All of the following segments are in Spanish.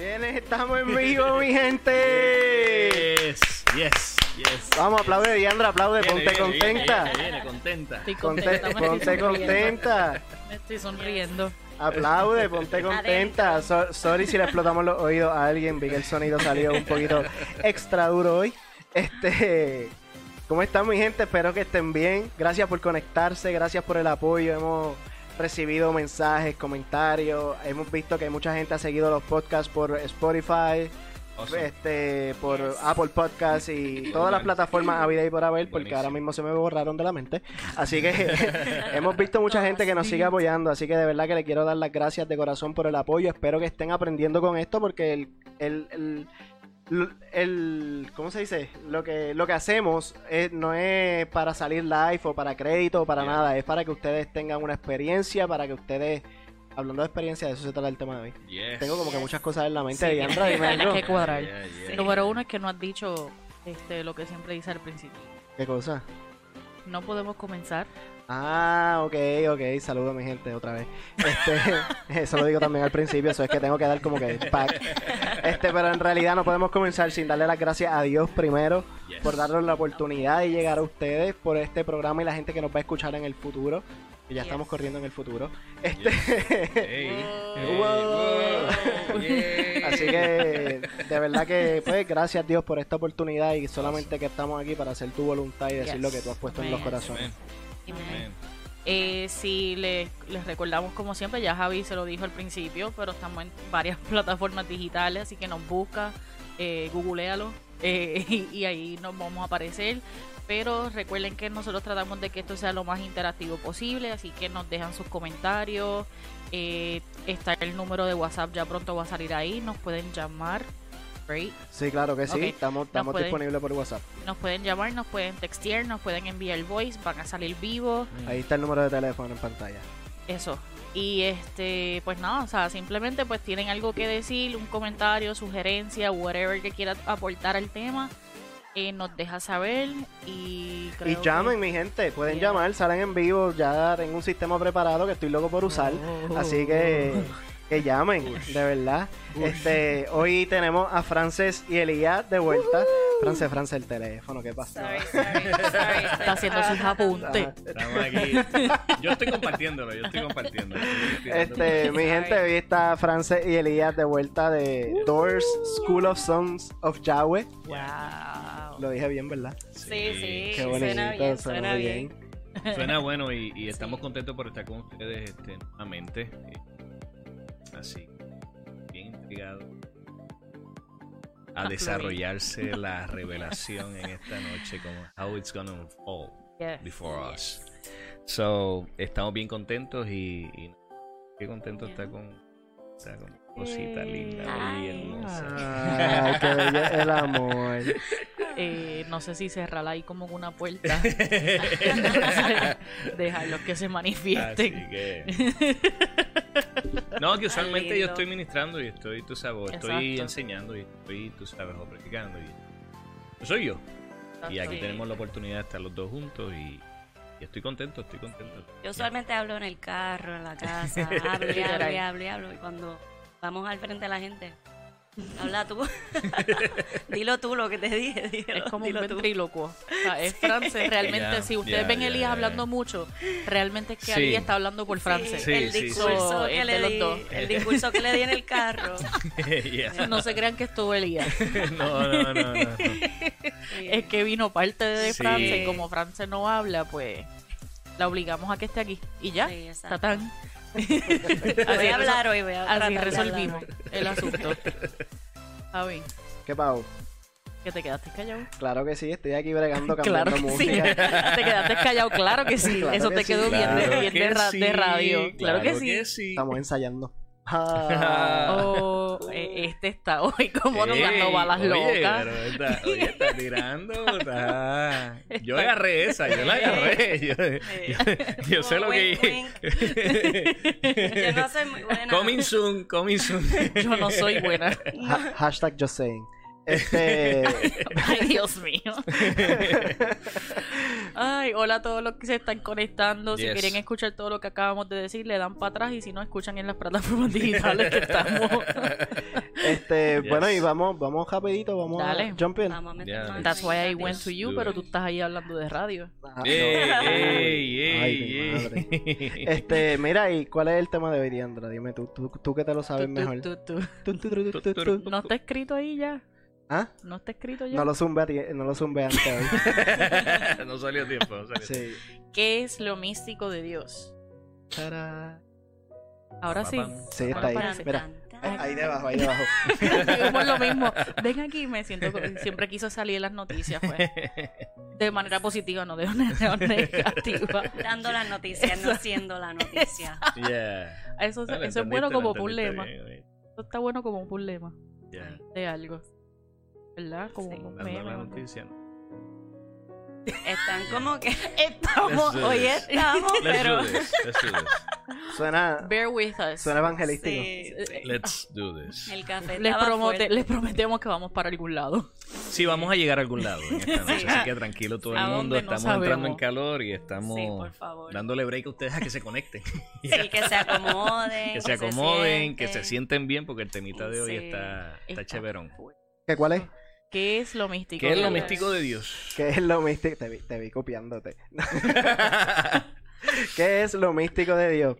Bien, estamos en vivo, mi gente. Yes, yes, yes. Vamos, aplaude, Diandra, aplaude, Viene, ponte viene, contenta. Viene, viene, contenta. Estoy contenta, me estoy ponte sonriendo. contenta. Me estoy sonriendo. Aplaude, ponte contenta. So- sorry si le explotamos los oídos a alguien. Vi que el sonido salió un poquito extra duro hoy. Este, ¿cómo están mi gente? Espero que estén bien. Gracias por conectarse, gracias por el apoyo. Hemos recibido mensajes, comentarios. Hemos visto que mucha gente ha seguido los podcasts por Spotify, Awesome. este, por Yes. Apple Podcasts y todas las plataformas a vida y por haber, porque Buenísimo. ahora mismo se me borraron de la mente. Así que hemos visto mucha gente que nos sigue apoyando, así que de verdad que le quiero dar las gracias de corazón por el apoyo. Espero que estén aprendiendo con esto porque el, el, el, el- ¿cómo se dice? Lo que, lo que hacemos es- no es para salir live o para crédito o para Yeah. nada, es para que ustedes tengan una experiencia, para que ustedes... Hablando de experiencia, de eso se trata el tema de hoy. Yes. Tengo como que muchas cosas en la mente. Sí, Diandra, dime tienes algo. que cuadrar. Yeah, yeah. Número uno es que no has dicho este, lo que siempre dice al principio. ¿Qué cosa? No podemos comenzar. Ah, ok, ok. Saludo a mi gente otra vez. Este, eso lo digo también al principio, eso es que tengo que dar como que pack. Este, pero en realidad no podemos comenzar sin darle las gracias a Dios primero Yes. por darnos la oportunidad de llegar a ustedes por este programa y la gente que nos va a escuchar en el futuro. Que ya Yes. estamos corriendo en el futuro. Este, Hey, hey, Wow. wow, yeah. así que de verdad que pues gracias Dios por esta oportunidad y solamente que estamos aquí para hacer tu voluntad y decir Yes. lo que tú has puesto en los corazones. Amen. Eh, si les, les recordamos como siempre, ya Javi se lo dijo al principio, pero estamos en varias plataformas digitales, así que nos busca, eh, googlealo eh, y, y ahí nos vamos a aparecer. Pero recuerden que nosotros tratamos de que esto sea lo más interactivo posible, así que nos dejan sus comentarios. eh, está el número de WhatsApp, ya pronto va a salir ahí, nos pueden llamar. Sí, claro que sí. Ok. Estamos, estamos pueden- disponibles por WhatsApp. Nos pueden llamar, nos pueden textear, nos pueden enviar voice, van a salir vivos. Ahí está el número de teléfono en pantalla. Eso. Y este, pues nada, o sea, simplemente pues tienen algo que decir, un comentario, sugerencia, whatever que quieran aportar al tema, eh, nos deja saber y creo Y que- llamen, mi gente. Pueden Yeah. llamar, salen en vivo. Ya tengo un sistema preparado que estoy loco por usar. Oh. Así que que llamen, de verdad. Este, hoy tenemos a Frances y Elías de vuelta. Frances, Frances, el teléfono, ¿qué pasa? Sorry, sorry, sorry. Está haciendo sus apuntes. Estamos aquí. Yo estoy compartiéndolo, yo estoy compartiendo. Estoy Este, mi gente, hoy está Frances y Elías de vuelta de Doors School of Songs of Yahweh. Wow. Lo dije bien, ¿verdad? Sí, sí, Qué bonito, suena bien, suena suena muy bien. Suena bueno y, y estamos contentos por estar con ustedes este, nuevamente. Así, bien intrigado a A desarrollarse la revelación en esta noche, como how it's gonna unfold Yes. before us. So, estamos bien contentos y, y qué contento Yeah. está con con cosita linda Ay. y hermosa. Ay, qué bello el amor. Eh, no sé si cerrarla ahí como una puerta. Dejarlos que se manifiesten. Así que. No, que usualmente yo estoy ministrando y estoy, tú sabes, estoy Exacto. enseñando y estoy, tú sabes, o practicando. Y... Yo soy yo. Y aquí Sí. tenemos la oportunidad de estar los dos juntos y, y estoy contento, estoy contento. Yo usualmente hablo en el carro, en la casa, hablo y hablo y hablo y hablo. Y cuando vamos al frente de la gente, habla tú. dilo tú lo que te dije. Dilo, Es como un dilo ventrílocuo. O sea, es France. Realmente, Ya, si ustedes ven a Elías hablando mucho, realmente es que Sí. Elías está hablando por France. Sí, el sí, sí. discurso So, que le de los di, dos. el discurso que le di en el carro. Yeah. No se crean que estuvo Elías. no, no, no, no, no. Es que vino parte de Sí. France y como France no habla, pues la obligamos a que esté aquí. Y ya, Sí, exacto. Voy a hablar hoy, voy a Así resolvimos el asunto. Javi, ¿Qué pavo? que te quedaste callado. Claro que sí, estoy aquí bregando cambiando Claro que sí. música. Te quedaste callado, claro que sí. Claro Eso que te sí. quedó bien, de, Claro bien que de, ra- de sí, radio. Claro, que sí. sí. Estamos ensayando. Ah, Oh, eh, este está hoy como Ey, dando balas oye, locas. pero está, oye, está tirando. está- Yo agarré esa, yo la agarré. Yo, yo- yo sé lo que. Yo no soy muy buena. coming soon, coming soon. Yo no soy buena. ha- hashtag just saying. Este. Ay, Dios mío. Ay, hola a todos los que se están conectando. Si Yes. quieren escuchar todo lo que acabamos de decir, le dan para atrás y si no, escuchan en las plataformas digitales que estamos. Este, Yes. bueno, y vamos, vamos rapidito, vamos Dale. a jump in. That's why I went to you, pero tú estás ahí hablando de radio. Ah, ¡Ey, no. ey, Ay, ey, madre. Este, mira, ¿y cuál es el tema de hoy, Diandra? Dime tú, tú, tú que te lo sabes Tú, mejor. tú. No está escrito ahí ya. ¿Ah? No está escrito ya. No lo zumbe, a ti- no lo zumbe antes hoy. no salió tiempo, no salió tiempo. Sí. ¿Qué es lo místico de Dios? Ahora sí. Sí, está ahí. Mira, tan. ahí debajo, ahí debajo. Digamos lo mismo. Ven aquí, me siento. Siempre quiso salir en las noticias, pues. De manera positiva, no de manera negativa. Dando las noticias, no siendo la noticia. Yeah. Eso, es bueno como problema. Eso está bueno como un problema Yeah. de algo. ¿Verdad? Como Sí. un Dando meme. la ¿no? noticia, ¿no? Están como que Estamos. Let's do hoy this. estamos, Let's pero do this. Let's do this. Suena, Bear with us. suena evangelístico. sí, sí. Let's do this. el café Les, promote- les prometemos que vamos para algún lado. Sí, vamos a llegar a algún lado en esta noche, Sí. así que tranquilo todo el ¿A mundo. No Estamos entrando en calor y estamos Sí, por favor. dándole break a ustedes a que se conecten. Sí, que se acomoden. que se acomoden, que se sienten. bien, porque el temita de hoy Sí. está, está chéverón. ¿Qué cuál es? ¿Qué es lo místico? ¿Qué es de lo Dios? místico de Dios? ¿Qué es lo místico? Te vi, te vi copiándote. ¿Qué es lo místico de Dios?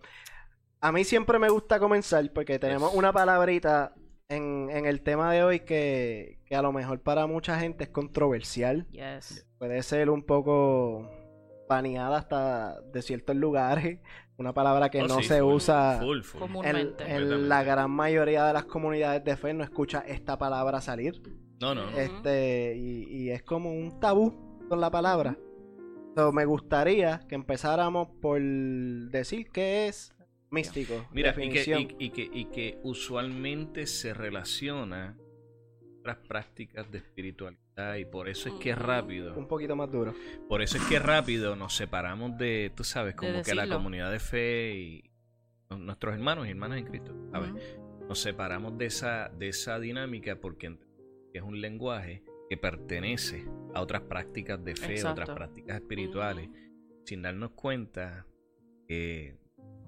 A mí siempre me gusta comenzar porque tenemos una palabrita en, en el tema de hoy que, que a lo mejor para mucha gente es controversial. Yes. Puede ser un poco baneada hasta de ciertos lugares. Una palabra que Oh, no sí, se full, usa full, full. Común. en, Comúnmente. en la gran mayoría de las comunidades de fe no escucha esta palabra salir. No, no, no. Este, y, y es como un tabú con la palabra. So, me gustaría que empezáramos por decir qué es místico. Mira, y que, y, y que, y que usualmente se relaciona con otras prácticas de espiritualidad y por eso es que Ujú. rápido, Un poquito más duro. por eso es que rápido nos separamos de, tú sabes, como que la comunidad de fe y nuestros hermanos y hermanas en Cristo, ¿sabes? Ujú. Nos separamos de esa, de esa dinámica porque que es un lenguaje que pertenece a otras prácticas de fe, Exacto. otras prácticas espirituales, sin darnos cuenta que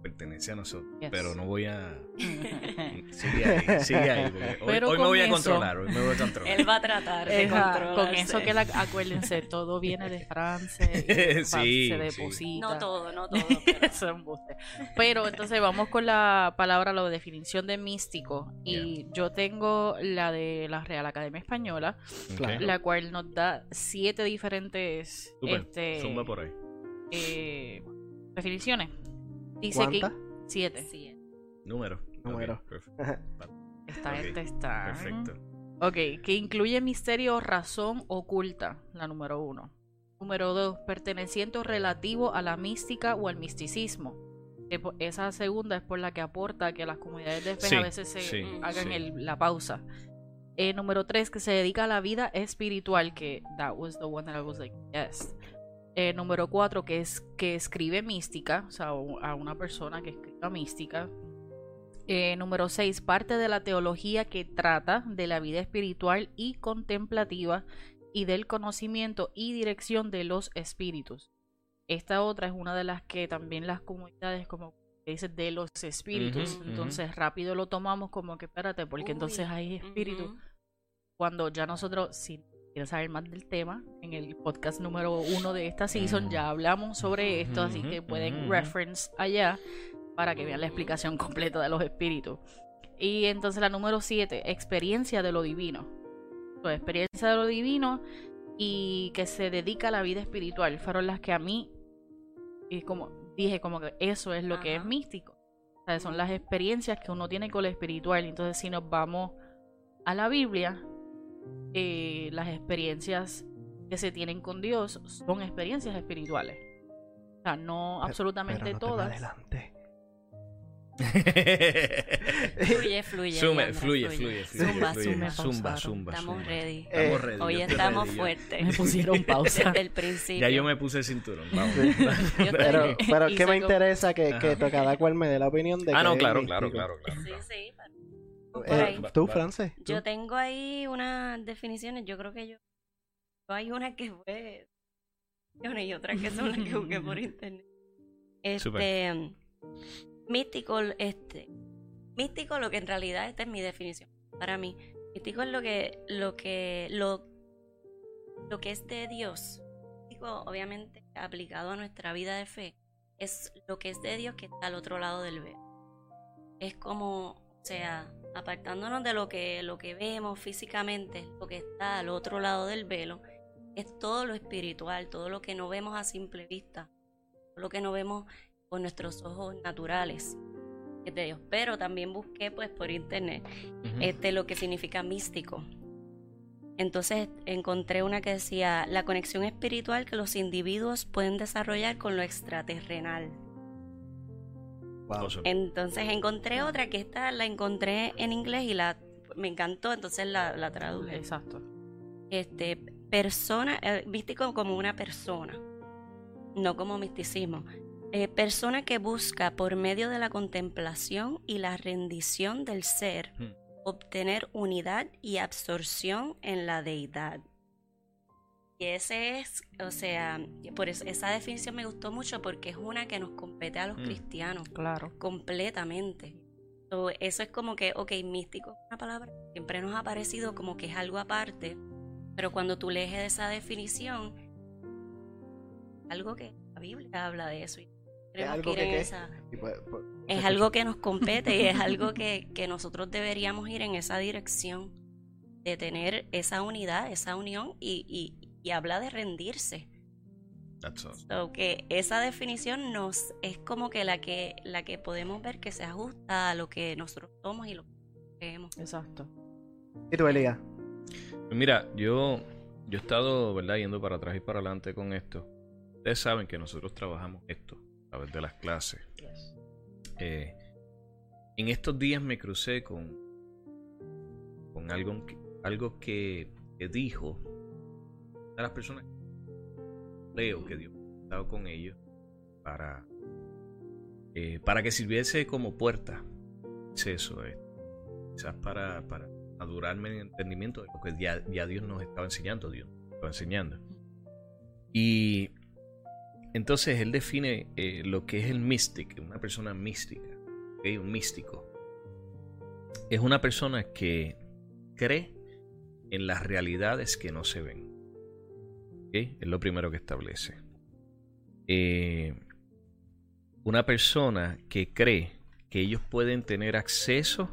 pertenece a nosotros. Yes. Pero no voy a... Sigue ahí, sigue ahí. Hoy, Pero hoy me voy a eso- controlar, hoy me voy a controlar. Él va a tratar de Esa- con eso que la, acuérdense, todo viene de Francia y Sí, se sí. deposita. No todo, no todo. pero- Eso es embuste. Pero entonces vamos con la palabra, la definición de místico. Y yo tengo la de la Real Academia Española, la cual nos da siete diferentes Súper, este, zumba por ahí. eh, definiciones. Dice que siete. Número. Número. Ok, perfecto. Esta Ok, gente está. Perfecto. Ok, que incluye misterio o razón oculta, la número uno. Número dos, perteneciente o relativo a la mística o al misticismo. Que Esa segunda es por la que aporta que las comunidades de fe Sí, a veces se sí, hagan sí. el- la pausa. Eh, número tres, que se dedica a la vida espiritual, que that was the one that I was like, yes. Eh, número cuatro, que es que escribe mística, o sea, a una persona que escriba mística. Eh, número 6. Parte de la teología que trata de la vida espiritual y contemplativa y del conocimiento y dirección de los espíritus. Esta otra es una de las que también las comunidades como que dice de los espíritus. Entonces rápido lo tomamos como que espérate, porque Uy, entonces hay espíritus. ujú. Cuando ya nosotros, si quieres saber más del tema, en el podcast número uno de esta season Mm. ya hablamos sobre esto, así que pueden reference allá para que vean la explicación completa de los espíritus. Y entonces la número 7, experiencia de lo divino. Experiencia de lo divino y que se dedica a la vida espiritual. Fueron las que a mí, y como dije, como que eso es lo que es místico. O sea, son las experiencias que uno tiene con lo espiritual. Entonces, si nos vamos a la Biblia, eh, las experiencias que se tienen con Dios son experiencias espirituales. O sea, no Pero- absolutamente Pero no te me todas. adelante. Fluye, fluye. Sume, fluye, fluye, fluye. Zumba, fluye. zumba, Zumba, zumba, Estamos zumba. ready. Estamos Eh, ready. Hoy yo estamos ready, yo- fuertes. Me pusieron pausa. Desde el principio. Ya yo me puse el cinturón. Vamos. Pero, pero que me interesa que, que cada cual me dé la opinión de ah, que no, claro, claro, claro, claro. Sí, claro. sí. Por Eh. ¿Tú, Va- Frances? ¿Tú? Yo tengo ahí unas definiciones. Yo creo que yo. hay una que fue. Y otras que son las que busqué por internet. Este. Místico, este. Místico, lo que en realidad esta es mi definición. para mí. Místico es lo que, lo que, lo, lo que es de Dios. Místico, obviamente, aplicado a nuestra vida de fe, es lo que es de Dios que está al otro lado del velo. Es como, o sea, apartándonos de lo que, lo que vemos físicamente, lo que está al otro lado del velo, es todo lo espiritual, todo lo que no vemos a simple vista, todo lo que no vemos con nuestros ojos naturales. es de Dios. Pero también busqué pues por internet este, lo que significa místico. Entonces encontré una que decía la conexión espiritual que los individuos pueden desarrollar con lo extraterrenal. Wow. Entonces encontré otra que esta la encontré en inglés y la me encantó, entonces la, la traduje. Exacto. Este, persona, eh, místico como una persona, no como misticismo. Eh, persona que busca por medio de la contemplación y la rendición del ser Hmm. obtener unidad y absorción en la deidad. Y ese es, o sea, por eso, esa definición me gustó mucho porque es una que nos compete a los Hmm. cristianos Claro. completamente. So, eso es como que, ok, místico es una palabra siempre nos ha parecido como que es algo aparte, pero cuando tú lees esa definición, algo que la Biblia habla de eso. Y tenemos algo que esa- Y pues- pues, es algo que nos compete y es algo que, que nosotros deberíamos ir en esa dirección, de tener esa unidad, esa unión y, y, y habla de rendirse. That's awesome. So, que esa definición nos es como que la que la que podemos ver que se ajusta a lo que nosotros somos y lo que creemos. Exacto. ¿Y tú, Elías? Pues Mira, yo, yo he estado, ¿verdad? Yendo para atrás y para adelante con esto. Ustedes saben que nosotros trabajamos esto a través de las clases. Eh, en estos días me crucé con, con algo, que- algo que, que dijo de las personas leo que Dios ha estado con ellos para, eh, para que sirviese como puerta. Es eso, eh, quizás para, para madurarme en el entendimiento de lo que ya, ya Dios nos estaba enseñando, Dios nos estaba enseñando. Y entonces él define eh, lo que es el mystic, una persona mística, ¿ok? un místico. Es una persona que cree en las realidades que no se ven. Es lo primero que establece. Eh, una persona que cree que ellos pueden tener acceso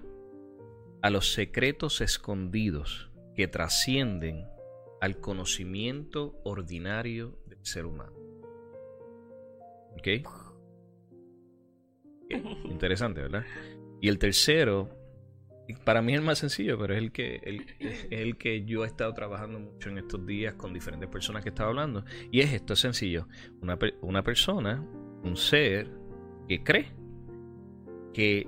a los secretos escondidos que trascienden al conocimiento ordinario del ser humano. ¿Ok? Ok, Interesante, ¿verdad? Y el tercero, para mí es el más sencillo, pero es el que, el, es el que yo he estado trabajando mucho en estos días con diferentes personas que estaba hablando. Y es esto, es sencillo. Una, una persona, un ser que cree que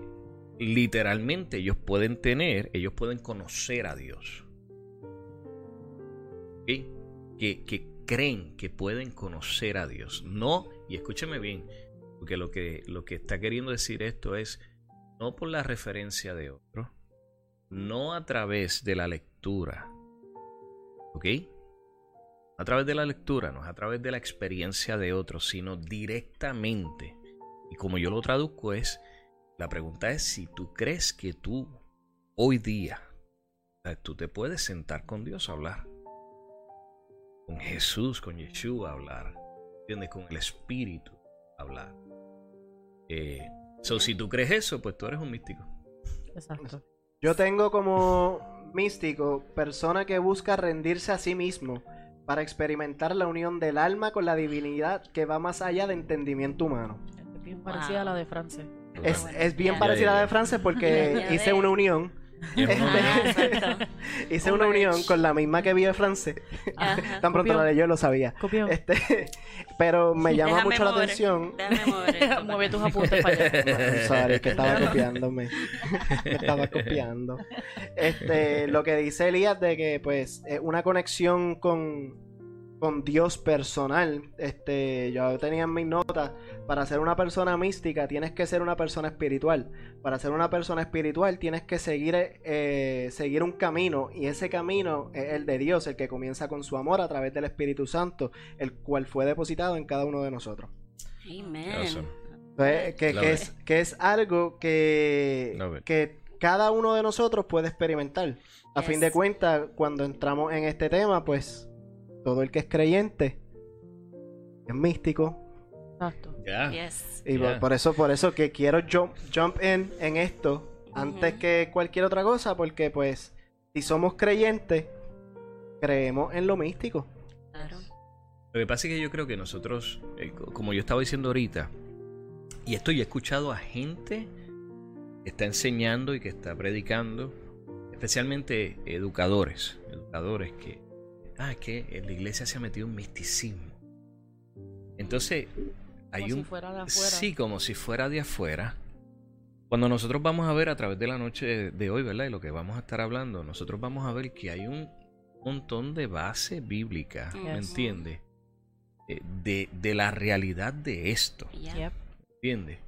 literalmente ellos pueden tener, ellos pueden conocer a Dios. ¿Ok? Que, que creen que pueden conocer a Dios. No, y escúcheme bien, porque lo que, lo que está queriendo decir esto es no por la referencia de otro, no a través de la lectura. ¿Ok? A través de la lectura, no es a través de la experiencia de otros, sino directamente. Y como yo lo traduzco es, la pregunta es si tú crees que tú hoy día, tú te puedes sentar con Dios a hablar. Con Jesús, con Yeshua a hablar. ¿Entiendes? Con el Espíritu a hablar. Eh, so, si tú crees eso, pues tú eres un místico. Exacto. Yo tengo como místico persona que busca rendirse a sí mismo para experimentar la unión del alma con la divinidad que va más allá de entendimiento humano. Es bien parecida a la de Francia. Es, es bien parecida a la de Francia porque hice una unión. Ah, exacto. Hice Un una unión con la misma que vi de Francia. Ajá. Tan pronto Copión. la leyó, lo sabía. Copión. Este, pero me llama Déjame mucho la mover, atención. Déjame mover esto. Mueve tus apuntes para allá. Sorry, que estaba copiándome. Me estaba copiando. Este, lo que dice Elías de que, pues, es una conexión con, con Dios personal. Este, yo tenía en mis notas, para ser una persona mística tienes que ser una persona espiritual. Para ser una persona espiritual tienes que seguir, eh, seguir un camino y ese camino es el de Dios, el que comienza con su amor a través del Espíritu Santo, el cual fue depositado en cada uno de nosotros. Amen. Awesome. Entonces, que, es, que es algo que, que cada uno de nosotros puede experimentar. A fin de cuentas, cuando entramos en este tema, pues todo el que es creyente es místico. Exacto. Yes. Y por- eso, por eso que quiero jump, jump in en esto antes que cualquier otra cosa, porque pues si somos creyentes, creemos en lo místico. Claro. Lo que pasa es que yo creo que nosotros, eh, co- como yo estaba diciendo ahorita, y esto yo he escuchado a gente que está enseñando y que está predicando, especialmente educadores, educadores que, ah, es que en la iglesia se ha metido un misticismo. Entonces, hay Como un... si fuera de afuera. Sí, como si fuera de afuera. Cuando nosotros vamos a ver a través de la noche de hoy, ¿verdad? Y lo que vamos a estar hablando, nosotros vamos a ver que hay un montón de base bíblica, ¿me entiendes? Eh, De, de la realidad de esto. Yep. ¿entiendes?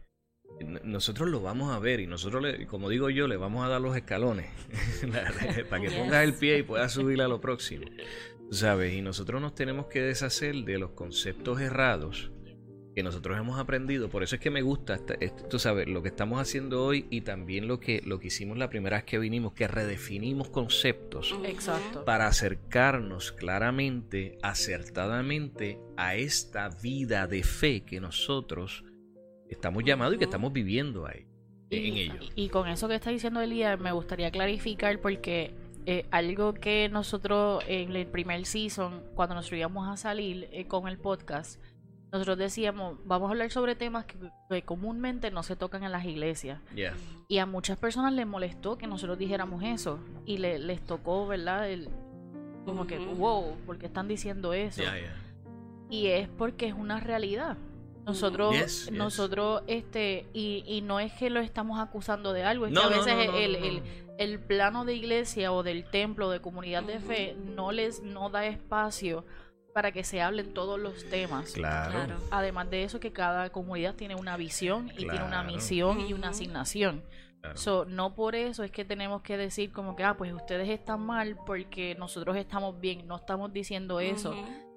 Nosotros lo vamos a ver y nosotros, le- como digo yo, le vamos a dar los escalones para que Yes. pongas el pie y puedas subir a lo próximo. ¿Sabes? Y nosotros nos tenemos que deshacer de los conceptos errados que nosotros hemos aprendido. Por eso es que me gusta, esta- esto, tú sabes, lo que estamos haciendo hoy y también lo que, lo que hicimos la primera vez que vinimos, que redefinimos conceptos. Exacto. para acercarnos claramente, acertadamente a esta vida de fe que nosotros estamos llamados y que estamos viviendo ahí, en ello. y con eso que está diciendo Elías, me gustaría clarificar porque eh, algo que nosotros en el primer season, cuando nos íbamos a salir eh, con el podcast, nosotros decíamos, vamos a hablar sobre temas que, que comúnmente no se tocan en las iglesias. Y a muchas personas les molestó que nosotros dijéramos eso. Y le- les tocó, ¿verdad? El, como que, wow, ¿por qué están diciendo eso? Y es porque es una realidad. Nosotros, Yes, yes. nosotros, este, y, y no es que lo estamos acusando de algo, es No, que a veces no, no, el, no, no. el- el plano de iglesia o del templo, de comunidad de fe, no les no da espacio para que se hablen todos los temas. Claro. Claro. Además de eso, que cada comunidad tiene una visión y tiene una misión y una asignación. claro. So, no por eso es que tenemos que decir como que, ah, pues ustedes están mal porque nosotros estamos bien. No estamos diciendo eso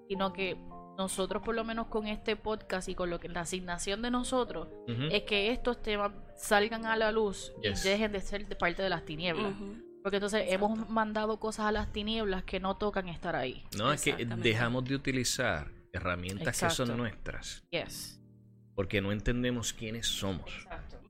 sino que nosotros por lo menos con este podcast y con lo que la asignación de nosotros es que estos temas salgan a la luz Yes. y dejen de ser de parte de las tinieblas. Ujú. Porque entonces Exacto. hemos mandado cosas a las tinieblas que no tocan estar ahí. No, es que dejamos de utilizar herramientas que son nuestras Yes. porque no entendemos quiénes somos. Exacto.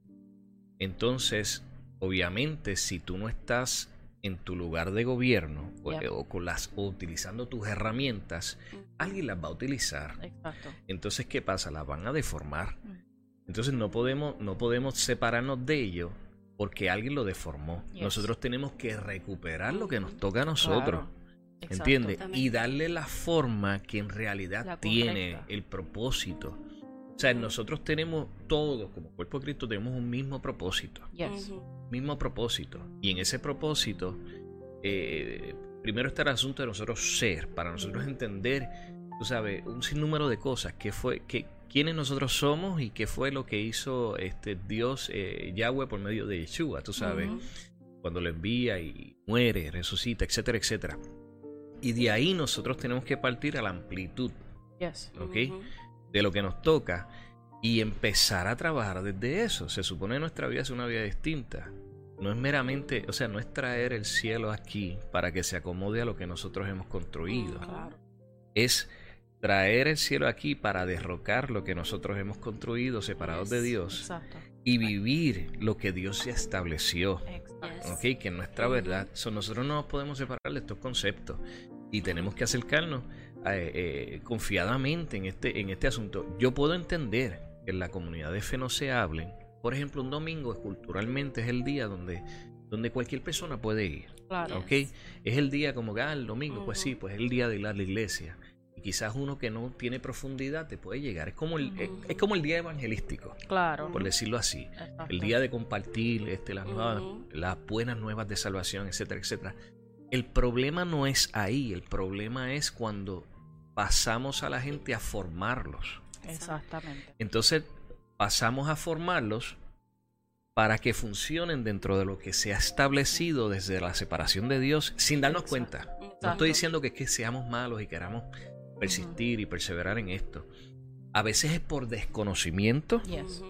Entonces, obviamente, si tú no estás en tu lugar de gobierno o con las o utilizando tus herramientas, alguien las va a utilizar. Exacto. Entonces, ¿qué pasa? Las van a deformar. Mm. Entonces no podemos, no podemos separarnos de ello porque alguien lo deformó. Yes. Nosotros tenemos que recuperar lo que nos toca a nosotros. Claro. ¿Entiendes? Y darle la forma que en realidad tiene el propósito. O sea, nosotros tenemos todos, como cuerpo de Cristo, tenemos un mismo propósito. Yes. Mismo propósito. Y en ese propósito, eh, primero está el asunto de nosotros ser, para nosotros entender, tú sabes, un sinnúmero de cosas, qué fue, qué, quiénes nosotros somos y qué fue lo que hizo este Dios, eh, Yahweh, por medio de Yeshua, tú sabes cuando lo envía y muere, resucita, etcétera, etcétera. Y de ahí nosotros tenemos que partir a la amplitud Yes. de lo que nos toca y empezar a trabajar desde eso. Se supone que nuestra vida es una vida distinta. No es meramente, o sea, no es traer el cielo aquí para que se acomode a lo que nosotros hemos construido. Claro. Es traer el cielo aquí para derrocar lo que nosotros hemos construido separados de Dios Exacto. y vivir lo que Dios ya estableció. Exacto. ¿ok? Que es nuestra verdad. So, nosotros no nos podemos separar de estos conceptos y tenemos que acercarnos eh, eh, confiadamente en este, en este asunto. Yo puedo entender que en la comunidad de fe no se hablen. Por ejemplo, un domingo culturalmente es el día donde, donde cualquier persona puede ir. Claro. ¿ok? Es el día como que, ah, el domingo, pues sí, pues es el día de ir a la iglesia. Quizás uno que no tiene profundidad te puede llegar. Es como el, es, como el día evangelístico, Claro. por decirlo así Exacto. el día de compartir este, las, nuevas- las buenas nuevas de salvación, etcétera, etcétera. El problema no es ahí, el problema es cuando pasamos a la gente a formarlos. Exactamente. Entonces pasamos a formarlos para que funcionen dentro de lo que se ha establecido desde la separación de Dios sin darnos Exacto. cuenta. No estoy diciendo que, es que seamos malos y queramos persistir y perseverar en esto. A veces es por desconocimiento, Yes.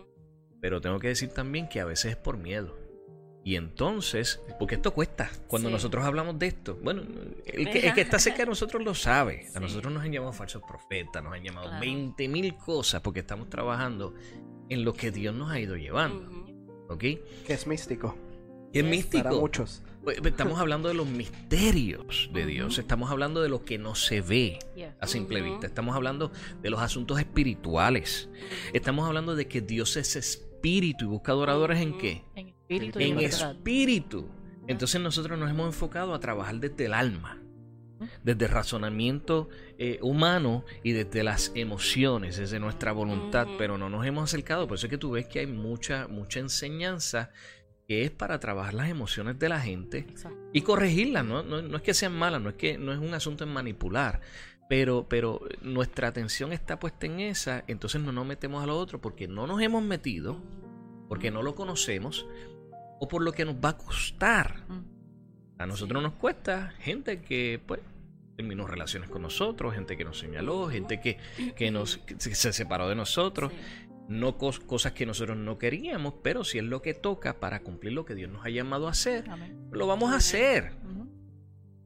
Pero tengo que decir también que a veces es por miedo. Y entonces, porque esto cuesta, cuando Sí. nosotros hablamos de esto, bueno, el que, el que está cerca de nosotros lo sabe. A Sí. nosotros nos han llamado falsos profetas, nos han llamado Claro. 20 mil cosas porque estamos trabajando en lo que Dios nos ha ido llevando. ¿Ok? Que es místico. Y es místico. Para muchos. Estamos hablando de los misterios de Dios. Estamos hablando de lo que no se ve a simple vista. Estamos hablando de los asuntos espirituales. Estamos hablando de que Dios es espíritu y busca adoradores en qué? En espíritu y en espíritu. Entonces nosotros nos hemos enfocado a trabajar desde el alma, desde el razonamiento eh, humano y desde las emociones, desde nuestra voluntad, pero no nos hemos acercado. Por eso es que tú ves que hay mucha, mucha enseñanza que es para trabajar las emociones de la gente Exacto. y corregirlas, ¿no? No, no es que sean malas, no es que no es un asunto en manipular, pero, pero nuestra atención está puesta en esa, entonces no nos metemos a lo otro porque no nos hemos metido, porque no lo conocemos o por lo que nos va a costar. Mm. A nosotros nos cuesta gente que pues terminó relaciones con nosotros, gente que nos señaló, gente que, que nos que se se separó de nosotros, Sí. No cos- cosas que nosotros no queríamos, pero si es lo que toca para cumplir lo que Dios nos ha llamado a hacer, Amén. lo vamos a hacer.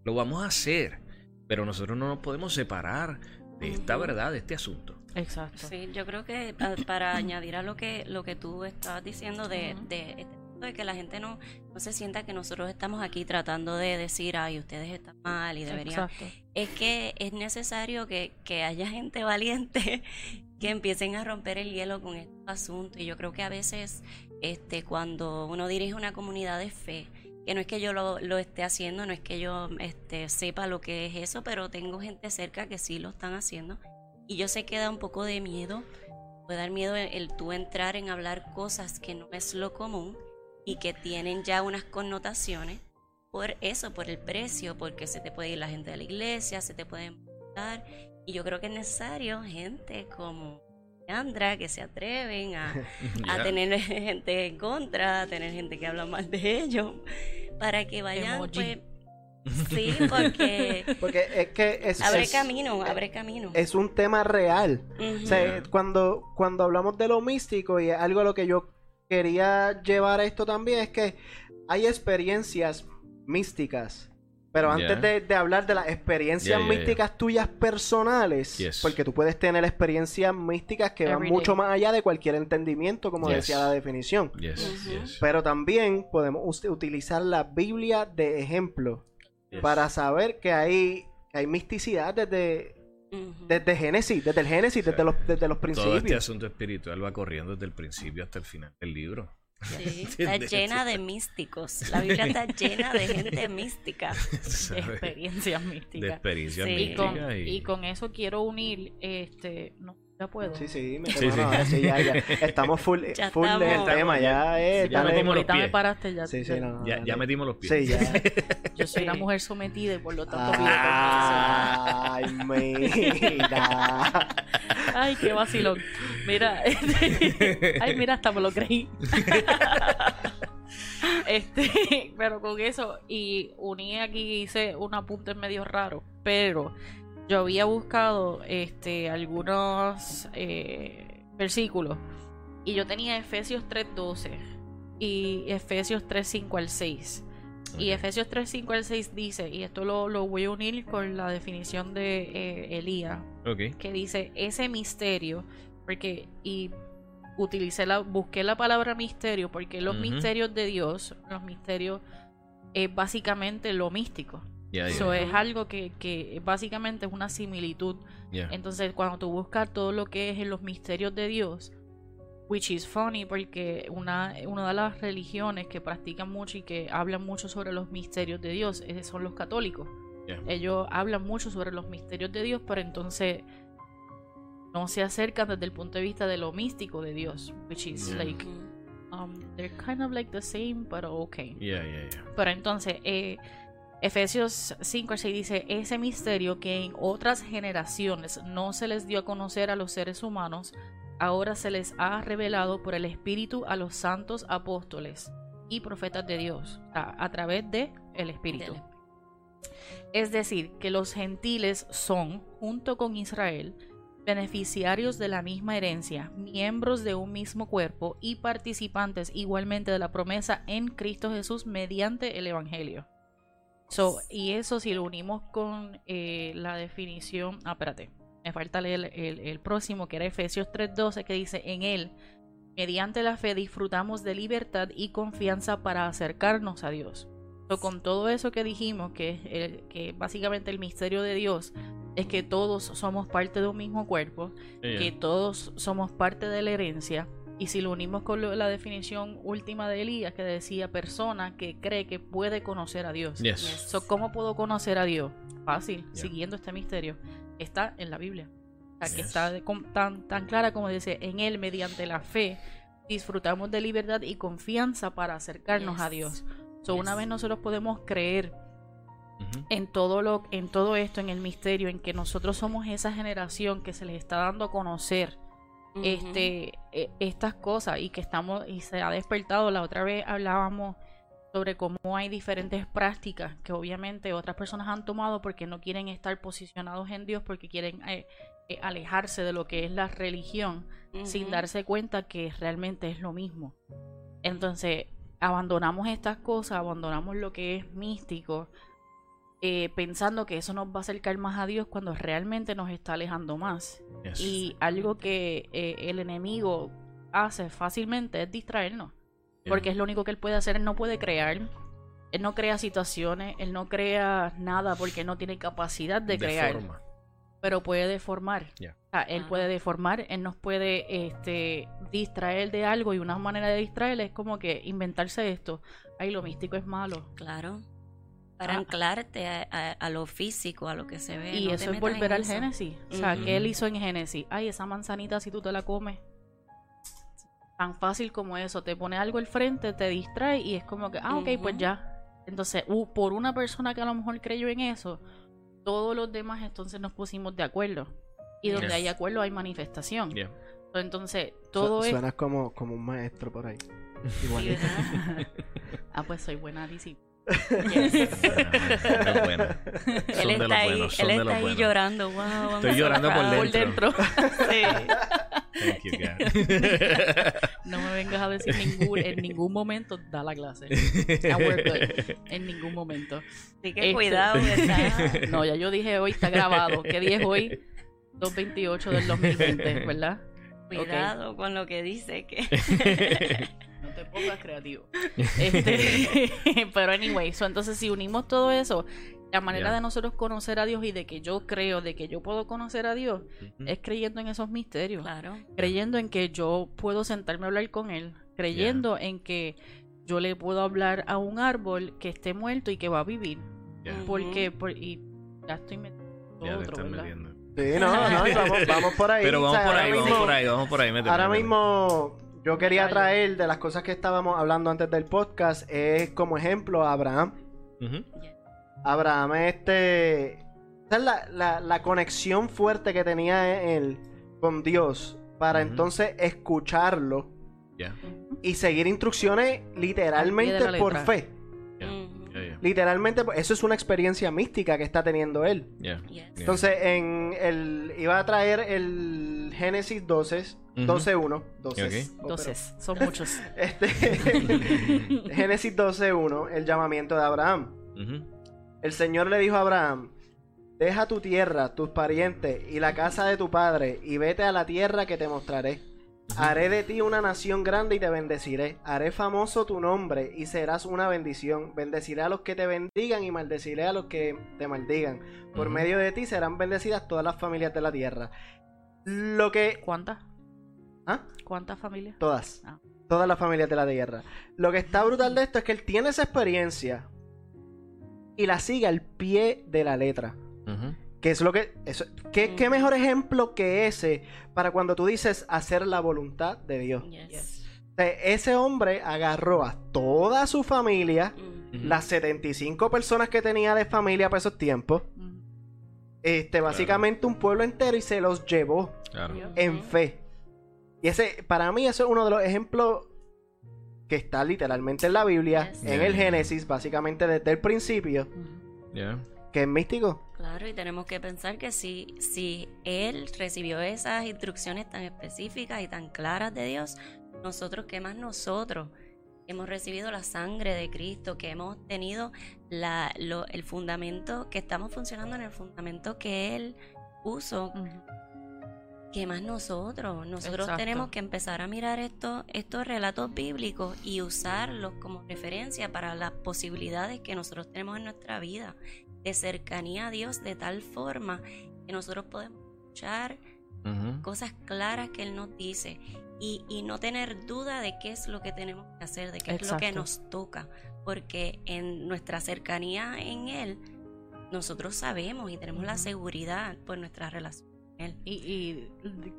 Lo vamos a hacer. Pero nosotros no nos podemos separar de esta verdad, de este asunto. Exacto. Sí, yo creo que para añadir a lo que lo que tú estabas diciendo de, de, este punto de que la gente no, no se sienta que nosotros estamos aquí tratando de decir, ay, ustedes están mal y deberían... Exacto. Es que es necesario que, que haya gente valiente que empiecen a romper el hielo con estos asuntos. Y yo creo que a veces este, cuando uno dirige una comunidad de fe, que no es que yo lo, esté haciendo, no es que yo este, sepa lo que es eso, pero tengo gente cerca que sí lo están haciendo. Y yo sé que da un poco de miedo, puede dar miedo el, el tú entrar en hablar cosas que no es lo común y que tienen ya unas connotaciones por eso, por el precio, porque se te puede ir la gente de la iglesia, se te pueden matar. Y yo creo que es necesario gente como Andra que se atreven a, a tener gente en contra, a tener gente que habla mal de ellos, para que vayan, Emoji. pues, sí, porque Porque es que es, abre es- camino, abre camino. es un tema real. Ujú. O sea, cuando, cuando hablamos de lo místico, y algo a lo que yo quería llevar a esto también, es que hay experiencias místicas. Pero antes de, de hablar de las experiencias místicas tuyas personales, Yes. porque tú puedes tener experiencias místicas que van mucho más allá de cualquier entendimiento, como Yes. decía la definición. Yes, Ujú. yes, Pero también podemos utilizar la Biblia de ejemplo yes. para saber que hay, que hay misticidad desde, desde Génesis, desde el Génesis, desde los, desde los Todo este principios. asunto espiritual va corriendo desde el principio hasta el final del libro. Sí, está llena de místicos. La Biblia está llena de gente mística. De experiencias De místicas. experiencias Sí. Y con, místicas. y con eso quiero unir, este, no, ya puedo. Sí, sí, me Sí, sí. ahora sí, ya, ya. Estamos full, Ya full en el estamos. tema, ya, eh, Ya metimos los Ahorita me pies. paraste ya. Sí, sí, no, no, Ya, metimos los pies. Sí, ya. Yo soy una mujer sometida y por lo tanto pido Ay, mira. Ay, qué vacilón. Mira, este, ay, mira, hasta me lo creí. Este, pero con eso, y uní aquí, hice un apunte medio raro, pero yo había buscado este algunos eh, versículos y yo tenía Efesios 3.12 y Efesios 3.5 al 6. Y. Efesios 3, 5 al 6 dice, y esto lo, lo voy a unir con la definición de eh, Elías, que dice ese misterio, porque, y utilicé la, busqué la palabra misterio, porque los misterios de Dios, los misterios, es básicamente lo místico. Ya, ya, Eso ya. es algo que, que básicamente es una similitud. Entonces, cuando tú buscas todo lo que es en los misterios de Dios, which is funny porque una, una de las religiones que practican mucho y que hablan mucho sobre los misterios de Dios eh, son los católicos. Ellos hablan mucho sobre los misterios de Dios, pero entonces no se acercan desde el punto de vista de lo místico de Dios, which is like um, they're kind of like the same, pero okay. Pero entonces, eh, Efesios 5 al 6 dice, ese misterio que en otras generaciones no se les dio a conocer a los seres humanos, ahora se les ha revelado por el Espíritu a los santos apóstoles y profetas de Dios, a, a través de el Espíritu. Es decir, que los gentiles son, junto con Israel, beneficiarios de la misma herencia, miembros de un mismo cuerpo y participantes igualmente de la promesa en Cristo Jesús mediante el Evangelio. So, y eso si lo unimos con eh, la definición, ah, espérate, me falta leer el, el próximo que era Efesios 3:12 que dice, en él, mediante la fe disfrutamos de libertad y confianza para acercarnos a Dios. So, con todo eso que dijimos, que, es el- que básicamente el misterio de Dios es que todos somos parte de un mismo cuerpo, Yeah. que todos somos parte de la herencia. Y si lo unimos con lo- la definición última de Elías, que decía persona que cree que puede conocer a Dios. Yes. So, ¿Cómo puedo conocer a Dios? Fácil, siguiendo este misterio. Está en la Biblia. O sea, que está de- tan, tan clara como dice, en Él, mediante la fe, disfrutamos de libertad y confianza para acercarnos a. Dios. So, una vez nosotros podemos creer en todo lo en todo esto en el misterio en que nosotros somos esa generación que se les está dando a conocer Este e- estas cosas y que estamos y se ha despertado. La otra vez hablábamos sobre cómo hay diferentes prácticas que obviamente otras personas han tomado porque no quieren estar posicionados en Dios porque quieren eh, eh, alejarse de lo que es la religión sin darse cuenta que realmente es lo mismo. Entonces, abandonamos estas cosas, abandonamos lo que es místico, eh, pensando que eso nos va a acercar más a Dios cuando realmente nos está alejando más. Yes. Y algo que eh, el enemigo hace fácilmente es distraernos, Yeah. porque es lo único que él puede hacer, él no puede crear. Él no crea situaciones, él no crea nada porque no tiene capacidad de crear Deforma. pero puede deformar. O sea, él Ajá. puede deformar, él nos puede este, distraer de algo y una manera de distraer es como que inventarse esto. Ay, lo místico es malo. Claro. Para Ah. anclarte a, a- a lo físico, a lo que se ve. y no eso es volver al eso. Génesis. O sea, Ujú. ¿qué él hizo en Génesis? Ay, esa manzanita si tú te la comes. Tan fácil como eso. Te pone algo al frente, te distrae y es como que, ah, ok, pues ya. Entonces, uh, por una persona que a lo mejor creyó en eso, todos los demás entonces nos pusimos de acuerdo. Y donde Yes. hay acuerdo hay manifestación. Yeah. Entonces, todo Su- es... Suenas como, como un maestro por ahí. Sí, Igual. ¿verdad? ah, pues soy buena discípula. Es bueno. él está ahí, buenos, él está llorando. Wow, Estoy llorando por dentro. Sí. Thank you, God. no me vengas a decir ningún, en ningún momento da la clase. En ningún momento. Así que Este- cuidado, ¿verdad? No, ya yo dije hoy, está grabado. ¿Qué día es hoy? 228 del 2020, ¿verdad? Cuidado con lo que dice que. Te pongas creativo. Este, pero anyway, so, entonces si unimos todo eso, la manera de nosotros conocer a Dios y de que yo creo, de que yo puedo conocer a Dios, es creyendo en esos misterios. Claro. creyendo en que yo puedo sentarme a hablar con él, creyendo en que yo le puedo hablar a un árbol que esté muerto y que va a vivir. Porque, por- y ya estoy metiendo otro, están ¿verdad? metiendo. Sí, no, no, vamos, vamos por ahí. Pero o vamos sea, por ahí, vamos mismo- por ahí, vamos por ahí. Ahora mismo yo quería traer de las cosas que estábamos hablando antes del podcast es como ejemplo a Abraham. Ujú. Abraham, este. esa es la, la- la conexión fuerte que tenía él con Dios para entonces escucharlo y seguir instrucciones literalmente por fe. Literalmente, pues, eso es una experiencia mística que está teniendo él. Entonces, en el, iba a traer el Génesis 12, Ujú. 12.1. 12. Ok. Oh, pero- Entonces, son muchos. Este, Génesis 12.1, el llamamiento de Abraham. El Señor le dijo a Abraham, deja tu tierra, tus parientes y la casa de tu padre y vete a la tierra que te mostraré. Haré de ti una nación grande y te bendeciré. Haré famoso tu nombre y serás una bendición. Bendeciré a los que te bendigan y maldeciré a los que te maldigan. Por medio de ti serán bendecidas todas las familias de la tierra. Lo que... ¿Cuántas? ¿Ah? ¿Cuántas familias? Todas. Ah. Todas las familias de la tierra. Lo que está brutal de esto es que él tiene esa experiencia y la sigue al pie de la letra. Que es lo que. Eso, ¿qué, qué mejor ejemplo que ese para cuando tú dices hacer la voluntad de Dios? Yes. O sea, ese hombre agarró a toda su familia, Mm. Ujú. las 75 personas que tenía de familia para esos tiempos, Mm. este, básicamente un pueblo entero y se los llevó Claro. En fe. Y ese, para mí, eso es uno de los ejemplos que está literalmente en la Biblia, Yes. en el Génesis, básicamente desde el principio. Mm. Que es místico. Claro, y tenemos que pensar que si, si él recibió esas instrucciones tan específicas y tan claras de Dios, nosotros, ¿qué más nosotros? Hemos recibido la sangre de Cristo, que hemos tenido la, lo, el fundamento, que estamos funcionando en el fundamento que Él puso. ¿Qué más nosotros? Nosotros Exacto. tenemos que empezar a mirar estos, estos relatos bíblicos y usarlos como referencia para las posibilidades que nosotros tenemos en nuestra vida de cercanía a Dios de tal forma que nosotros podemos escuchar cosas claras que Él nos dice y, y no tener duda de qué es lo que tenemos que hacer, de qué es lo que nos toca, porque en nuestra cercanía en Él, nosotros sabemos y tenemos la seguridad por nuestra relación Él. Y, y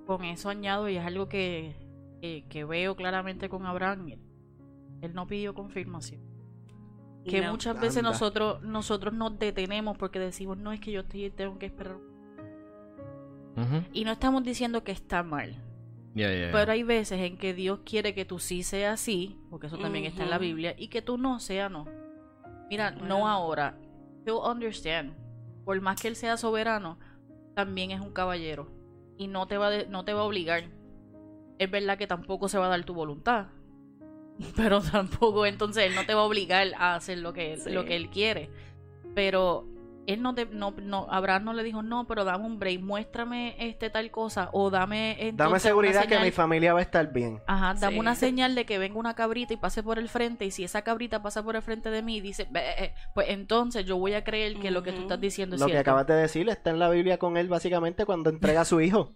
con eso añado, y es algo que, que, que veo claramente con Abraham, él, él no pidió confirmación. Que No. muchas veces nosotros nosotros nos detenemos porque decimos, no, es que yo estoy, tengo que esperar. Y no estamos diciendo que está mal. Pero hay veces en que Dios quiere que tú sí seas así, porque eso también está en la. Biblia, y que tú no sea no. Mira, no ahora. He'll understand. Por más que él sea soberano, también es un caballero. Y no te va, de- no te va a obligar. Es verdad que tampoco se va a dar tu voluntad. Pero tampoco, entonces él no te va a obligar a hacer lo que, Sí. lo que él quiere. Pero él no te, no, no, Abraham no le dijo, no, pero dame un break, muéstrame este tal cosa, o dame Dame entonces seguridad que mi familia va a estar bien. Ajá, dame Sí. una señal de que venga una cabrita y pase por el frente. Y si esa cabrita pasa por el frente de mí y dice, "Be", eh, pues entonces yo voy a creer que lo que tú estás diciendo es Lo que cierto. acabas de decir está en la Biblia con él básicamente cuando entrega a su hijo.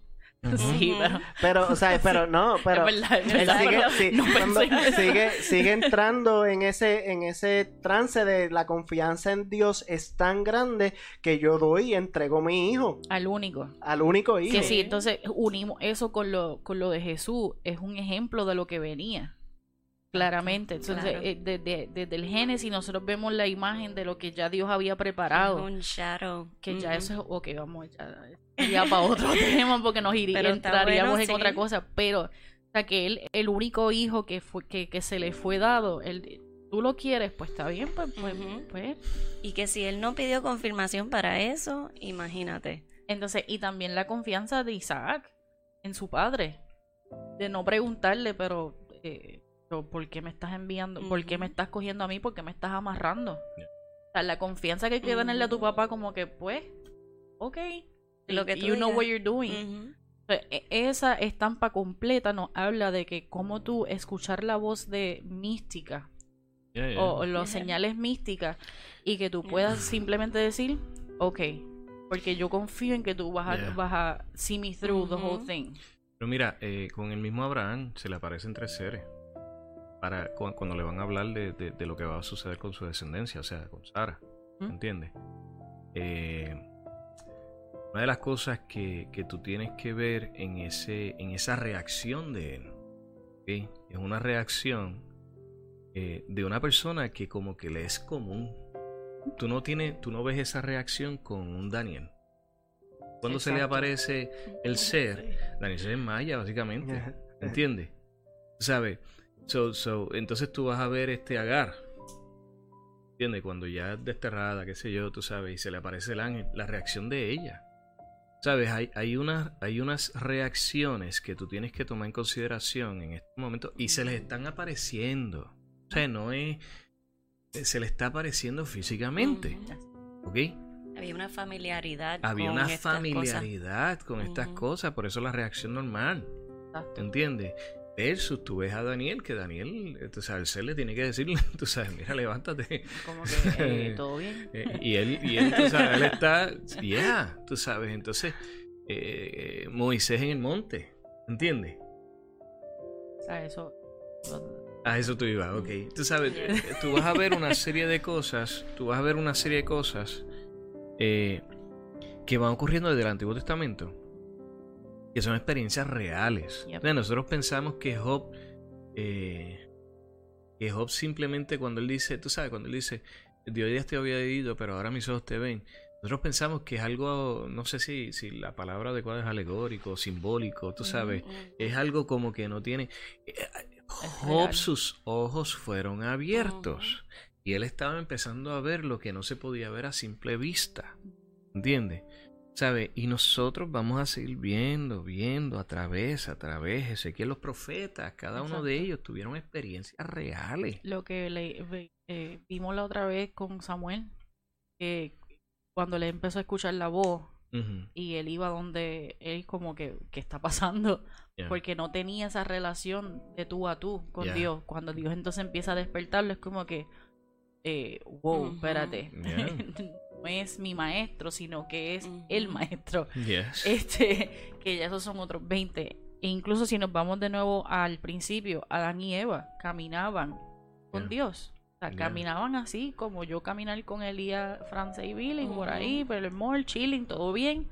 Sí, pero Pero, o sea, pero no, pero es verdad, es él verdad, sigue, pero sí, no pensé cuando- en eso. sigue, sigue entrando en ese, en ese trance de la confianza en Dios es tan grande que yo doy y entrego mi hijo al único. al único hijo. Que sí, entonces unimos eso con lo, con lo de Jesús. Es un ejemplo de lo que venía. Claramente. Entonces, Claro. eh, desde, desde el Génesis nosotros vemos la imagen de lo que ya Dios había preparado. Un shadow. Que ya eso es, ok, vamos ya, ya para otro tema porque nos iría, entraríamos bueno, en sí. otra cosa, pero, o sea, que él, el único hijo que fue, que, que se le fue dado, él, tú lo quieres, pues está bien, pues, pues, pues. Y que si Él no pidió confirmación para eso, imagínate. Entonces, y también la confianza de Isaac en su padre, de no preguntarle, pero, eh, pero, ¿por qué me estás enviando? ¿Por qué me estás cogiendo a mí? ¿Por qué me estás amarrando? Yeah. O sea, la confianza que hay que tenerle a tu papá como que, pues, ok, Lo que tú you know digas. what you're doing. O sea, e- Esa estampa completa nos habla de que como tú escuchar la voz de mística Ya, ya. o, las Ajá. señales místicas y que tú puedas simplemente decir, ok, porque yo confío en que tú vas a, Yeah. vas a see me through the whole thing. Pero mira, eh, con el mismo Abraham se le aparecen tres seres. Para, cu- cuando le van a hablar de, de- de lo que va a suceder con su descendencia, o sea, con Sara. ¿Mm? ¿Entiendes? Eh, una de las cosas que, que tú tienes que ver en, ese, en esa reacción de él, es una reacción eh, de una persona que como que le es común. Tú no, tienes, tú no ves esa reacción con un Daniel. Cuando se le aparece el ser, Daniel se desmaya básicamente. ¿Entiendes? ¿Sabes? So, so, entonces tú vas a ver este Agar. ¿Entiendes? Cuando ya es desterrada, qué sé yo, tú sabes, y se le aparece el ángel, la reacción de ella. ¿Sabes? Hay, hay, unas, hay unas reacciones que tú tienes que tomar en consideración en este momento y se les están apareciendo. O sea, no es. Se le está apareciendo físicamente. ¿Ok? Había una familiaridad. Había con una estas cosas. familiaridad con estas Ujú. cosas, por eso la reacción normal. Exacto. ¿Entiendes? Versus tú ves a Daniel, que Daniel, eh, tú sabes, el ser le tiene que decirle, tú sabes, mira, levántate. Como que, eh, ¿todo bien? Eh, y él, y él, tú sabes, él está, yeah, tú sabes, entonces, eh, Moisés en el monte, ¿entiendes? Sea, eso... A eso tú ibas, ok. Tú sabes, tú vas a ver una serie de cosas, tú vas a ver una serie de cosas eh, que van ocurriendo desde el Antiguo Testamento, que son experiencias reales. Yep. O sea, nosotros pensamos que Job, eh, que Job simplemente cuando él dice, tú sabes, cuando él dice, Dios ya te había oído, pero ahora mis ojos te ven. Nosotros pensamos que es algo, no sé si, si la palabra adecuada es alegórico, simbólico, tú sabes, es algo como que no tiene... eh, Job, sus ojos fueron abiertos. Y él estaba empezando a ver lo que no se podía ver a simple vista. ¿Entiendes? ¿Sabe? Y nosotros vamos a seguir viendo, viendo a través, a través. Ezequiel, los profetas, cada uno de ellos tuvieron experiencias reales. Lo que le, eh, vimos la otra vez con Samuel, que cuando le empezó a escuchar la voz y él iba donde él como que, ¿qué está pasando? Porque no tenía esa relación de tú a tú con Dios. Cuando Dios entonces empieza a despertarlo, es como que, eh, wow, espérate. no es mi maestro, sino que es el maestro. Este, que ya esos son otros 20. E incluso si nos vamos de nuevo al principio, Adán y Eva caminaban con Dios. O sea, caminaban así, como yo caminar con Elías, Frances y Billy, por ahí, por el mall, chilling, todo bien.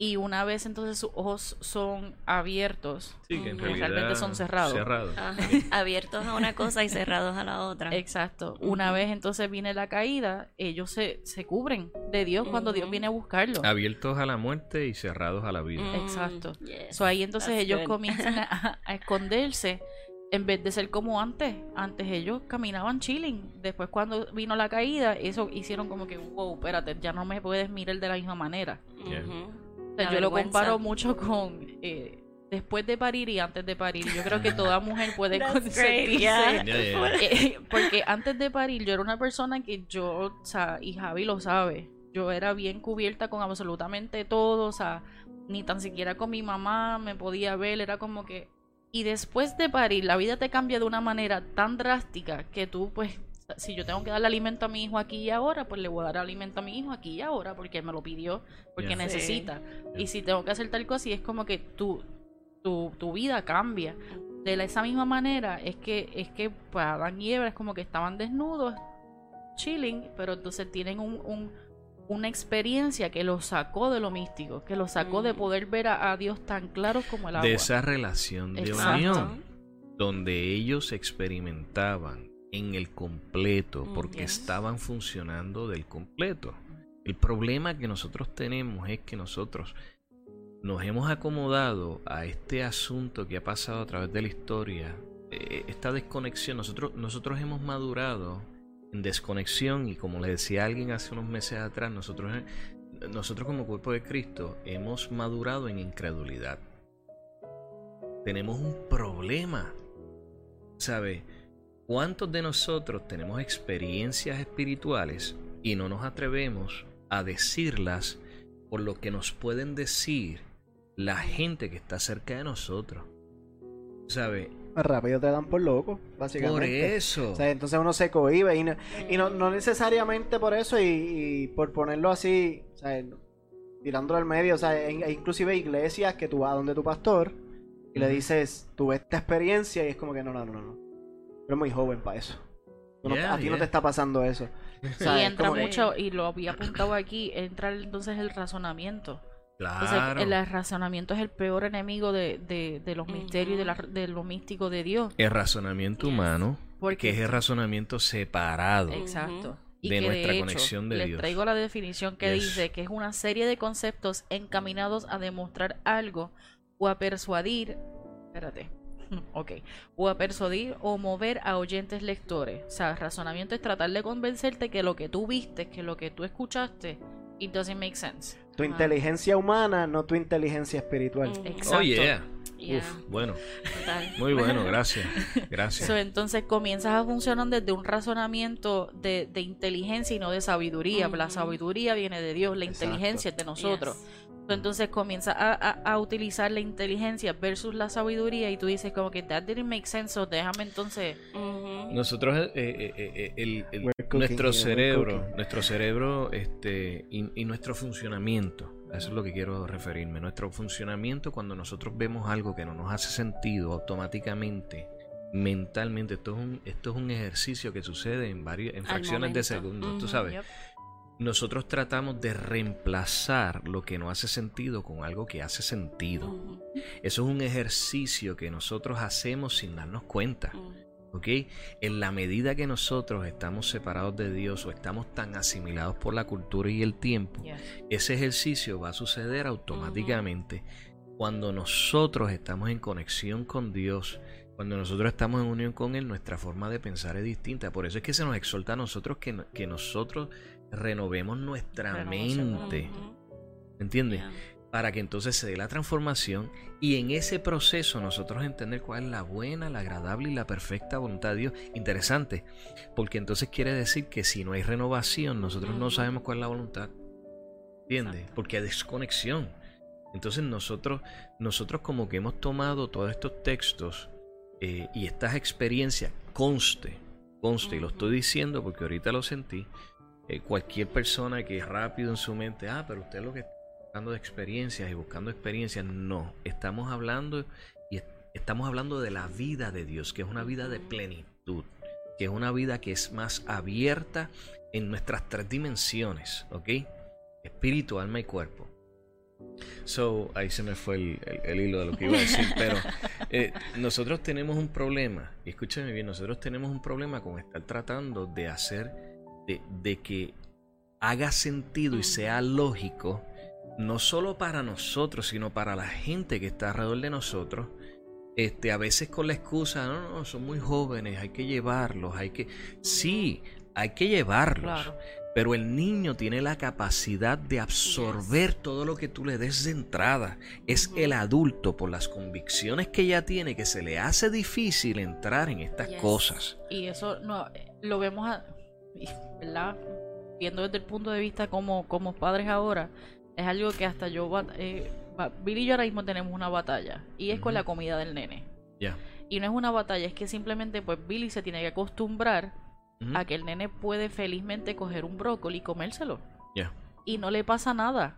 Y una vez entonces sus ojos son abiertos, sí, que realmente son cerrados. abiertos a una cosa y cerrados a la otra. Exacto. Una vez entonces viene la caída, ellos se, se cubren de Dios cuando Dios viene a buscarlos. Abiertos a la muerte y cerrados a la vida. Exacto. So, ahí entonces ellos comienzan a, a esconderse en vez de ser como antes, antes ellos caminaban chilling. Después cuando vino la caída, eso hicieron como que, wow, espérate, ya no me puedes mirar de la misma manera. Yo lo comparo mucho con eh, después de parir y antes de parir. Yo creo que toda mujer puede conseguirse. Eh, porque antes de parir yo era una persona que yo, o sea, y Javi lo sabe, yo era bien cubierta con absolutamente todo, o sea, ni tan siquiera con mi mamá me podía ver, era como que y después de parir, la vida te cambia de una manera tan drástica que tú, pues, si yo tengo que darle alimento a mi hijo aquí y ahora, pues le voy a dar alimento a mi hijo aquí y ahora porque me lo pidió, porque necesita. Y si tengo que hacer tal cosa, y es como que tu, tu, tu vida cambia. De esa misma manera, es que, es que para pues, Adán y Eva es como que estaban desnudos, chilling, pero entonces tienen un una experiencia que lo sacó de lo místico, que lo sacó de mm. poder ver a, Dios tan claro como el agua. De esa relación de unión, donde ellos experimentaban en el completo, mm, porque estaban funcionando del completo. El problema que nosotros tenemos es que nosotros nos hemos acomodado a este asunto que ha pasado a través de la historia, eh, esta desconexión, nosotros, nosotros hemos madurado en desconexión y como le decía alguien hace unos meses atrás, nosotros, nosotros como cuerpo de Cristo hemos madurado en incredulidad. Tenemos un problema. ¿Sabe? ¿Cuántos de nosotros tenemos experiencias espirituales y no nos atrevemos a decirlas por lo que nos pueden decir la gente que está cerca de nosotros? ¿Sabe? rápido te dan por loco, básicamente. Por eso. O sea, entonces uno se cohibe y no, y no, no necesariamente por eso y, por ponerlo así, o sea, tirándolo al medio, o sea, hay inclusive iglesias que tú vas donde tu pastor y le dices, tuve esta experiencia y es como que no, no, no, no. Eres muy joven para eso. a ti no te está pasando eso. y entra mucho, y lo había apuntado aquí, entra entonces el razonamiento. Claro. el razonamiento es el peor enemigo de, los misterios y de, lo místico de Dios. El razonamiento humano, porque es el razonamiento separado. Exacto. de nuestra conexión de les traigo la definición que dice que es una serie de conceptos encaminados a demostrar algo o a persuadir. Espérate. Ok. O a persuadir o mover a oyentes lectores. O sea, razonamiento es tratar de convencerte que lo que tú viste, que lo que tú escuchaste, it doesn't make sense. Tu inteligencia humana, no tu inteligencia espiritual. Exacto. Oh, yeah. bueno. Muy bueno, gracias. Gracias. entonces comienzas a funcionar desde un razonamiento de, inteligencia y no de sabiduría. La sabiduría viene de Dios, la inteligencia es de nosotros. Entonces comienzas a, utilizar la inteligencia versus la sabiduría y tú dices como que that didn't make sense, so déjame entonces... Nosotros, eh, eh, eh, nuestro cerebro, nuestro cerebro este, y, nuestro funcionamiento, eso es lo que quiero referirme, nuestro funcionamiento cuando nosotros vemos algo que no nos hace sentido automáticamente, mentalmente, esto es un, esto es un ejercicio que sucede en, varios, en fracciones de segundos, tú sabes nosotros tratamos de reemplazar lo que no hace sentido con algo que hace sentido. Eso es un ejercicio que nosotros hacemos sin darnos cuenta. ¿Ok? En la medida que nosotros estamos separados de Dios o estamos tan asimilados por la cultura y el tiempo, ese ejercicio va a suceder automáticamente. Cuando nosotros estamos en conexión con Dios, Cuando nosotros estamos en unión con Él, nuestra forma de pensar es distinta. Por eso es que se nos exhorta a nosotros que, que nosotros renovemos nuestra Renovación. mente. ¿Entiendes? Para que entonces se dé la transformación y en ese proceso nosotros entender cuál es la buena, la agradable y la perfecta voluntad de Dios. Interesante, porque entonces quiere decir que si no hay renovación, nosotros no sabemos cuál es la voluntad. ¿Entiendes? Exacto. Porque hay desconexión. Entonces nosotros, nosotros como que hemos tomado todos estos textos eh, y estas experiencias, conste, conste, y lo estoy diciendo porque ahorita lo sentí, eh, cualquier persona que es rápido en su mente, ah, pero usted lo que está buscando de experiencias y buscando experiencias, no, estamos hablando y es- estamos hablando de la vida de Dios, que es una vida de plenitud, que es una vida que es más abierta en nuestras tres dimensiones, ¿ok? Espíritu, alma y cuerpo. So, ahí se me fue el, el- el hilo de lo que iba a decir, pero eh, nosotros tenemos un problema, y escúchame bien, nosotros tenemos un problema con estar tratando de hacer, de, de que haga sentido y sea lógico, no solo para nosotros, sino para la gente que está alrededor de nosotros. Este, a veces con la excusa, no, no, son muy jóvenes, hay que llevarlos, hay que... Sí, hay que llevarlos. Claro. Pero el niño tiene la capacidad de absorber todo lo que tú le des de entrada. Es el adulto, por las convicciones que ya tiene, que se le hace difícil entrar en estas Yes. cosas. Y eso no lo vemos, a- ¿verdad? Viendo desde el punto de vista como, como padres ahora, es algo que hasta yo, eh, Billy y yo ahora mismo tenemos una batalla, y es con la comida del nene. Y no es una batalla, es que simplemente pues Billy se tiene que acostumbrar a que el nene puede felizmente coger un brócoli y comérselo. Y no le pasa nada.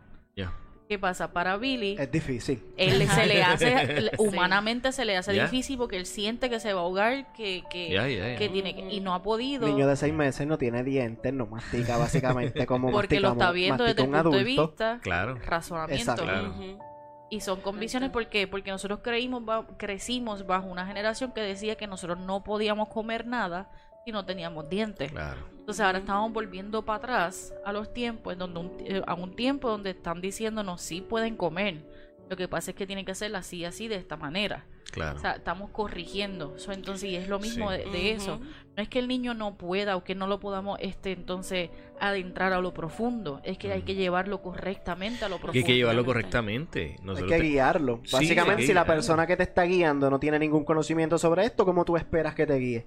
¿Qué pasa? Para Billy, Es difícil. él se le hace, Sí. humanamente se le hace difícil porque él siente que se va a ahogar, que, que, que tiene que, y no ha podido. Niño de seis meses no tiene dientes, no mastica básicamente como porque lo está viendo desde el un punto de adulto. vista Claro. razonamiento Exacto. Claro. Ujú. y son convicciones Exacto. ¿por qué? porque nosotros creímos crecimos bajo una generación que decía que nosotros no podíamos comer nada si no teníamos dientes Claro. entonces ahora estamos volviendo para atrás a los tiempos en donde un- eh, a un tiempo donde están diciéndonos sí pueden comer lo que pasa es que tienen que hacerlo así así de esta manera Claro. o sea estamos corrigiendo eso entonces y es lo mismo Sí. de, de eso no es que el niño no pueda o que no lo podamos este entonces adentrar a lo profundo, es que hay Ujú. que llevarlo correctamente a lo Y profundo. hay que llevarlo Correctamente. Hay que te- guiarlo. Básicamente, que si la persona que te está guiando no tiene ningún conocimiento sobre esto, ¿cómo tú esperas que te guíe?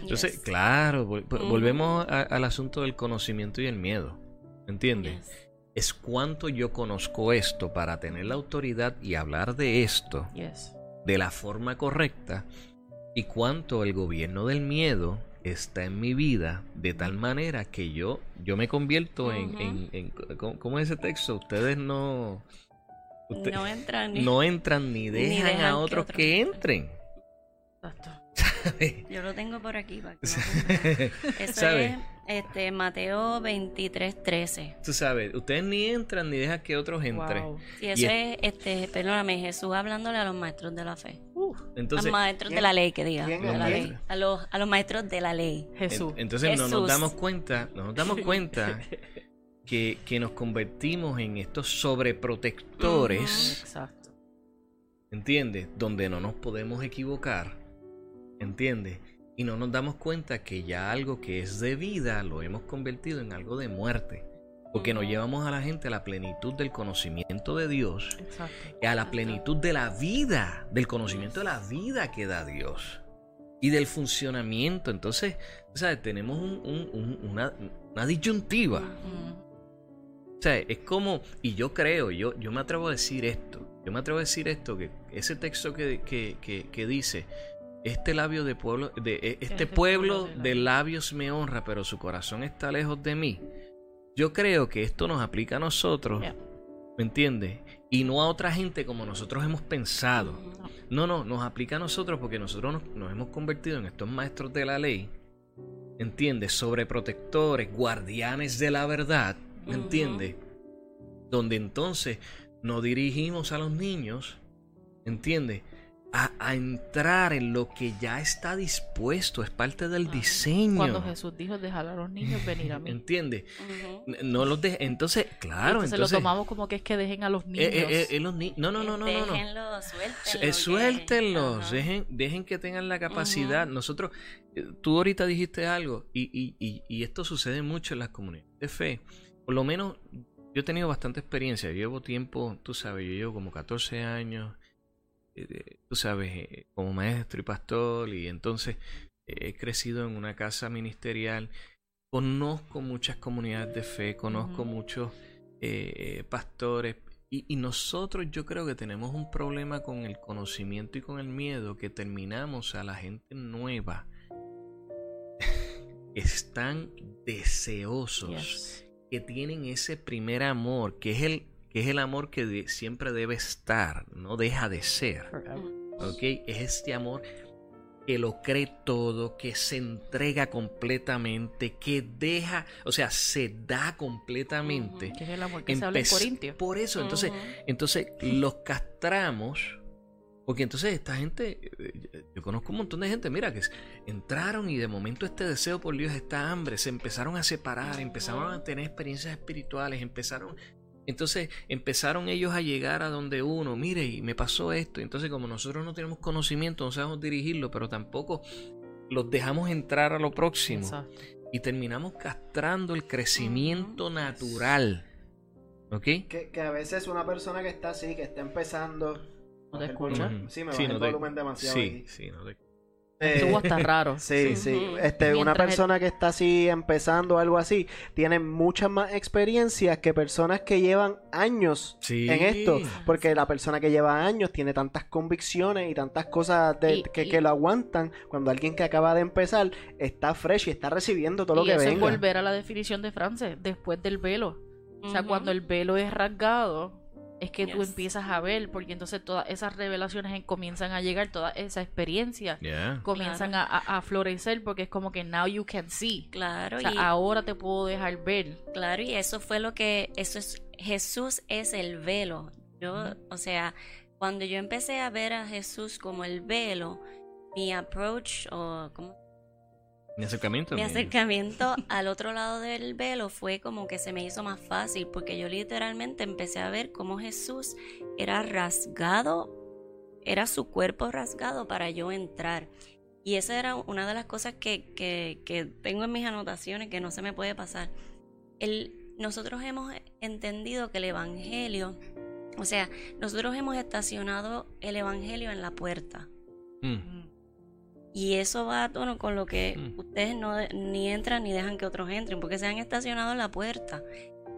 Entonces, Yes. claro, vol- Ujú. volvemos a- al asunto del conocimiento y el miedo. ¿Entiendes? Yes. Es cuánto yo conozco esto para tener la autoridad y hablar de esto Yes. de la forma correcta y cuánto el gobierno del miedo está en mi vida de tal manera que yo yo me convierto en, Ujú. en- en- ¿cómo, cómo es ese texto? Ustedes no usted- no entran ni... no entran ni dejan, dejan a que otros otros que entren. entren. Yo lo tengo por aquí para que. Eso ¿Sabes? es este, Mateo 23, 13. Tú sabes, ustedes ni entran ni dejan que otros entren. Wow. Y eso es, este, perdóname, Jesús hablándole a los maestros de la fe. Uh, a los maestros de ¿quién- la ley, que diga. de la ley. A los, a los maestros de la ley. Jesús. en- entonces no nos damos cuenta, no nos damos cuenta que, que nos convertimos en estos sobreprotectores. Exacto. ¿entiendes? Donde no nos podemos equivocar, ¿entiendes? Y no nos damos cuenta que ya algo que es de vida lo hemos convertido en algo de muerte. Porque nos llevamos a la gente a la plenitud del conocimiento de Dios, Exacto. y a la plenitud de la vida, del conocimiento de la vida que da Dios y del funcionamiento. Entonces, ¿sabes? Tenemos un- un- un- una, una disyuntiva. Mm. O sea, es como, y yo creo, yo, yo me atrevo a decir esto, yo me atrevo a decir esto, que ese texto que, que, que, que dice, este labio de pueblo, de e- este Este pueblo de labios me honra, pero su corazón está lejos de mí. Yo creo que esto nos aplica a nosotros, Yeah. ¿me entiendes? Y no a otra gente como nosotros hemos pensado. No, no, nos aplica a nosotros porque nosotros nos, nos hemos convertido en estos maestros de la ley, ¿entiendes? Sobreprotectores, guardianes de la verdad, ¿me entiendes? Donde entonces nos dirigimos a los niños, ¿entiendes? A, entrar en lo que ya está dispuesto, es parte del diseño. Cuando Jesús dijo dejar a los niños venir a mí. ¿Entiendes? No los de entonces, claro. Entonces, lo tomamos como que es que dejen a los niños. Eh, eh, los no, no, no, no, no. Déjenlos, suéltenlos. suéltenlos, dejen, dejen que tengan la capacidad. Nosotros, tú ahorita dijiste algo, y, y, y, y esto sucede mucho en las comunidades de fe. Por lo menos yo he tenido bastante experiencia, llevo tiempo, tú sabes, yo llevo como 14 años eh, tú sabes, eh, como maestro y pastor, y entonces eh, he crecido en una casa ministerial. Conozco muchas comunidades de fe, conozco muchos pastores, y, y, nosotros yo creo que tenemos un problema con el conocimiento y con el miedo que terminamos a la gente nueva. Están deseosos, que tienen ese primer amor, que es el que es el amor que siempre debe estar, no deja de ser. ¿Ok? Es este amor que lo cree todo, que se entrega completamente, que deja, o sea, se da completamente. Que es el amor que se habla en Corintio. Por eso, entonces, entonces los castramos. Porque entonces esta gente, yo conozco un montón de gente, mira, que entraron y de momento este deseo por Dios, esta hambre, se empezaron a separar, empezaron a tener experiencias espirituales, empezaron entonces empezaron ellos a llegar a donde uno, mire, y me pasó esto. Entonces como nosotros no tenemos conocimiento, no sabemos dirigirlo, pero tampoco los dejamos entrar a lo próximo. Y terminamos castrando el crecimiento natural. ¿Ok? Que, que, a veces una persona que está así, que está empezando... ¿No te escucha? Sí, me sí, el volumen demasiado. Sí, sí, no te eh, hasta raro. Sí, sí. Este, una persona que está así empezando algo así tiene muchas más experiencias que personas que llevan años en esto. Porque la persona que lleva años tiene tantas convicciones y tantas cosas que, que, lo aguantan. Cuando alguien que acaba de empezar está fresh y está recibiendo todo lo que eso venga. Es volver a la definición de Frances, después del velo. O sea, cuando el velo es rasgado, es que tú empiezas a ver, porque entonces todas esas revelaciones comienzan a llegar, toda esa experiencia comienzan a, florecer, porque es como que now you can see. Claro. y ahora te puedo dejar ver. Claro, y eso fue lo que, eso es, Jesús es el velo. Yo, o sea, cuando yo empecé a ver a Jesús como el velo, mi approach, o ¿cómo mi acercamiento. Mi acercamiento al otro lado del velo fue como que se me hizo más fácil porque yo literalmente empecé a ver cómo Jesús era rasgado, era su cuerpo rasgado para yo entrar. Y esa era una de las cosas que, que, tengo en mis anotaciones que no se me puede pasar. El, nosotros hemos entendido que el Evangelio, o sea, nosotros hemos estacionado el Evangelio en la puerta. Mm. Y eso va a tono con lo que mm. ustedes no ni entran ni dejan que otros entren, porque se han estacionado en la puerta.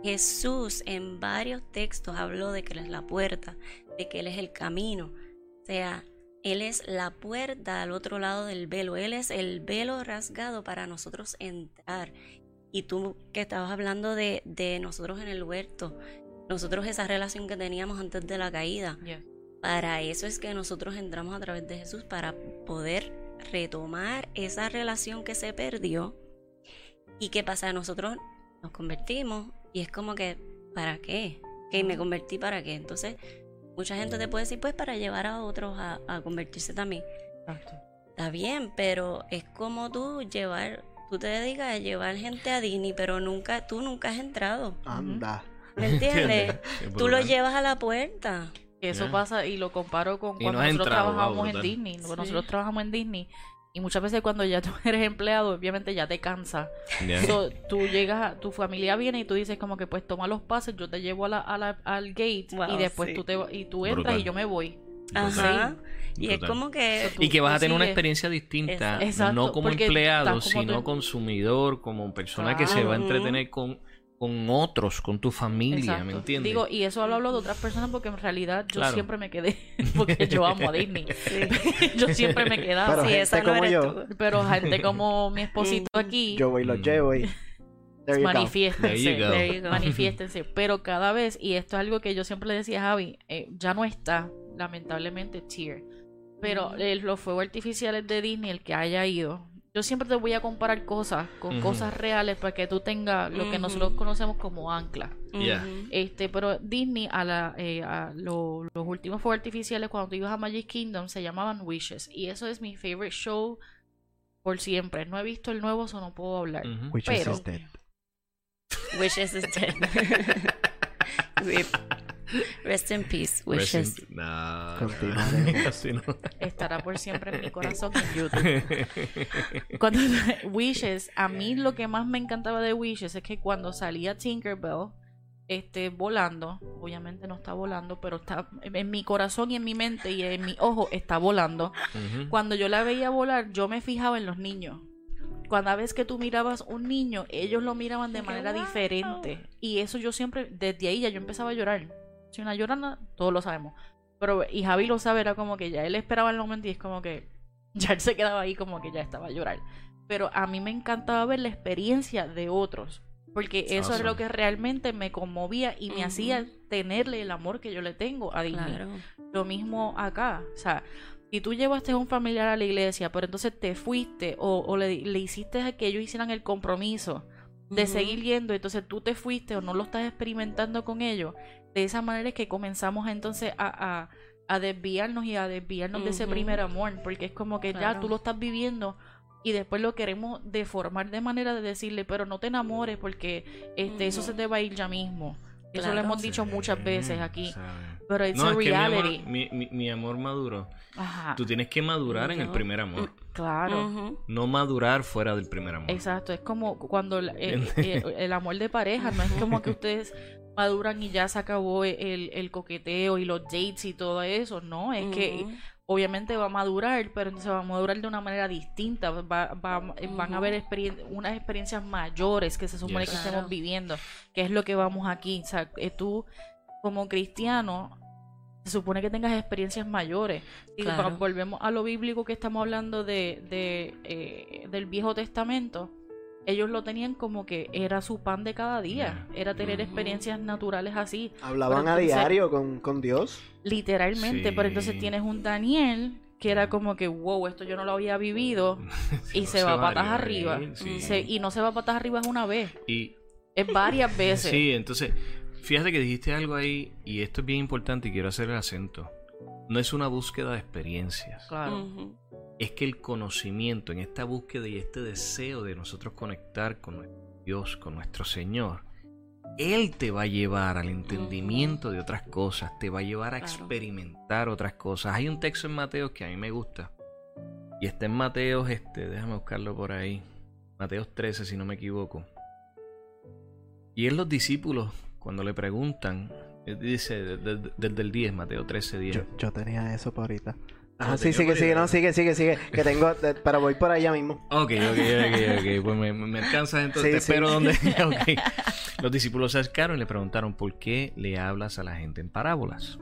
Jesús en varios textos habló de que Él es la puerta, de que Él es el camino. O sea, Él es la puerta al otro lado del velo. Él es el velo rasgado para nosotros entrar. Y tú que estabas hablando de, de nosotros en el huerto, nosotros esa relación que teníamos antes de la caída. Para eso es que nosotros entramos a través de Jesús, para poder retomar esa relación que se perdió. ¿Y qué pasa? Nosotros nos convertimos y es como que, ¿para qué? ¿Que me convertí para qué? Entonces, mucha gente te puede decir, pues para llevar a otros a, convertirse también. Está bien, pero es como tú llevar, tú te dedicas a llevar gente a Disney, pero nunca, tú nunca has entrado. Anda. ¿Me entiendes? tú lo llevas a la puerta. Eso pasa y lo comparo con cuando nosotros trabajamos en Disney. Nosotros trabajamos en Disney y muchas veces cuando ya tú eres empleado, obviamente ya te cansa. tú llegas, tu familia viene y tú dices como que pues toma los pases, yo te llevo a la, al gate y después tú te y tú entras y yo me voy. Ajá. Y es como que... y que vas a tener una experiencia distinta, no como empleado, sino consumidor, como persona que se va a entretener con con otros, con tu familia, ¿me entiendes? Digo, y eso lo hablo de otras personas porque en realidad yo siempre me quedé, porque yo amo a Disney. yo siempre me quedaba. Pero gente como yo. Pero gente como mi esposito mm. aquí. Yo voy, lo llevo y... Manifiéstense, manifiéstense. Pero cada vez, y esto es algo que yo siempre le decía a Javi, eh, ya no está, lamentablemente, Tier. Pero los fuegos artificiales de Disney, el que haya ido, yo siempre te voy a comparar cosas con cosas reales para que tú tengas lo que nosotros conocemos como ancla. Este, pero Disney a, la, eh, a los últimos fuegos artificiales cuando tú ibas a Magic Kingdom se llamaban Wishes y eso es mi favorite show por siempre. No he visto el nuevo, eso no puedo hablar. Wishes pero, is dead. Wishes is dead. Rest in peace, wishes. Estará por siempre en mi corazón en YouTube. Cuando Wishes, a mí lo que más me encantaba de Wishes es que cuando salía Tinkerbell, este, volando, obviamente no está volando, pero está en mi corazón y en mi mente y en mi ojo está volando. Cuando yo la veía volar, yo me fijaba en los niños cuando vez que tú mirabas un niño, ellos lo miraban de manera diferente. Y eso yo siempre, desde ahí ya yo empezaba a llorar una llorona, todos lo sabemos. Pero, y Javi lo sabe, era como que ya él esperaba el momento y es como que ya él se quedaba ahí como que ya estaba a llorar. Pero a mí me encantaba ver la experiencia de otros. Porque eso es lo que realmente me conmovía y me hacía tenerle el amor que yo le tengo a Disney. Lo mismo acá. O sea, si tú llevaste a un familiar a la iglesia, pero entonces te fuiste o, le, le, hiciste a que ellos hicieran el compromiso de seguir yendo, entonces tú te fuiste o no lo estás experimentando con ellos, de esa manera es que comenzamos entonces a, a, desviarnos y a desviarnos de ese primer amor, porque es como que ya tú lo estás viviendo y después lo queremos deformar de manera de decirle, pero no te enamores porque este, eso se te va a ir ya mismo. Eso lo hemos dicho muchas veces aquí. Pero es no, reality. mi, amor, mi, amor maduro. Tú tienes que madurar en el primer amor. Claro. No madurar fuera del primer amor. Exacto. Es como cuando el, el, amor de pareja, no es como que ustedes maduran y ya se acabó el, el coqueteo y los dates y todo eso. No, es que obviamente va a madurar, pero entonces va a madurar de una manera distinta. Va, va, Van a haber unas experiencias mayores que se supone que estemos viviendo, que es lo que vamos aquí. O sea, eh, tú como cristiano se supone que tengas experiencias mayores. Y volvemos a lo bíblico que estamos hablando de, de eh, del Viejo Testamento ellos lo tenían como que era su pan de cada día, era tener experiencias naturales así. Hablaban a diario con, con, Dios. Literalmente, pero entonces tienes un Daniel que era como que, wow, esto yo no lo había vivido y se, va patas arriba. y no se va patas arriba es una vez. Y, es varias veces. Sí, entonces, fíjate que dijiste algo ahí y esto es bien importante y quiero hacer el acento. No es una búsqueda de experiencias. Claro es que el conocimiento en esta búsqueda y este deseo de nosotros conectar con Dios, con nuestro Señor, Él te va a llevar al entendimiento de otras cosas, te va a llevar a experimentar otras cosas. Hay un texto en Mateo que a mí me gusta. Y está en Mateo, este, déjame buscarlo por ahí. Mateo 13, si no me equivoco. Y es los discípulos, cuando le preguntan, dice desde el 10, Mateo 13, 10. Yo, yo tenía eso por ahorita. Ah, sí, sigue, sigue, no, sigue, sigue, sigue. Que tengo, pero voy por allá mismo. Ok, ok, ok, ok. Pues me, me alcanzas entonces, te espero donde. Okay. Los discípulos se acercaron y le preguntaron: ¿Por qué le hablas a la gente en parábolas?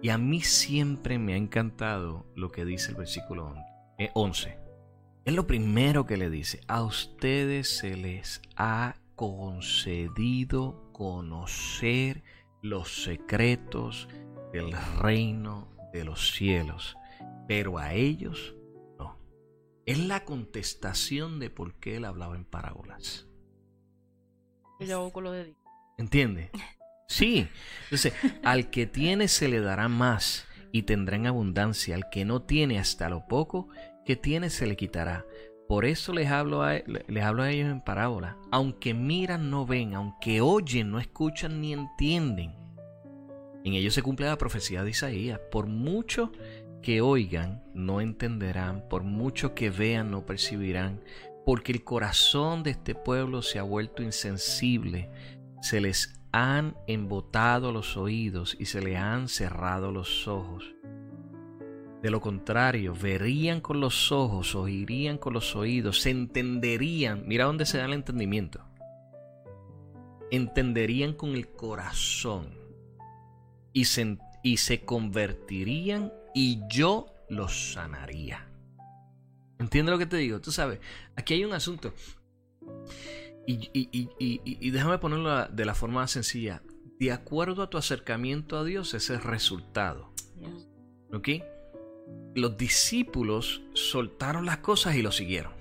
Y a mí siempre me ha encantado lo que dice el versículo 11. Eh, es lo primero que le dice: A ustedes se les ha concedido conocer los secretos del reino de los cielos pero a ellos no. Es la contestación de por qué él hablaba en parábolas. ¿Entiende? Sí. Entonces, al que tiene se le dará más y tendrá en abundancia. Al que no tiene hasta lo poco que tiene se le quitará. Por eso les hablo a, les hablo a ellos en parábola. Aunque miran, no ven. Aunque oyen, no escuchan ni entienden. En ellos se cumple la profecía de Isaías. Por mucho que oigan no entenderán, por mucho que vean no percibirán, porque el corazón de este pueblo se ha vuelto insensible, se les han embotado los oídos y se les han cerrado los ojos. De lo contrario, verían con los ojos, oirían con los oídos, se entenderían, mira dónde se da el entendimiento, entenderían con el corazón y se, y se convertirían y yo los sanaría. ¿Entiendes lo que te digo? Tú sabes, aquí hay un asunto. Y, déjame ponerlo de la forma más sencilla. De acuerdo a tu acercamiento a Dios, ese es el resultado. ¿Ok? Los discípulos soltaron las cosas y lo siguieron.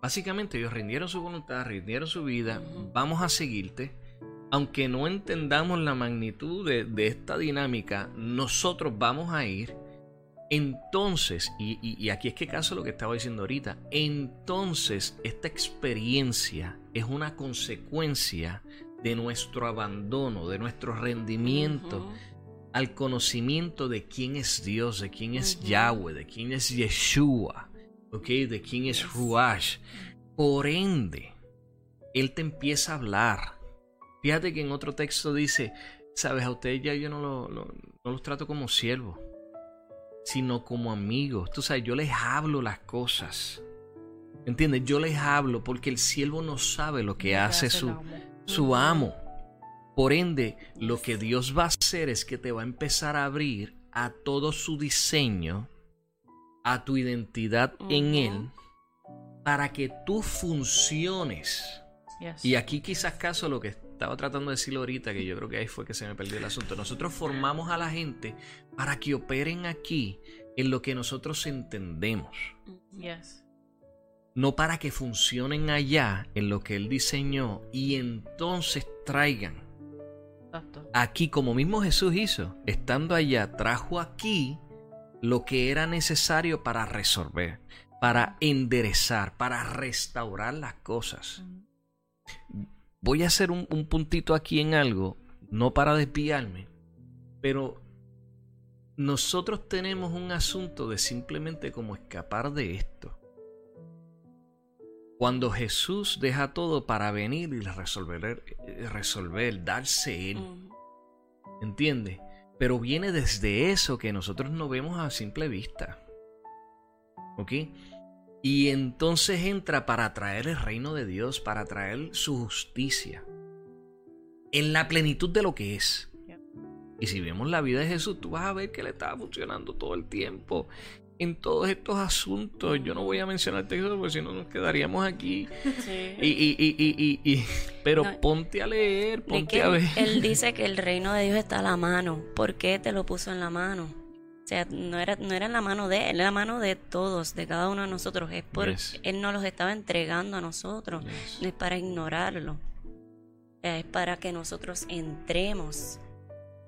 Básicamente ellos rindieron su voluntad, rindieron su vida, vamos a seguirte. Aunque no entendamos la magnitud de, de esta dinámica, nosotros vamos a ir. Entonces, y, y- y aquí es que caso lo que estaba diciendo ahorita, entonces esta experiencia es una consecuencia de nuestro abandono, de nuestro rendimiento al conocimiento de quién es Dios, de quién es. Yahweh, de quién es Yeshua, ¿ok? de quién es. Ruach. Por ende, Él te empieza a hablar. Fíjate que en otro texto dice, sabes, a ustedes ya yo no, lo- lo- no los trato como siervos, sino como amigos. Tú sabes, yo les hablo las cosas. ¿Entiendes? Yo les hablo porque el siervo no sabe lo que hace su, amo. su amo. Por ende, lo que Dios va a hacer es que te va a empezar a abrir a todo su diseño, a tu identidad en. Él, para que tú funciones. Yes. Y aquí quizás caso lo que estaba tratando de decir ahorita, que yo creo que ahí fue que se me perdió el asunto. Nosotros formamos a la gente para que operen aquí en lo que nosotros entendemos Yes. no para que funcionen allá en lo que él diseñó y entonces traigan Exacto. aquí como mismo Jesús hizo, estando allá, trajo aquí lo que era necesario para resolver, para enderezar, para restaurar las cosas. Voy a hacer un, un puntito aquí en algo, no para desviarme, pero nosotros tenemos un asunto de simplemente como escapar de esto. Cuando Jesús deja todo para venir y resolver, eh, resolver darse Él. ¿entiendes? Pero viene desde eso que nosotros no vemos a simple vista. ¿Ok? Y entonces entra para traer el reino de Dios, para traer su justicia. En la plenitud de lo que es. Y si vemos la vida de Jesús, tú vas a ver que le estaba funcionando todo el tiempo. En todos estos asuntos. Yo no voy a mencionar textos porque si no nos quedaríamos aquí. Sí. Y, y, y, y, y- y- pero No, ponte a leer, ponte a ver. Él dice que el reino de Dios está a la mano. ¿Por qué te lo puso en la mano? O sea, no era, no era en la mano de él, era en la mano de todos, de cada uno de nosotros. Es porque Yes. Él nos los estaba entregando a nosotros. Yes. No es para ignorarlo. O sea, es para que nosotros entremos.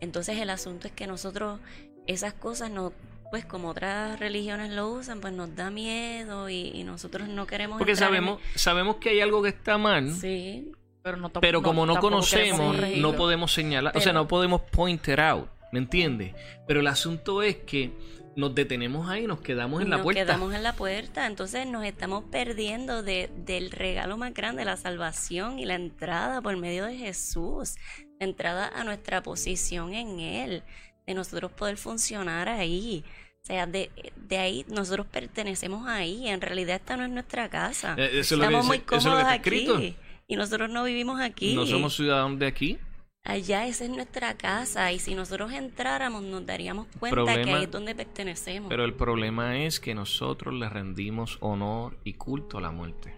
Entonces el asunto es que nosotros esas cosas no, pues como otras religiones lo usan, pues nos da miedo y, y nosotros no queremos Porque en- sabemos, sabemos que hay algo que está mal, Sí, Pero, no, pero como no conocemos, no podemos señalar, o sea, no podemos point it out, ¿me entiendes? Pero el asunto es que nos detenemos ahí, nos quedamos en la nos puerta. quedamos en la puerta, entonces nos estamos perdiendo de, del regalo más grande, la salvación y la entrada por medio de Jesús, la entrada a nuestra posición en Él, de nosotros poder funcionar ahí. O sea, de, de ahí nosotros pertenecemos ahí, en realidad esta no es nuestra casa. Eh, eso es lo que Estamos dice- muy eso es lo que cómodos está aquí escrito. y nosotros no vivimos aquí. No somos ciudadanos de aquí. Allá esa es nuestra casa y si nosotros entráramos nos daríamos cuenta que ahí es donde pertenecemos. Pero el problema es que nosotros le rendimos honor y culto a la muerte.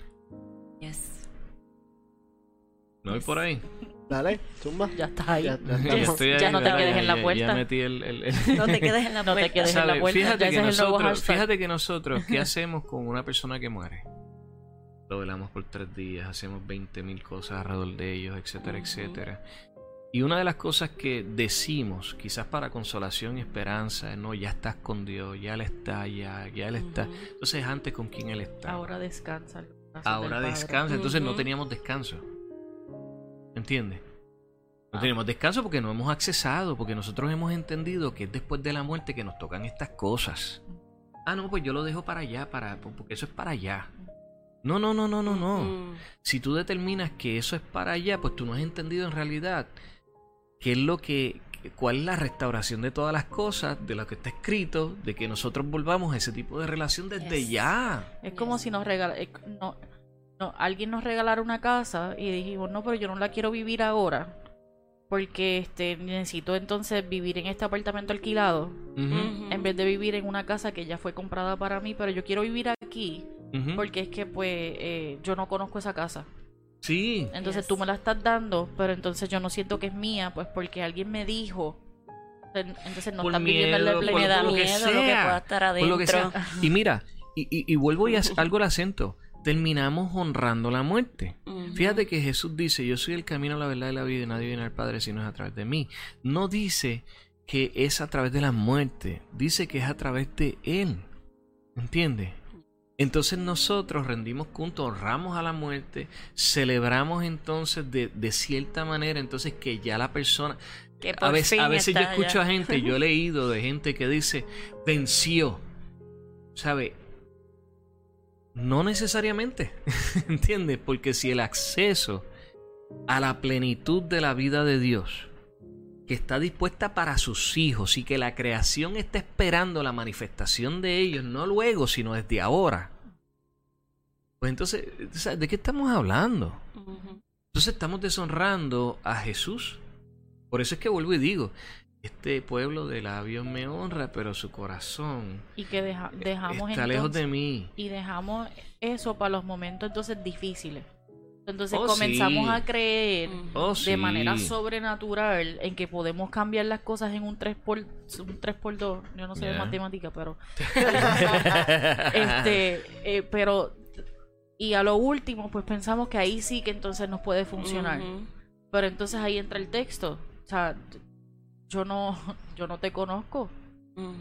Yes. ¿No hay por ahí? Dale, zumba. Ya estás ahí. Ya- ya Ya estamos. estoy ahí, ya no te quedes en la puerta. Ya metí el- el- el, No te quedes en la No te puerta. quedes en la puerta. Fíjate que, nosotros, fíjate que nosotros, ¿qué hacemos con una persona que muere? Lo velamos por tres días, hacemos 20 mil cosas alrededor de ellos, etcétera, etcétera. Y una de las cosas que decimos, quizás para consolación y esperanza, es, no, ya estás con Dios, ya Él está, ya, ya Él está. Ujú. Entonces antes con quién Él está. Ahora descansa. Ahora descansa, entonces no teníamos descanso. ¿Entiendes? No Ah. tenemos descanso porque no hemos accesado, porque nosotros hemos entendido que es después de la muerte que nos tocan estas cosas. Ah, no, pues yo lo dejo para allá, para, porque eso es para allá. No, no, no, no, no, no. Si tú determinas que eso es para allá, pues tú no has entendido en realidad qué es lo que, cuál es la restauración de todas las cosas, de lo que está escrito, de que nosotros volvamos a ese tipo de relación desde Yes. ya. Es como si nos regala, no, no, alguien nos regalara una casa y dijimos, no, pero yo no la quiero vivir ahora. Porque este necesito entonces vivir en este apartamento alquilado. En vez de vivir en una casa que ya fue comprada para mí, pero yo quiero vivir aquí. Porque es que pues eh, yo no conozco esa casa. Sí. Entonces Yes. tú me la estás dando, pero entonces yo no siento que es mía, pues porque alguien me dijo. En- Entonces no Por están viviendo la por- da por lo que lo pueda estar Por lo que adentro. sea. Y mira, y, y- y vuelvo y algo el acento. terminamos honrando la muerte. Fíjate que Jesús dice, yo soy el camino, la verdad y la vida, y nadie viene al Padre si no es a través de mí. No dice que es a través de la muerte, dice que es a través de Él. ¿Entiendes? Entonces nosotros rendimos culto, honramos a la muerte, celebramos entonces de, de cierta manera, entonces que ya la persona... Que A veces, a veces yo escucho a gente, yo he leído de gente que dice, venció. ¿Sabe? No necesariamente, ¿entiendes? Porque si el acceso a la plenitud de la vida de Dios, que está dispuesta para sus hijos y que la creación está esperando la manifestación de ellos, no luego, sino desde ahora. Pues entonces. ¿de qué estamos hablando? Entonces estamos deshonrando a Jesús. Por eso es que vuelvo y digo, este pueblo de labios me honra, pero su corazón Y que deja- dejamos está lejos de mí. y dejamos eso para los momentos entonces difíciles. Entonces Oh, comenzamos sí. a creer. Oh, de sí. manera sobrenatural en que podemos cambiar las cosas en un 3 por un 3 por 2 yo no sé de matemática pero este eh, pero y a lo último pues pensamos que ahí sí que entonces nos puede funcionar pero entonces ahí entra el texto o sea yo no yo no te conozco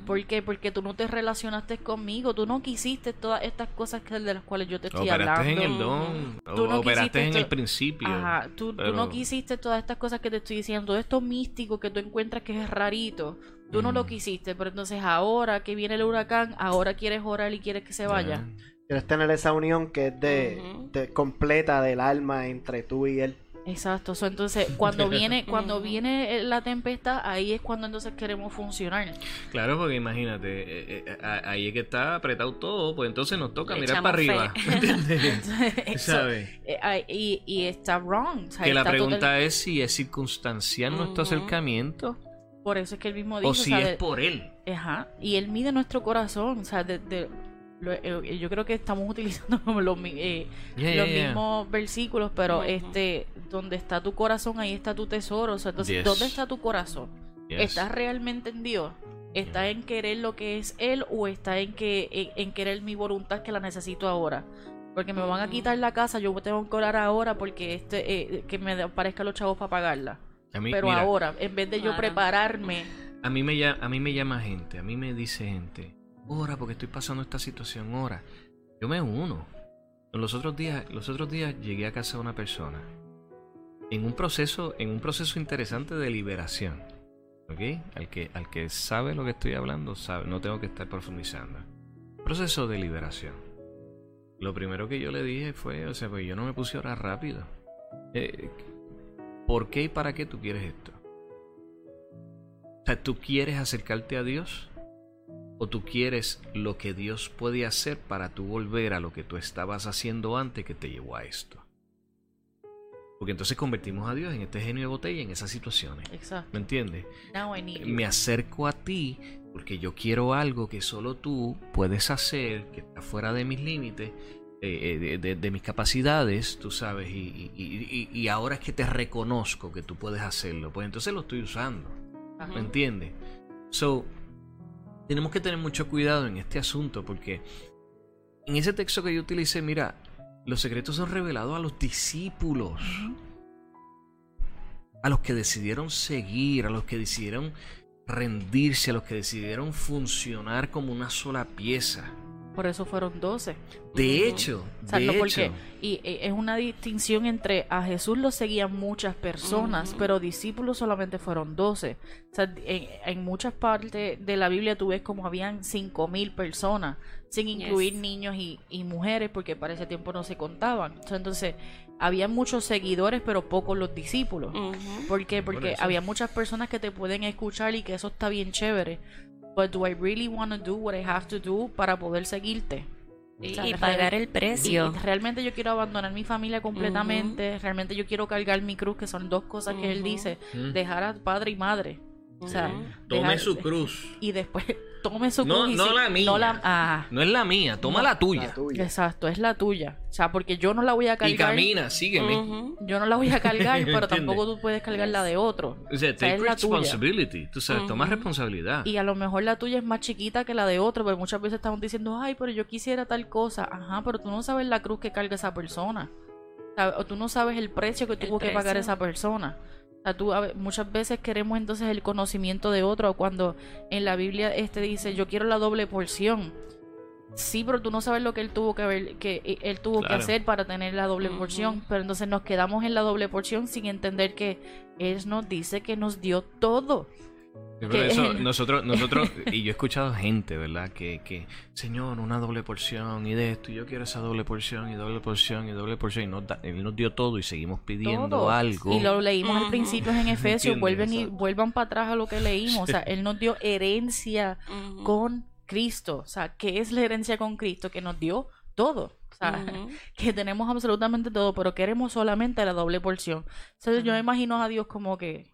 ¿Por qué? Porque tú no te relacionaste conmigo, tú no quisiste todas estas cosas que, de las cuales yo te estoy Operaste en hablando. el don, Tú o no operaste quisiste en el principio. Ajá, tú, no quisiste todas estas cosas que te estoy diciendo, todo esto místico que tú encuentras que es rarito, tú no lo quisiste, pero entonces ahora que viene el huracán, ahora quieres orar y quieres que se vaya. Quieres tener esa unión que es de- completa del alma entre tú y él. Exacto, so, entonces cuando viene cuando viene la tempestad, ahí es cuando entonces queremos funcionar. Claro, porque imagínate, eh, eh, a- ahí es que está apretado todo, pues entonces nos toca Le mirar para arriba. fe. ¿Entiendes? Eso, ¿Sabes? eh, y, y está wrong. o sea, Que la pregunta total- es si es circunstancial nuestro acercamiento Por eso es que él mismo dice, o o si sea, es de- por él. Ajá, y él mide nuestro corazón, o sea, de, de- lo- eh, yo creo que estamos utilizando como los, mi- eh, Yeah, los yeah, yeah. mismos versículos, pero este, donde está tu corazón, ahí está tu tesoro, o sea, entonces, Yes. ¿dónde está tu corazón? Yes. ¿Estás realmente en Dios? ¿Está Yeah. en querer lo que es Él o está en que en, en querer mi voluntad que la necesito ahora? Porque me van a quitar la casa, yo tengo que orar ahora porque este eh, que me aparezcan los chavos para pagarla. A mí, Pero mira, ahora, en vez de yo prepararme, a mí me llama, a mí me llama gente, a mí me dice gente, ora porque estoy pasando esta situación, ora. Yo me uno. Los otros días, los otros días llegué a casa de una persona en un proceso, en un proceso interesante de liberación. ¿Ok? Al que, al que sabe lo que estoy hablando, sabe, no tengo que estar profundizando. Proceso de liberación. Lo primero que yo le dije fue, o sea, pues yo no me puse a orar rápido. Eh, ¿Por qué y para qué tú quieres esto? O sea, ¿tú quieres acercarte a Dios? ¿O tú quieres lo que Dios puede hacer para tú volver a lo que tú estabas haciendo antes que te llevó a esto? Porque entonces convertimos a Dios en este genio de botella en esas situaciones. exacto. ¿Me entiendes? Now I need you. Me acerco a ti porque yo quiero algo que solo tú puedes hacer, que está fuera de mis límites, eh, eh, de, de- de mis capacidades, tú sabes, y, y- y- y- y ahora es que te reconozco que tú puedes hacerlo, pues entonces lo estoy usando. Ajá. ¿Me entiendes? So, tenemos que tener mucho cuidado en este asunto porque en ese texto que yo utilicé, mira, los secretos son revelados a los discípulos, a los que decidieron seguir, a los que decidieron rendirse, a los que decidieron funcionar como una sola pieza. Por eso fueron 12. De hecho, O sea, de no hecho, porque y eh, es una distinción entre a Jesús lo seguían muchas personas, pero discípulos solamente fueron 12. O sea, en, en muchas partes de la Biblia tú ves como habían 5000 personas, sin incluir Yes. niños y, y mujeres, porque para ese tiempo no se contaban. O sea, entonces, había muchos seguidores, pero pocos los discípulos. Ujú. ¿Por qué? Por Porque había muchas personas que te pueden escuchar y que eso está bien chévere. But do I really want to do what I have to do para poder seguirte? Y, O sea, y pagar el precio. Y realmente yo quiero abandonar mi familia completamente. Realmente yo quiero cargar mi cruz, que son dos cosas que él dice. Dejar a padre y madre. O sea, Tome dejar- su cruz. y después tome su No, cruz y no si- la mía. no la- ah, No es la mía, toma No, la La tuya. exacto, es la tuya. O sea, porque yo no la voy a Y cargar. camina, sígueme. Yo no la voy a cargar, pero tampoco tú puedes cargar la de otro. O sea, O sea, take responsibility. Tú sabes, toma responsabilidad. Y a lo mejor la tuya es más chiquita que la de otro, pero muchas veces estamos diciendo, ay, pero yo quisiera tal cosa. Ajá, pero tú no sabes la cruz que carga esa persona. O tú no sabes el precio que El tuvo que pagar esa persona. Sea, tú, muchas veces queremos entonces el conocimiento de otro, cuando en la Biblia este dice, yo quiero la doble porción. Sí, pero tú no sabes lo que él tuvo que ver, que eh, él tuvo que hacer para tener la doble porción. Pero entonces nos quedamos en la doble porción sin entender que él nos dice que nos dio todo. Pero eso, nosotros, nosotros, y yo he escuchado gente, ¿verdad? Que, que, Señor, una doble porción y de esto, y yo quiero esa doble porción y doble porción y doble porción, y nos da- Él nos dio todo y seguimos pidiendo todo. algo. Y lo leímos al principio en Efesios, vuelven y vuelvan para atrás a lo que leímos. O sea, Él nos dio herencia con Cristo. O sea, ¿qué es la herencia con Cristo? Que nos dio todo. O sea, que tenemos absolutamente todo, pero queremos solamente la doble porción. Entonces yo me imagino a Dios como que,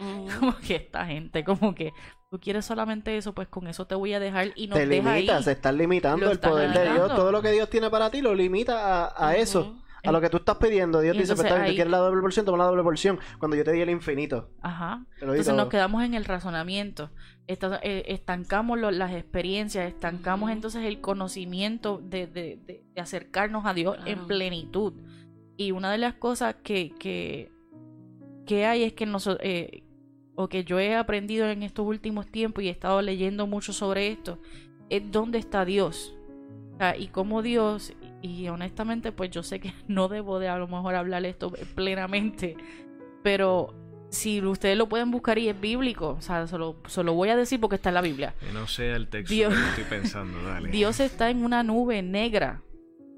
Como que esta gente, como que tú quieres solamente eso, pues con eso te voy a dejar y nos Te deja ahí. limitas, se está limitando Lo el poder de Dios. Todo lo que Dios tiene para ti lo limita a, a eso. A lo que tú estás pidiendo. Dios Y dice, pues, ahí- tú quieres la doble porción, toma la doble porción. Cuando yo te di el infinito. Ajá. Te Entonces nos quedamos en el razonamiento, Esta- eh, estancamos lo- las experiencias, estancamos entonces el conocimiento de, de- de- de acercarnos a Dios en plenitud. Y una de las cosas que, que, que hay es que nosotros, o que yo he aprendido en estos últimos tiempos y he estado leyendo mucho sobre esto, es dónde está Dios. O sea, y cómo Dios, y honestamente pues yo sé que no debo de a lo mejor hablar esto plenamente, pero si ustedes lo pueden buscar y es bíblico, o sea, se lo, se lo voy a decir porque está en la Biblia. Que no sea el texto Dios- que estoy pensando, dale. Dios está en una nube negra,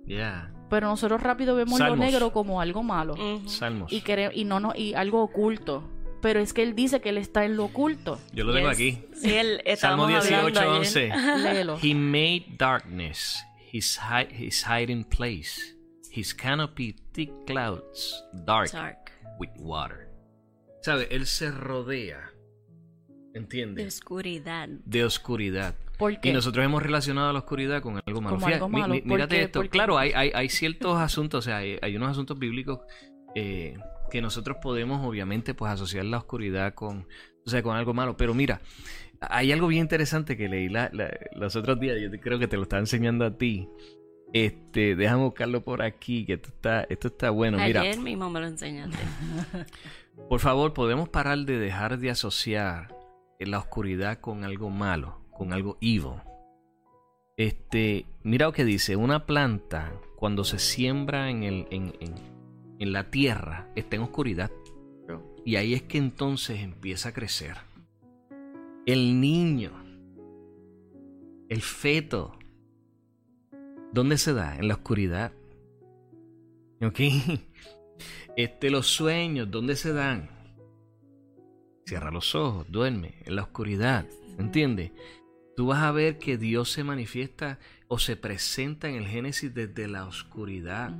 Ya. pero nosotros rápido vemos Salmos. lo negro como algo malo Ujú. Salmos. y y no no y algo oculto. Pero es que él dice que él está en lo oculto. Yo lo tengo Yes. aquí. Sí, Salmo estábamos 18, hablando ayer. 11. Léelo. He made darkness his, hi- his hiding place, his canopy thick clouds, dark Dark. with water. ¿Sabe? Él se rodea, De ¿entiendes? oscuridad. De oscuridad. ¿Por qué? Y nosotros hemos relacionado la oscuridad con algo malo. Como algo mi- malo. mi- ¿Por mírate esto. Claro, hay, hay, hay ciertos asuntos, o sea, hay, hay unos asuntos bíblicos eh, que nosotros podemos, obviamente, pues asociar la oscuridad con, o sea, con algo malo. Pero mira, hay algo bien interesante que leí la- la- los otros días. Yo creo que te lo estaba enseñando a ti. Este, déjame buscarlo por aquí, que esto está, esto está bueno. Mira, Ayer mismo me lo enseñaste. por favor, podemos parar de dejar de asociar la oscuridad con algo malo, con algo evil. Este, mira lo que dice, una planta cuando se siembra en, el, en, en- en la tierra está en oscuridad. Y ahí es que entonces empieza a crecer. El niño, el feto, ¿dónde se da? En la oscuridad. ¿Ok? Este, los sueños, ¿dónde se dan? Cierra los ojos, duerme, en la oscuridad. ¿Entiendes? Tú vas a ver que Dios se manifiesta o se presenta en el Génesis desde la oscuridad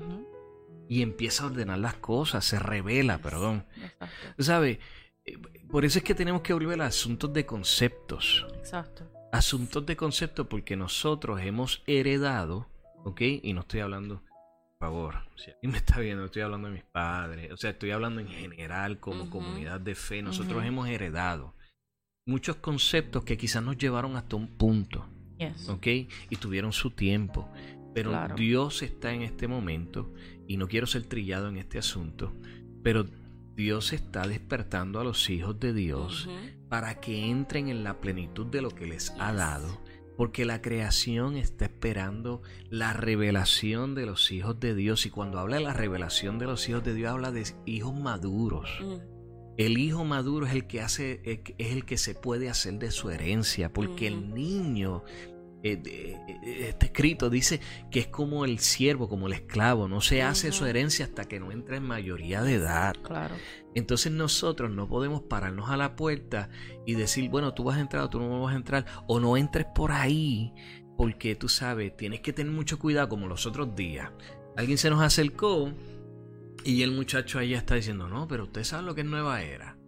y empieza a ordenar las cosas, se revela, perdón. Exacto. ¿Sabes? Eh, Por eso es que tenemos que volver a asuntos de conceptos. Exacto. Asuntos de conceptos porque nosotros hemos heredado, ¿ok? Y no estoy hablando, por favor, si alguien me está viendo, estoy hablando de mis padres, o sea, estoy hablando en general como comunidad de fe. Nosotros hemos heredado muchos conceptos que quizás nos llevaron hasta un punto, Yes. ¿ok? Y tuvieron su tiempo. Pero Claro. Dios está en este momento, y no quiero ser trillado en este asunto, pero Dios está despertando a los hijos de Dios para que entren en la plenitud de lo que les ha dado. Porque la creación está esperando la revelación de los hijos de Dios. Y cuando habla de la revelación de los hijos de Dios, habla de hijos maduros. Mm. El hijo maduro es el que hace, es el que se puede hacer de su herencia, porque el niño, está escrito, dice que es como el siervo, como el esclavo, no se hace su herencia hasta que no entra en mayoría de edad. Claro. Entonces nosotros no podemos pararnos a la puerta y decir, bueno, tú vas a entrar o tú no vas a entrar, o no entres por ahí, porque tú sabes, tienes que tener mucho cuidado como los otros días. Alguien se nos acercó y el muchacho allá está diciendo, no, pero usted sabe lo que es nueva era.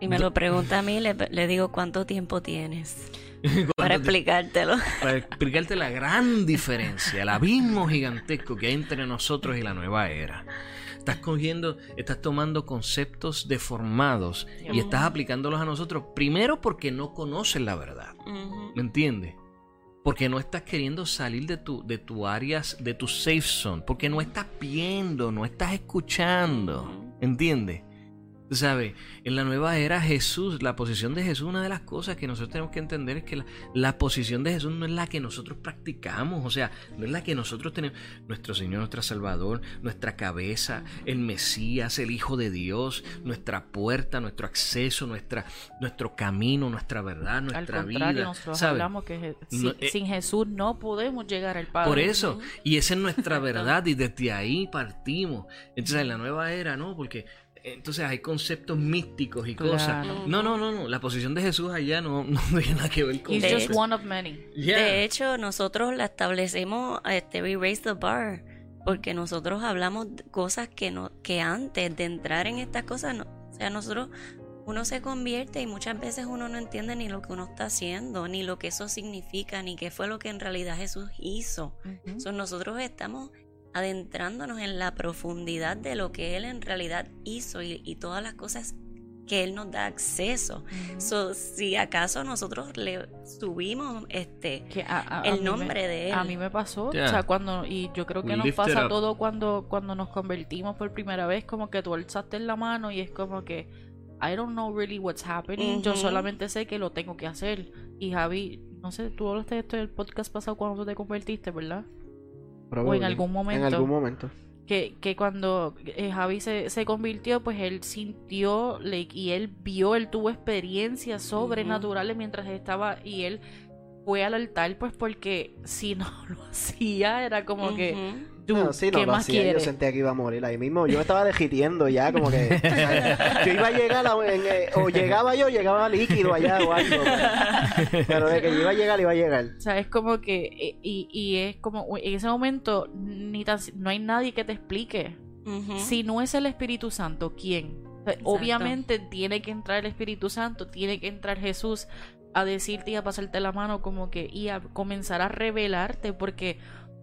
Y me lo pregunta a mí, le, le digo, ¿cuánto tiempo tienes? Para explicártelo. para explicarte la gran diferencia, el abismo gigantesco que hay entre nosotros y la nueva era. Estás cogiendo, estás tomando conceptos deformados y estás aplicándolos a nosotros, primero porque no conoces la verdad. ¿Me entiendes? Porque no estás queriendo salir de tu, de tu áreas, de tu safe zone. Porque no estás viendo, no estás escuchando. ¿Entiendes? Tú sabes, en la nueva era Jesús, la posición de Jesús, una de las cosas que nosotros tenemos que entender es que la, la posición de Jesús no es la que nosotros practicamos, o sea, no es la que nosotros tenemos. Nuestro Señor, nuestro Salvador, nuestra cabeza, el Mesías, el Hijo de Dios, nuestra puerta, nuestro acceso, nuestra, nuestro camino, nuestra verdad, Al nuestra contrario, vida. nosotros hablamos que No, sin, eh, sin Jesús no podemos llegar al Padre. Por eso, y esa es nuestra verdad y desde ahí partimos. Entonces en la nueva era, ¿no? Porque entonces hay conceptos místicos y cosas. No, no, no, no, la posición de Jesús allá no, no tiene nada que ver con He's De just hecho- one of many. Yeah. De hecho, nosotros la establecemos, este, we raise the bar, porque nosotros hablamos de cosas que no, que antes de entrar en estas cosas, no- o sea, nosotros, uno se convierte y muchas veces uno no entiende ni lo que uno está haciendo, ni lo que eso significa, ni qué fue lo que en realidad Jesús hizo. Ujú. So, nosotros estamos adentrándonos en la profundidad de lo que Él en realidad hizo y, y todas las cosas que Él nos da acceso. Ujú. So, si acaso nosotros le subimos este Que a- a- a el me- nombre de él. A mí me pasó, Yeah. o sea, cuando, y yo creo que We nos pasa todo cuando, cuando nos convertimos por primera vez, como que tú alzaste la mano y es como que, I don't know really what's happening, yo solamente sé que lo tengo que hacer. Y Javi, no sé, tú hablaste de esto en el podcast pasado cuando te convertiste, ¿verdad? O en algún momento. En algún momento. que, que cuando eh, Javi se, se convirtió, pues él sintió like, y él vio, él tuvo experiencias sobrenaturales mientras estaba y él fue al altar, pues porque si no lo hacía era como que. Dude, No, sí, no ¿qué lo más hacía, quieres? Yo sentía que iba a morir ahí mismo. Yo me estaba degitiendo ya, como que. yo iba a llegar a, en, eh, o llegaba yo, llegaba líquido allá o algo. Pero, pero de que yo iba a llegar, iba a llegar. O sea, es como que, eh, y, y es como, en ese momento, ni tan, no hay nadie que te explique. Si no es el Espíritu Santo, ¿quién? O sea, Exacto. Obviamente tiene que entrar el Espíritu Santo, tiene que entrar Jesús a decirte y a pasarte la mano como que y a comenzar a revelarte porque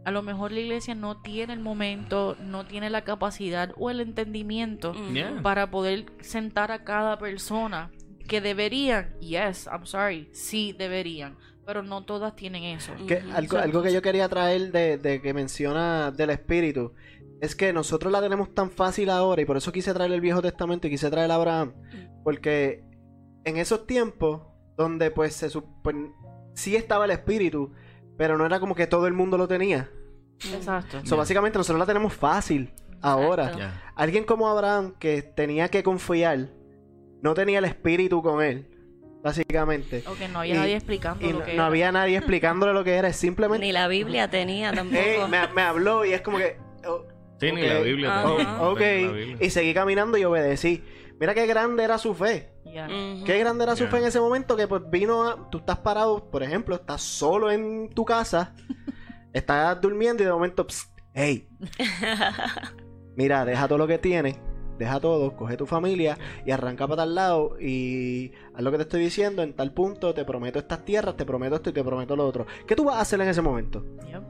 a lo mejor la iglesia no tiene el momento, no tiene la capacidad o el entendimiento. Yeah. para poder sentar a cada persona que deberían, yes, I'm sorry, sí deberían, pero no todas tienen eso. Que Ujú. algo, algo que yo quería traer de, de que menciona del espíritu es que nosotros la tenemos tan fácil ahora y por eso quise traer el Viejo Testamento y quise traer a Abraham porque en esos tiempos donde pues se supone sí estaba el espíritu pero no era como que todo el mundo lo tenía Exacto. so, básicamente nosotros la tenemos fácil ahora alguien como Abraham que tenía que confiar no tenía el espíritu con él básicamente O que no había Y- nadie explicando y lo no, que no era. había nadie explicándole lo que era simplemente Ni la Biblia tenía tampoco. Ey, me, me habló y es como que. oh, Sí, ni ok, la Biblia. Oh, ok. la Biblia. Y seguí caminando y obedecí. Mira qué grande era su fe. Ya. Ujú. Qué grande era su fe en ese momento que pues vino a... Tú estás parado, por ejemplo, estás solo en tu casa. estás durmiendo y de momento... Psst, hey, mira, deja todo lo que tienes. Deja todo, coge tu familia y arranca para tal lado y haz lo que te estoy diciendo en tal punto, te prometo estas tierras, te prometo esto y te prometo lo otro. ¿Qué tú vas a hacer en ese momento? Yep.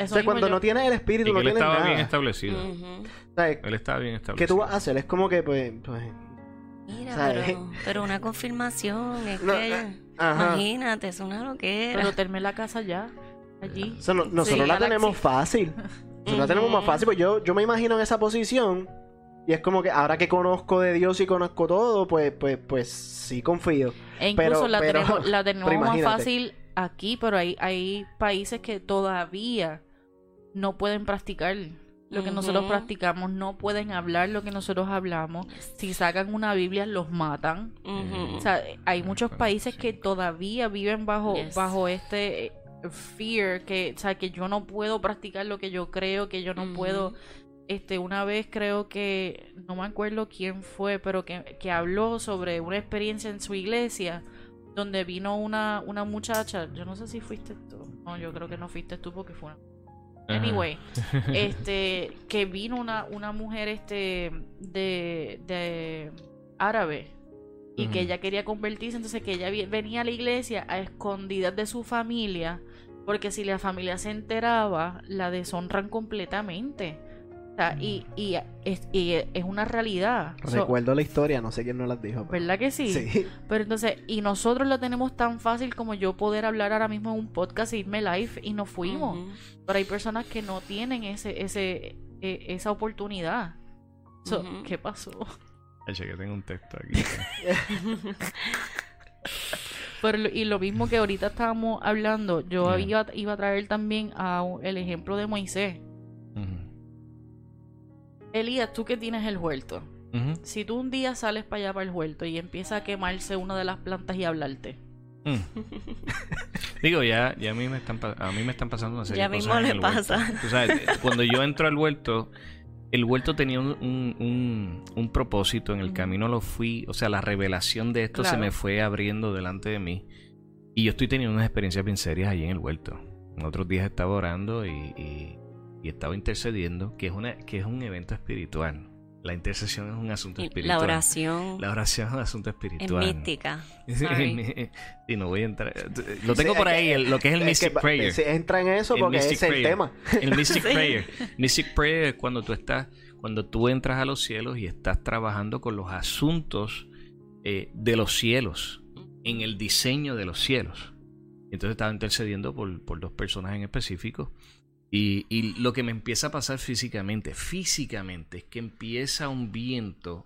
O sea, cuando yo- no tienes el Y espíritu, que no él tienes estaba nada. bien establecido. Ujú. O sea, Él estaba bien establecido. ¿Qué tú vas a hacer? Es como que, pues. pues Mira, pero, pero una confirmación, es No, que, ah, ajá. imagínate, es una loquera. Pero terminé la casa ya, allí. o sea, no- nosotros Sí, la Galaxy. tenemos fácil. Nosotros la tenemos más fácil. Pues yo, yo me imagino en esa posición. Y es como que ahora que conozco de Dios y conozco todo, pues, pues, pues sí confío. E incluso Pero- la pero- tenemos, la tenemos pero más fácil aquí, pero hay, hay países que todavía no pueden practicar lo que nosotros practicamos, no pueden hablar lo que nosotros hablamos. Si sacan una Biblia, los matan. O sea, hay muchos países que todavía viven bajo, Yes. bajo este eh, fear, que, o sea, que yo no puedo practicar lo que yo creo, que yo no puedo. Este, una vez creo que, no me acuerdo quién fue, pero que, que habló sobre una experiencia en su iglesia, donde vino una, una muchacha, yo no sé si fuiste tú, no, yo creo que no fuiste tú porque fue una... Anyway, este, que vino una, una mujer este de, de árabe y que ella quería convertirse, entonces que ella venía a la iglesia a escondidas de su familia, porque si la familia se enteraba, la deshonran completamente. Sea, y, y es, y es una realidad. So, Recuerdo la historia, no sé quién nos las dijo. pero- ¿Verdad que sí? Sí. Pero entonces, y nosotros lo tenemos tan fácil como yo poder hablar ahora mismo en un podcast e irme live y nos fuimos. Pero hay personas que no tienen ese, ese, eh, esa oportunidad. So. ¿Qué pasó? Eche, que tengo un texto aquí. Pero, y lo mismo que ahorita estábamos hablando, yo iba, iba a traer también a el ejemplo de Moisés. Ujú. Elías, tú que tienes el huerto. Si tú un día sales para allá para el huerto y empieza a quemarse una de las plantas y a hablarte. Mm. Digo, ya, ya a mí me están pa- a mí me están pasando una serie Ya de mismo cosas en le el huerto. pasa. Tú sabes, cuando yo entro al huerto, el huerto tenía un, un, un- un propósito, en el camino lo fui, o sea, la revelación de esto se me fue abriendo delante de mí. Y yo estoy teniendo unas experiencias bien serias allí en el huerto. En otros días estaba orando y, y- y estaba intercediendo, que es, una, que es un evento espiritual. La intercesión es un asunto espiritual. La oración La oración es un asunto es espiritual. mística. Sorry. y no voy a entrar. Lo tengo Sí, por es ahí, el- lo que es el Es Mystic que Prayer. sí, entra en eso El porque ese es el Prayer. tema. El Mystic Sí. Prayer. Mystic Prayer es cuando tú estás, cuando tú entras a los cielos y estás trabajando con los asuntos eh, de los cielos, en el diseño de los cielos. Entonces estaba intercediendo por, por dos personas en específico. Y, y lo que me empieza a pasar físicamente, físicamente, es que empieza un viento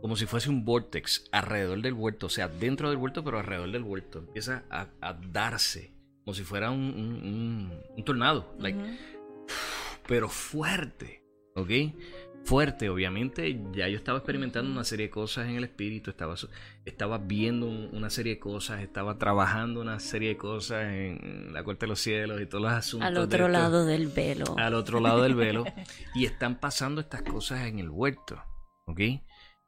como si fuese un vortex alrededor del huerto, o sea, dentro del huerto, pero alrededor del huerto. Empieza a, a darse, como si fuera un, un- un- un tornado, like, pero fuerte, ¿ok? Fuerte, obviamente. Ya yo estaba experimentando una serie de cosas en el espíritu, estaba, estaba viendo un- una serie de cosas, estaba trabajando una serie de cosas en la corte de los cielos y todos los asuntos. Al otro lado del velo. al otro lado del velo y están pasando estas cosas en el huerto, ¿ok?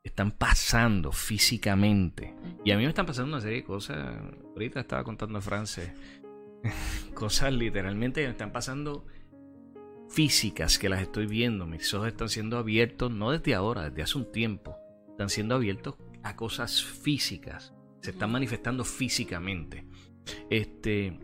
Están pasando físicamente. Y a mí me están pasando una serie de cosas. Ahorita estaba contando a France cosas literalmente que me están pasando físicas que las estoy viendo. Mis ojos están siendo abiertos, no desde ahora, desde hace un tiempo. Están siendo abiertos a cosas físicas. Se están manifestando físicamente. Este,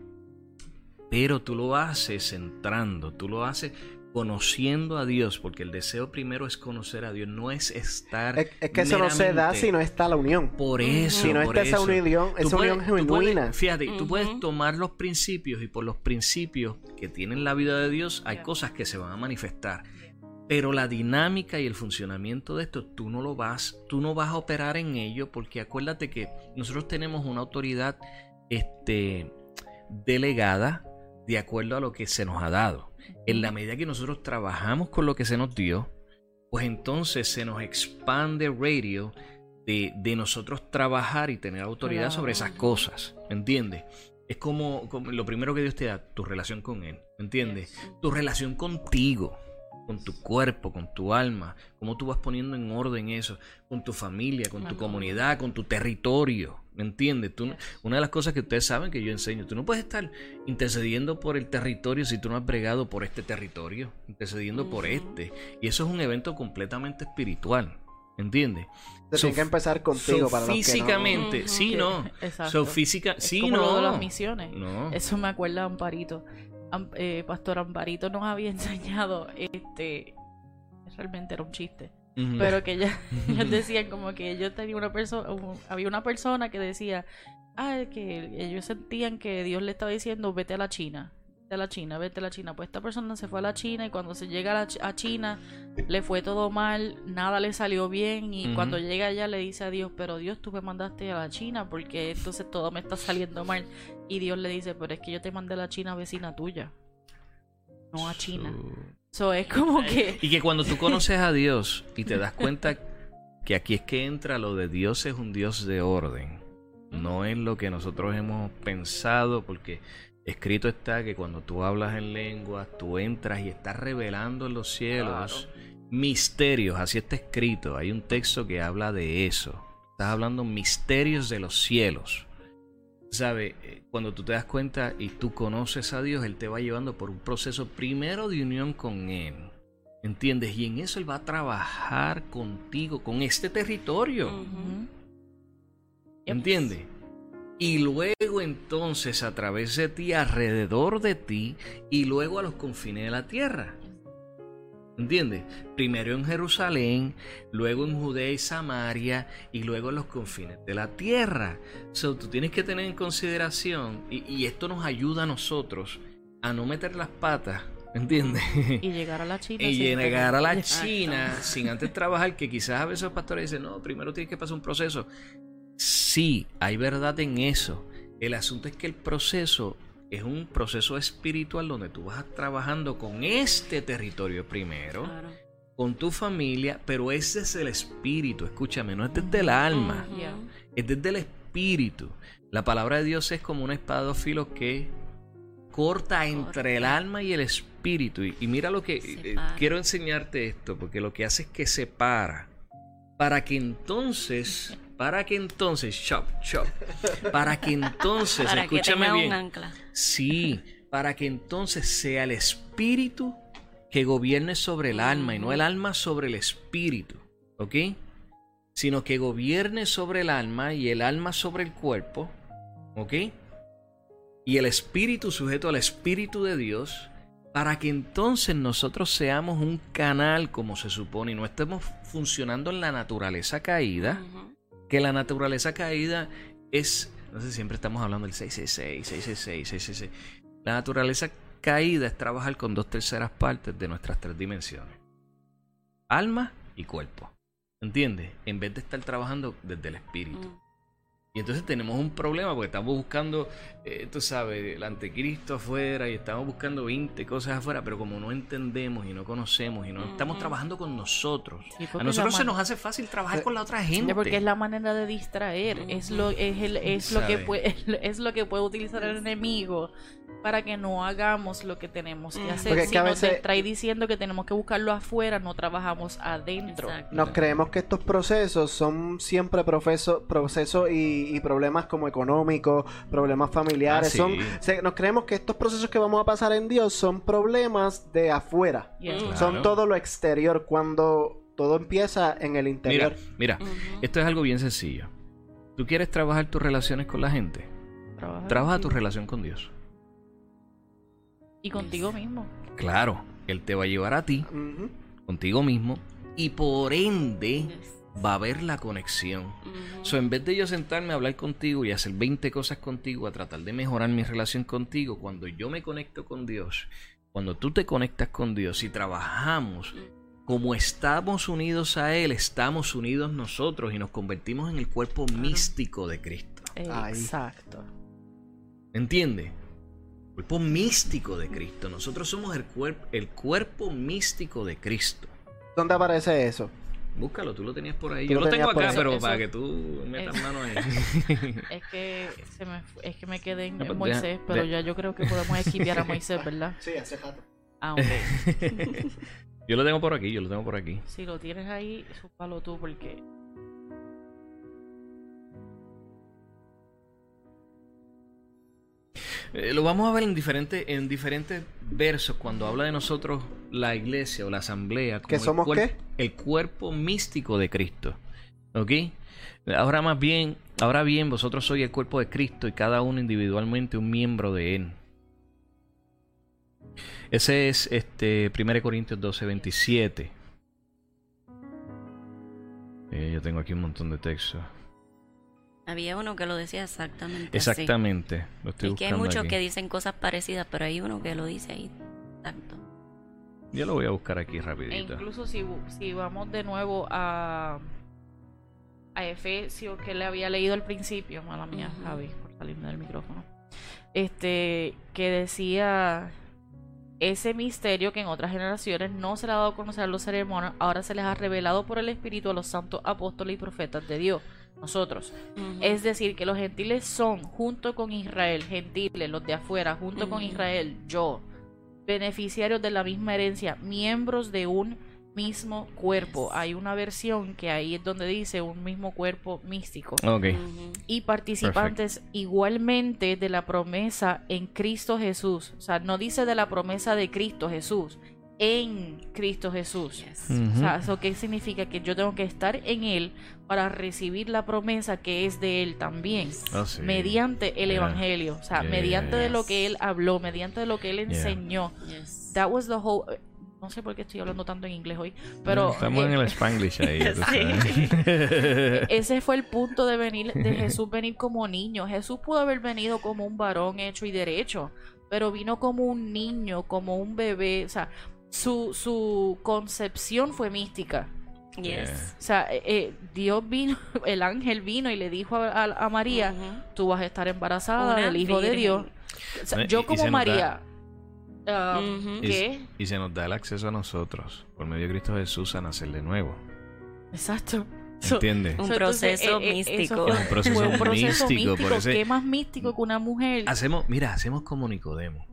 pero tú lo haces entrando, tú lo haces conociendo a Dios, porque el deseo primero es conocer a Dios, no es estar. Es, es que eso no se da si no está la unión. Por eso. Si no por está esa unión, esa puedes- unión puedes- genuina. fíjate, tú puedes tomar los principios y por los principios que tienen la vida de Dios hay cosas que se van a manifestar. Pero la dinámica y el funcionamiento de esto, tú no lo vas, tú no vas a operar en ello porque acuérdate que nosotros tenemos una autoridad este, delegada de acuerdo a lo que se nos ha dado. En la medida que nosotros trabajamos con lo que se nos dio, pues entonces se nos expande radio de, de nosotros trabajar y tener autoridad Claro. sobre esas cosas. ¿Me entiendes? Es como, como lo primero que Dios te da, tu relación con Él. ¿Me entiendes? Tu relación contigo, con tu cuerpo, con tu alma, cómo tú vas poniendo en orden eso, con tu familia, con tu comunidad, con tu territorio. ¿Me entiendes? Tú, no- una de las cosas que ustedes saben que yo enseño, tú no puedes estar intercediendo por el territorio si tú no has bregado por este territorio, intercediendo por este. Y eso es un evento completamente espiritual. ¿Entiendes? Se So- tiene que empezar contigo so para los que no- físicamente, Ujú. sí, no. Exacto. So física, Es sí, como no. lo de las misiones. No. Eso me acuerda a Amparito. Am- eh, Pastor Amparito nos había enseñado, este, realmente era un chiste, Pero que ella, ellos decían como que yo tenía una persona, había una persona que decía, ah, que ellos sentían que Dios le estaba diciendo, vete a la China, vete a la China, vete a la China. Pues esta persona se fue a la China y cuando se llega a, la Ch- a China le fue todo mal, nada le salió bien y cuando llega allá le dice a Dios, pero Dios tú me mandaste a la China porque entonces todo me está saliendo mal. Y Dios le dice, pero es que yo te mandé a la China vecina tuya, no a China. So- So es como que... Y que cuando tú conoces a Dios y te das cuenta que aquí es que entra lo de Dios es un Dios de orden. No es lo que nosotros hemos pensado, porque escrito está que cuando tú hablas en lenguas, tú entras y estás revelando en los cielos misterios. Así está escrito. Hay un texto que habla de eso. Estás hablando misterios de los cielos. ¿Sabe? Eh, Cuando tú te das cuenta y tú conoces a Dios, Él te va llevando por un proceso primero de unión con Él. ¿Entiendes? Y en eso Él va a trabajar contigo, con este territorio. Ujú. ¿Entiendes? Y luego entonces a través de ti, alrededor de ti, y luego a los confines de la tierra. ¿Entiendes? Primero en Jerusalén, luego en Judea y Samaria y luego en los confines de la tierra. So, tú tienes que tener en consideración, y, y esto nos ayuda a nosotros a no meter las patas, ¿entiendes? Y llegar a la China. Y sin llegar a la China sin antes trabajar, que quizás a veces los pastores dicen, no, primero tienes que pasar un proceso. Sí, hay verdad en eso. El asunto es que el proceso es un proceso espiritual donde tú vas trabajando con este territorio primero, Claro. con tu familia, pero ese es el espíritu, escúchame, no es desde el alma, es desde el espíritu. La palabra de Dios es como una espada de dos filos que corta entre el alma y el espíritu. Y, y mira lo que eh, Separa. quiero enseñarte esto, porque lo que hace es que separa. Para que entonces, para que entonces, chop, chop, para que entonces, Para que escúchame tenga bien, un ancla. Sí, para que entonces sea el espíritu que gobierne sobre el alma y no el alma sobre el espíritu, ¿ok? Sino que gobierne sobre el alma y el alma sobre el cuerpo, ¿ok? Y el espíritu sujeto al espíritu de Dios, para que entonces nosotros seamos un canal como se supone y no estemos funcionando en la naturaleza caída. Que la naturaleza caída es, no sé, siempre estamos hablando del 666, 666, 666. La naturaleza caída es trabajar con dos terceras partes de nuestras tres dimensiones. Alma y cuerpo. ¿Entiendes? En vez de estar trabajando desde el espíritu. Y entonces tenemos un problema porque estamos buscando, eh, tú sabes, el anticristo afuera y estamos buscando 20 cosas afuera, pero como no entendemos y no conocemos y no estamos trabajando con nosotros. Sí, A nosotros se nos hace fácil trabajar con la otra gente. porque es la manera de distraer, es lo es el, es lo que puede es lo que puede utilizar el enemigo para que no hagamos lo que tenemos que hacer. Porque si que a nos veces- distrae diciendo que tenemos que buscarlo afuera, no trabajamos adentro. Exacto. Nos creemos que estos procesos son siempre procesos y, y problemas como económicos, problemas familiares. Ah, sí. son, se- nos creemos que estos procesos que vamos a pasar en Dios son problemas de afuera. Yeah. Claro. Son todo lo exterior cuando todo empieza en el Mira, interior. mira, esto es algo bien sencillo. ¿Tú quieres trabajar tus relaciones con la gente? Trabaja Trabaja tu relación con Dios. y contigo mismo. Claro, Él te va a llevar a ti, contigo mismo, y por ende Yes. Va a haber la conexión. So, en vez de yo sentarme a hablar contigo y hacer 20 cosas contigo, a tratar de mejorar mi relación contigo, cuando yo me conecto con Dios, cuando tú te conectas con Dios y trabajamos como estamos unidos a Él, estamos unidos nosotros y nos convertimos en el cuerpo místico de Cristo. Exacto. ¿Entiendes? Cuerpo místico de Cristo. Nosotros somos el, cuerp- el cuerpo místico de Cristo. ¿Dónde aparece eso? Búscalo, tú lo tenías por ahí. Tú Yo lo lo tengo acá, pero Eso- para que tú metas es- mano ahí. Es que se me es que me quedé en No, pues Moisés, deja- pero ya yo creo que podemos esquivar a Moisés, ¿verdad? Sí, hace rato. Ah, ok. yo lo tengo por aquí, yo lo tengo por aquí. Si lo tienes ahí, súpalo tú porque Eh, lo vamos a ver en diferentes, en diferentes versos cuando habla de nosotros la iglesia o la asamblea. como ¿Que el somos cuerp- qué? El cuerpo místico de Cristo. ¿Ok? Ahora más bien, ahora bien, vosotros sois el cuerpo de Cristo y cada uno individualmente un miembro de él. Ese es este 1 Corintios 12, 27. Eh, yo tengo aquí un montón de textos. Había uno que lo decía exactamente. así. Exactamente. Lo estoy Es que hay muchos aquí. que dicen cosas parecidas, pero hay uno que lo dice ahí. Exacto. Yo lo voy a buscar aquí E rapidito. incluso si, si vamos de nuevo a, a Efesios, que le había leído al principio, mala mía. Javi, por salirme del micrófono, este, que decía ese misterio que en otras generaciones no se le ha dado a conocer a los seres humanos, ahora se les ha revelado por el Espíritu a los santos apóstoles y profetas de Dios, nosotros. Es decir, que los gentiles son, junto con Israel, gentiles, los de afuera, junto con. Israel, yo, beneficiarios de la misma herencia, miembros de un mismo cuerpo. Hay una versión que ahí es donde dice un mismo cuerpo místico. Ok. Ujú. Y participantes igualmente de la promesa en Cristo Jesús. O sea, no dice de la promesa de Cristo Jesús, en Cristo Jesús. Yes. O sea, ¿eso qué significa? Que yo tengo que estar en Él para recibir la promesa que es de Él también. Ah, sí. Mediante el Yeah. Evangelio. O sea, Yeah, mediante de lo que Él habló, mediante de lo que Él enseñó. Yes. That was the whole... No sé por qué estoy hablando tanto en inglés hoy, pero... Estamos eh, en el Spanglish ahí. Sí. Ese fue el punto de venir de Jesús venir como niño. Jesús pudo haber venido como un varón hecho y derecho, pero vino como un niño, como un bebé. O sea, su, su concepción fue mística. Yes. O sea, eh, eh, Dios vino, el ángel vino y le dijo a, a- a María, tú vas a estar embarazada del Hijo de. Dios. O sea, No, y- yo y como María. Y- ¿qué? Y se nos da el acceso a nosotros, por medio de Cristo Jesús, a nacer de nuevo. Exacto. ¿Entiendes? Un so, proceso eh, eh, eso místico. Un proceso fue un proceso místico, místico. por ese- ¿Qué más místico que una mujer? Hacemos, mira, hacemos como Nicodemo.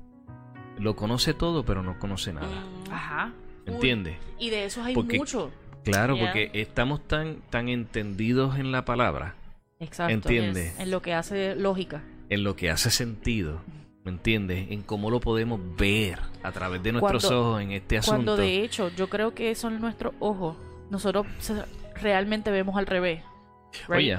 Lo conoce todo, pero no conoce nada. Mm. Ajá. ¿Entiendes? Y de eso hay Porque- mucho. Claro, porque estamos tan, tan entendidos en la palabra, Exacto. ¿entiendes? En lo que hace lógica. En lo que hace sentido, ¿me entiendes? En cómo lo podemos ver a través de nuestros Cuando- ojos en este asunto. Cuando de hecho, yo creo que son nuestros ojos. Nosotros realmente vemos al revés. right? Oye,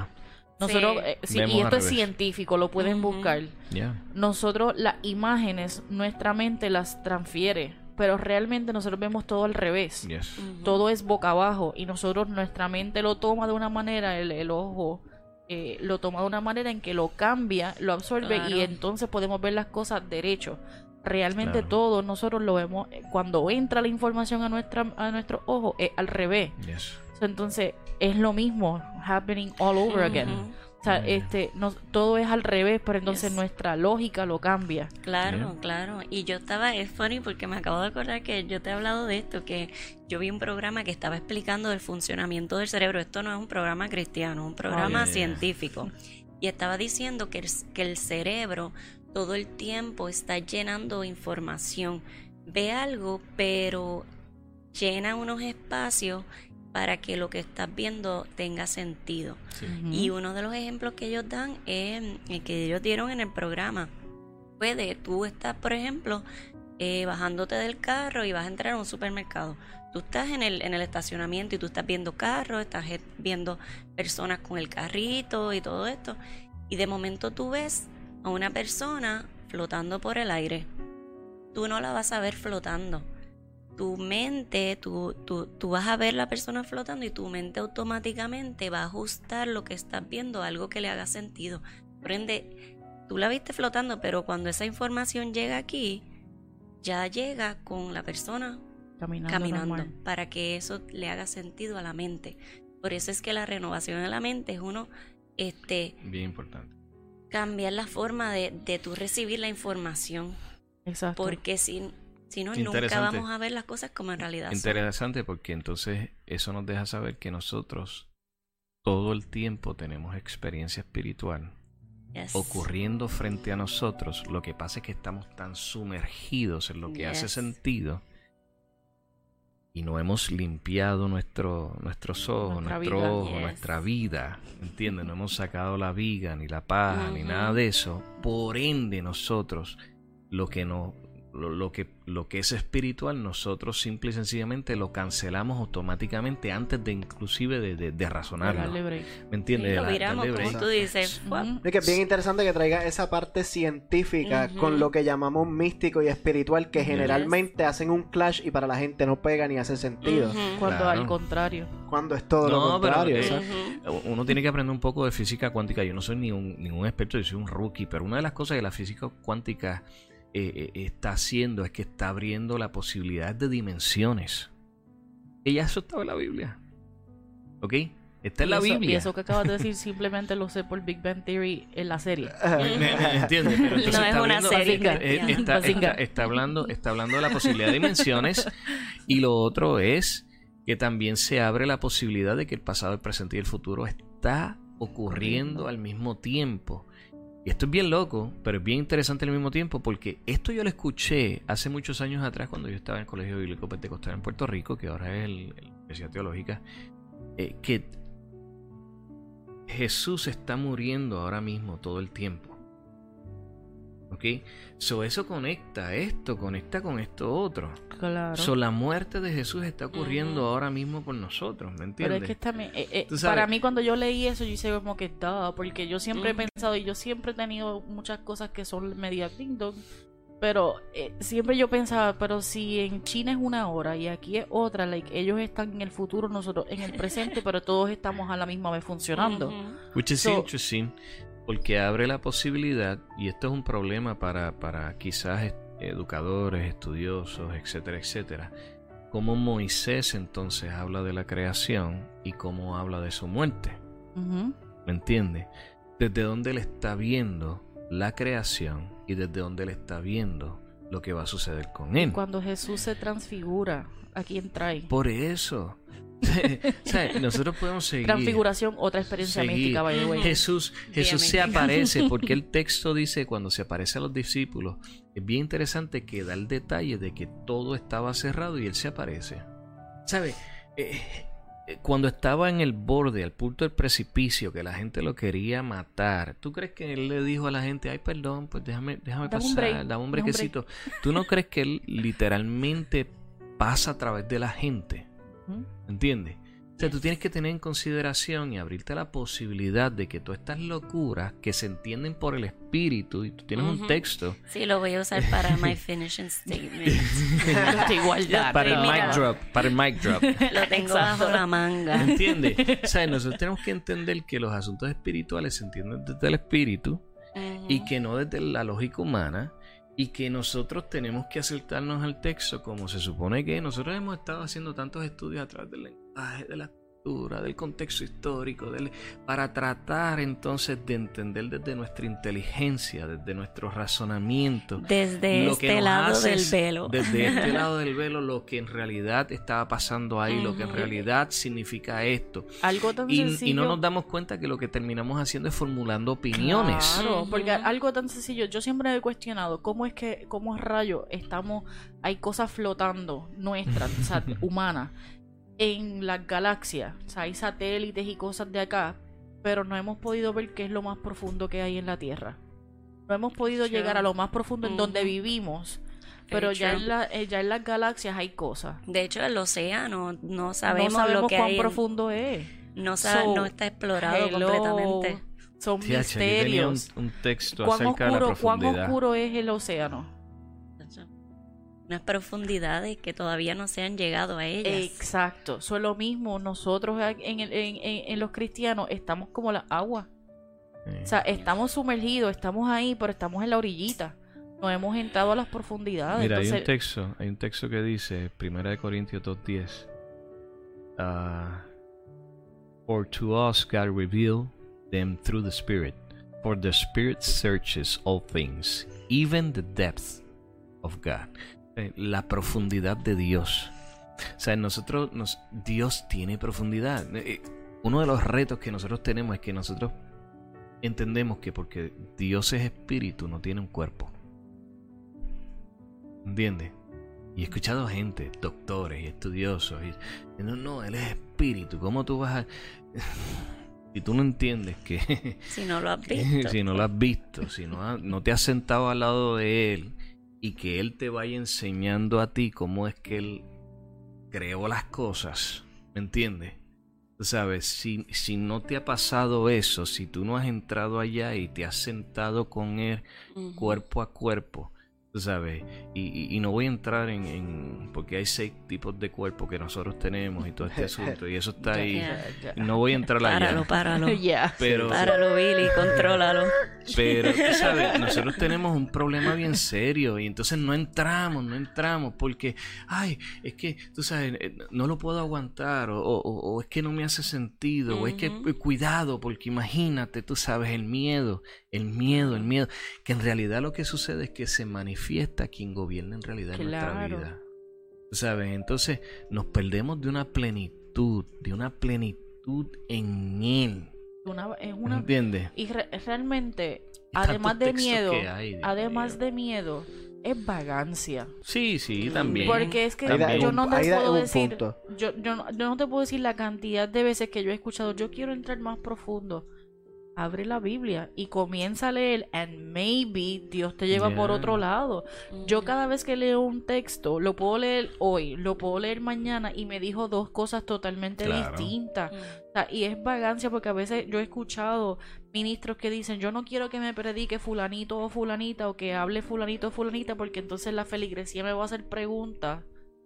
Nosotros, Sí. eh, sí, y esto es revés. científico, lo pueden buscar. ya. Nosotros las imágenes, nuestra mente las transfiere, pero realmente nosotros vemos todo al revés. Yes. Todo es boca abajo y nosotros, nuestra mente lo toma de una manera, el, el ojo eh, lo toma de una manera en que lo cambia, lo absorbe Claro. y entonces podemos ver las cosas derecho. Realmente Claro. todo nosotros lo vemos, eh, cuando entra la información a, nuestra, a nuestro ojo, es al revés. Yes. Entonces es lo mismo, happening all over again. O sea, este, no, todo es al revés, pero entonces Yes. nuestra lógica lo cambia. Claro, Yeah. claro. Y yo estaba, es funny porque me acabo de acordar que yo te he hablado de esto, que yo vi un programa que estaba explicando el funcionamiento del cerebro. Esto no es un programa cristiano, es un programa Oh, yeah. científico. Y estaba diciendo que el, que el cerebro todo el tiempo está llenando información. Ve algo, pero llena unos espacios para que lo que estás viendo tenga sentido. Y uno de los ejemplos que ellos dan es el que ellos dieron en el programa. Fue de tú estás, por ejemplo, eh, bajándote del carro y vas a entrar a un supermercado. Tú estás en el, en el estacionamiento y tú estás viendo carros, estás eh, viendo personas con el carrito y todo esto. Y de momento tú ves a una persona flotando por el aire. Tú no la vas a ver flotando tu mente, tú, tú, tú vas a ver la persona flotando y tu mente automáticamente va a ajustar lo que estás viendo a algo que le haga sentido. Por ende, tú la viste flotando, pero cuando esa información llega aquí, ya llega con la persona Caminando, para que eso le haga sentido a la mente. Por eso es que la renovación de la mente es uno este Bien importante. cambiar la forma de, de tú recibir la información. Exacto. Porque si, si no, nunca vamos a ver las cosas como en realidad son. Interesante porque entonces eso nos deja saber que nosotros todo el tiempo tenemos experiencia espiritual Yes. ocurriendo frente a nosotros. Lo que pasa es que estamos tan sumergidos en lo que hace sentido y no hemos limpiado nuestro, nuestros ojos, Nuestra nuestro vida. ojo, Yes. nuestra vida. ¿Entiendes? No hemos sacado la viga, ni la paja, ni nada de eso. Por ende, nosotros, lo que no. Lo, lo que, lo que es espiritual, nosotros simple y sencillamente lo cancelamos automáticamente antes de inclusive de, de, de razonarlo. Darle break. ¿Me entiendes? Sí, lo como tú dices. Es que es bien interesante que traiga esa parte científica con lo que llamamos místico y espiritual, que generalmente hacen un clash y para la gente no pega ni hace sentido. Cuando Claro. al contrario. Cuando es todo No, lo pero, contrario. eh. Ujú. Uno tiene que aprender un poco de física cuántica. Yo no soy ni un, ningún experto, yo soy un rookie, pero una de las cosas que la física cuántica eh, eh, está haciendo es que está abriendo la posibilidad de dimensiones. Y ya eso estaba en la Biblia. ¿Ok? Está en Y la eso- Biblia. Y eso que acabas de decir simplemente lo sé por Big Bang Theory en la serie. ¿Me, me entiendes? Pero entonces No es está una serie eh, está, Bazinga. está- está hablando, está hablando de la posibilidad de dimensiones y lo otro es que también se abre la posibilidad de que el pasado, el presente y el futuro está ocurriendo al mismo tiempo. Y esto es bien loco, pero es bien interesante al mismo tiempo porque esto yo lo escuché hace muchos años atrás cuando yo estaba en el Colegio Bíblico Pentecostal en Puerto Rico, que ahora es el Universidad Teológica, eh, que Jesús está muriendo ahora mismo todo el tiempo. ¿Ok? So, eso conecta esto, conecta con esto otro. Claro. So, la muerte de Jesús está ocurriendo ahora mismo por nosotros, ¿me Pero entiendes? es que también, eh, eh, para mí cuando yo leí eso, yo hice como que estaba, porque yo siempre he pensado y yo siempre he tenido muchas cosas que son media ding dong, pero eh, siempre yo pensaba, pero si en China es una hora y aquí es otra, like ellos están en el futuro, nosotros en el presente, pero todos estamos a la misma vez funcionando. Which is So- interesting, porque abre la posibilidad, y esto es un problema para, para quizás est- educadores, estudiosos, etcétera, etcétera, cómo Moisés entonces habla de la creación y cómo habla de su muerte. ¿Me entiende? Desde donde él está viendo la creación y desde donde él está viendo lo que va a suceder con él. Cuando Jesús se transfigura, ¿a quién trae? Por eso. nosotros podemos seguir. Transfiguración, otra experiencia Seguir. mística, by the way. Jesús, Jesús se aparece porque el texto dice cuando se aparece a los discípulos, es bien interesante que da el detalle de que todo estaba cerrado y él se aparece. ¿Sabe? Eh, eh, cuando estaba en el borde, al punto del precipicio, que la gente lo quería matar, ¿tú crees que él le dijo a la gente, ay, perdón, pues déjame, déjame un pasar, dame un dame un break"? brequecito? ¿Tú no crees que él literalmente pasa a través de la gente? ¿Entiendes? O sea, tú tienes que tener en consideración y abrirte a la posibilidad de que todas estas locuras que se entienden por el espíritu, y tú tienes un texto Sí, lo voy a usar para my finishing statement. Estoy guardando. para el mic drop, para el mic drop. Lo tengo bajo la manga. ¿Entiendes? O sea, nosotros tenemos que entender que los asuntos espirituales se entienden desde el espíritu y que no desde la lógica humana y que nosotros tenemos que acercarnos al texto como se supone que nosotros hemos estado haciendo tantos estudios a través del lenguaje, de la cultura, del contexto histórico, del- para tratar entonces de entender desde nuestra inteligencia, desde nuestro razonamiento, Desde lo este lado del velo. Desde este lado del velo, lo que en realidad estaba pasando ahí, lo que en realidad significa esto. Algo tan Y, sencillo. y no nos damos cuenta que lo que terminamos haciendo es formulando opiniones. Claro, porque algo tan sencillo, yo siempre me he cuestionado cómo es que, cómo rayo estamos, hay cosas flotando nuestras, o sea, humanas, en las galaxias, o sea, hay satélites y cosas de acá, pero no hemos podido ver qué es lo más profundo que hay en la Tierra. No hemos podido llegar a lo más profundo en donde vivimos, pero ya en, la, eh, ya en las galaxias hay cosas. De hecho, el océano no sabemos, no sabemos lo que cuán hay. en- profundo es. no, sa- So, no está explorado Hello, completamente. Son Sí, H, aquí tenía un, misterios. un texto ¿Cuán acerca de la oscuro, ¿Cuán oscuro es el océano? Unas profundidades que todavía no se han llegado a ellas. Exacto. Eso es lo mismo. Nosotros en, el- en- en- en los cristianos estamos como la agua. Sí. O sea, estamos sumergidos, estamos ahí, pero estamos en la orillita. No hemos entrado a las profundidades. Mira, hay un texto, hay un texto que dice, 1 de Corintios 2.10, ah, For to us God revealed them through the Spirit, for the Spirit searches all things, even the depths of God. Eh, La profundidad de Dios. O sea, nosotros, nos, Dios tiene profundidad. Eh, eh, Uno de los retos que nosotros tenemos es que nosotros entendemos que porque Dios es espíritu, no tiene un cuerpo. ¿Entiendes? Y he escuchado gente, doctores y estudiosos, y no, no, él es espíritu. ¿Cómo tú vas a.? si tú no entiendes que. Si no lo has visto. si no lo has visto, si no, ha- no te has sentado al lado de él y que él te vaya enseñando a ti cómo es que él creó las cosas, ¿me entiendes? Tú sabes, si, si no te ha pasado eso, si tú no has entrado allá y te has sentado con él cuerpo a cuerpo, tú sabes, y, y- y no voy a entrar en, en- porque hay seis tipos de cuerpo que nosotros tenemos y todo este asunto, y eso está ahí. ya, ya. No voy a entrar Páralo, allá. páralo. Ya. Pero, Páralo, Billy, contrólalo. pero, tú sabes, nosotros tenemos un problema bien serio y entonces no entramos, no entramos porque, ay, es que, tú sabes, eh, no lo puedo aguantar o, o- o- o es que no me hace sentido o es que cuidado porque imagínate, tú sabes, el miedo, el miedo, el miedo, que en realidad lo que sucede es que se manifiesta quien gobierna en realidad en nuestra vida. Sabes, entonces nos perdemos de una plenitud, de una plenitud en Él. Una- es una ¿Entiendes? y re- realmente además de miedo hay, además de miedo es vagancia Sí, sí, también. porque es que También. yo no te puedo decir punto. yo, yo, no, yo no te puedo decir la cantidad de veces que yo he escuchado yo quiero entrar más profundo abre la Biblia y comienza a leer and maybe Dios te lleva por otro lado. Yo cada vez que leo un texto, lo puedo leer hoy, lo puedo leer mañana y me dijo dos cosas totalmente Claro. distintas. Mm. O sea, y es vagancia porque a veces yo he escuchado ministros que dicen, yo no quiero que me predique fulanito o fulanita o que hable fulanito o fulanita porque entonces la feligresía me va a hacer preguntas.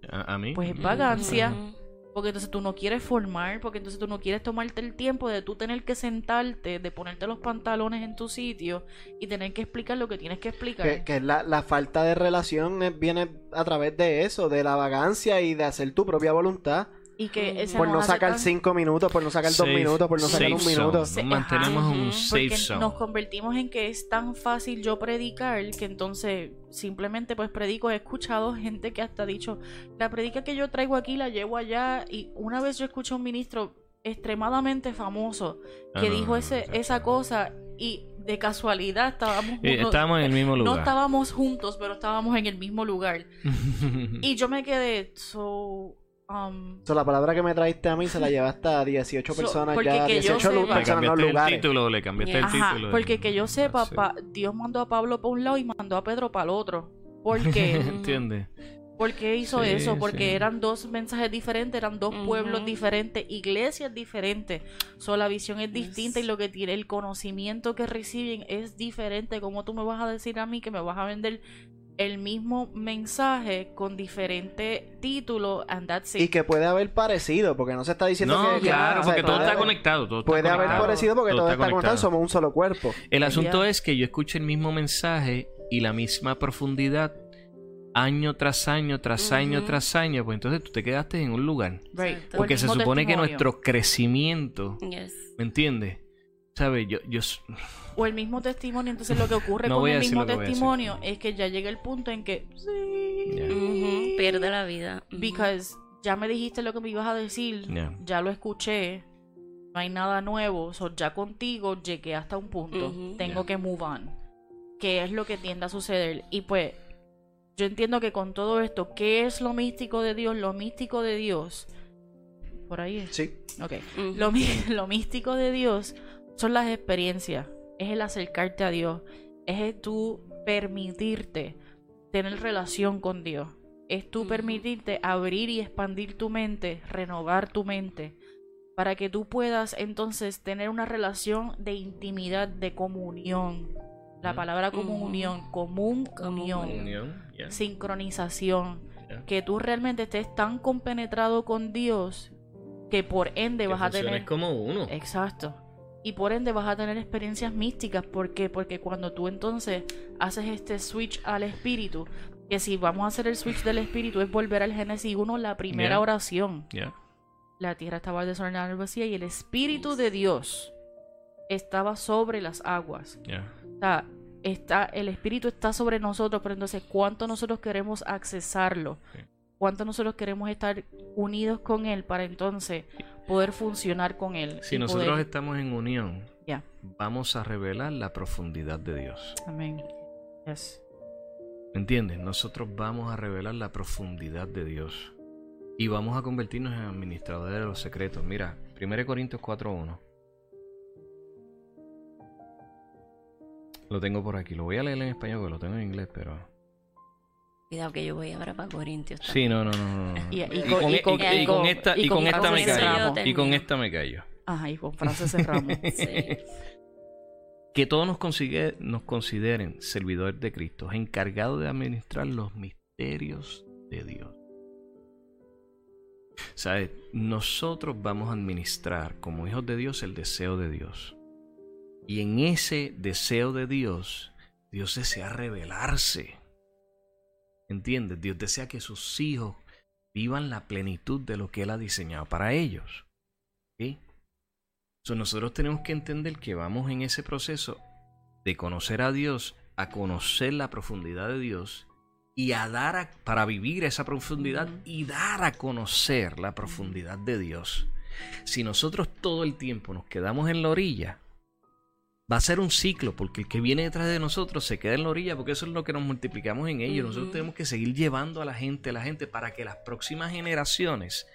A, a mí. Pues es vagancia. Ujú. Porque entonces tú no quieres formar, porque entonces tú no quieres tomarte el tiempo de tú tener que sentarte, de ponerte los pantalones en tu sitio y tener que explicar lo que tienes que explicar. Que, la, la falta de relación eh, viene a través de eso, de la vagancia y de hacer tu propia voluntad. Y que ese Por no sacar tan- cinco minutos, por no sacar dos minutos, por no sacar un minuto. Se- mantenemos ajá, un safe Porque zone. nos convertimos en que es tan fácil yo predicar que entonces simplemente pues predico. He escuchado gente que hasta ha dicho, la predica que yo traigo aquí la llevo allá. Y una vez yo escuché a un ministro extremadamente famoso Ah, que no, dijo no, ese, no, esa no. cosa y de casualidad estábamos Eh, juntos. estábamos en el mismo No lugar. estábamos juntos, pero estábamos en el mismo lugar. Y yo me quedé, so, um, So, la palabra que me traiste a mí se la llevaste a 18 So, personas ya, que yo 18 lu- sepa- le personas, no cambiaste el lugares. título, le cambiaste el ajá, título. porque que yo sepa, Sí. pa- Dios mandó a Pablo para un lado y mandó a Pedro para el otro. ¿Por qué? ¿Entiendes? ¿Por qué hizo Sí, eso? Porque sí. eran dos mensajes diferentes, eran dos pueblos diferentes, iglesias diferentes. So, la visión es distinta y lo que tiene, el conocimiento que reciben es diferente. Como tú me vas a decir a mí que me vas a vender el mismo mensaje con diferente título and that's it. Y que puede haber parecido, porque no se está diciendo No, que... que- claro, o sea, porque todo está haber- conectado. Todo está Puede haber parecido porque todo, está conectado, conectado. somos un solo cuerpo. El asunto es que yo escucho el mismo mensaje y la misma profundidad año tras año, tras año, tras año, pues entonces tú te quedaste en un lugar. Right. Porque se supone que nuestro crecimiento, Yes. ¿me entiendes? ¿Sabes? Yo, yo, o el mismo testimonio. Entonces lo que ocurre No con el mismo testimonio es que ya llega el punto en que sí, Pierde la vida. Because ya me dijiste lo que me ibas a decir, Ya. ya lo escuché, no hay nada nuevo, so ya contigo llegué hasta un punto, tengo que move on. Que es lo que tiende a suceder y pues yo entiendo que con todo esto, ¿qué es lo místico de Dios? Lo místico de Dios. Por ahí es. Sí. Ok. Lo místico de Dios son las experiencias, es el acercarte a Dios, es el tú permitirte tener relación con Dios, es tú permitirte abrir y expandir tu mente, renovar tu mente, para que tú puedas entonces tener una relación de intimidad, de comunión. La palabra comunión, común, unión, Unión, ya, sincronización, que tú realmente estés tan compenetrado con Dios que por ende Que vas a tener como uno. Exacto. Y por ende vas a tener experiencias místicas. ¿Por qué? Porque cuando tú entonces haces este switch al espíritu, que si vamos a hacer el switch del espíritu es volver al Génesis 1, la primera oración. La tierra estaba desordenada y vacía y el espíritu de Dios estaba sobre las aguas. O sea, está, el espíritu está sobre nosotros, pero entonces cuánto nosotros queremos accesarlo, cuánto nosotros queremos estar unidos con él para entonces poder funcionar con él. Si nosotros poder- estamos en unión, vamos a revelar la profundidad de Dios. Amén. Yes. ¿Me entiendes? Nosotros vamos a revelar la profundidad de Dios. Y vamos a convertirnos en administradores de los secretos. Mira, 1 Corintios 4.1. Lo tengo por aquí. Lo voy a leer en español porque lo tengo en inglés, pero... Cuidado que yo voy ahora para Corintios. Sí, no, no, no. Y- con- y y- esta, y y con con esta me callo. Y con esta me callo. Ajá, y con frases cerramos. Sí. Que todos nos, consigue- nos consideren servidores de Cristo, encargados de administrar los misterios de Dios. ¿Sabes? Nosotros vamos a administrar como hijos de Dios el deseo de Dios. Y en ese deseo de Dios, Dios desea revelarse. ¿Entiendes? Dios desea que sus hijos vivan la plenitud de lo que Él ha diseñado para ellos. ¿Ok? So, nosotros tenemos que entender que vamos en ese proceso de conocer a Dios, a conocer la profundidad de Dios y a dar a- para vivir esa profundidad y dar a conocer la profundidad de Dios. Si nosotros todo el tiempo nos quedamos en la orilla, va a ser un ciclo, porque el que viene detrás de nosotros se queda en la orilla, porque eso es lo que nos multiplicamos en ellos. Nosotros tenemos que seguir llevando a la gente, a la gente, para que las próximas generaciones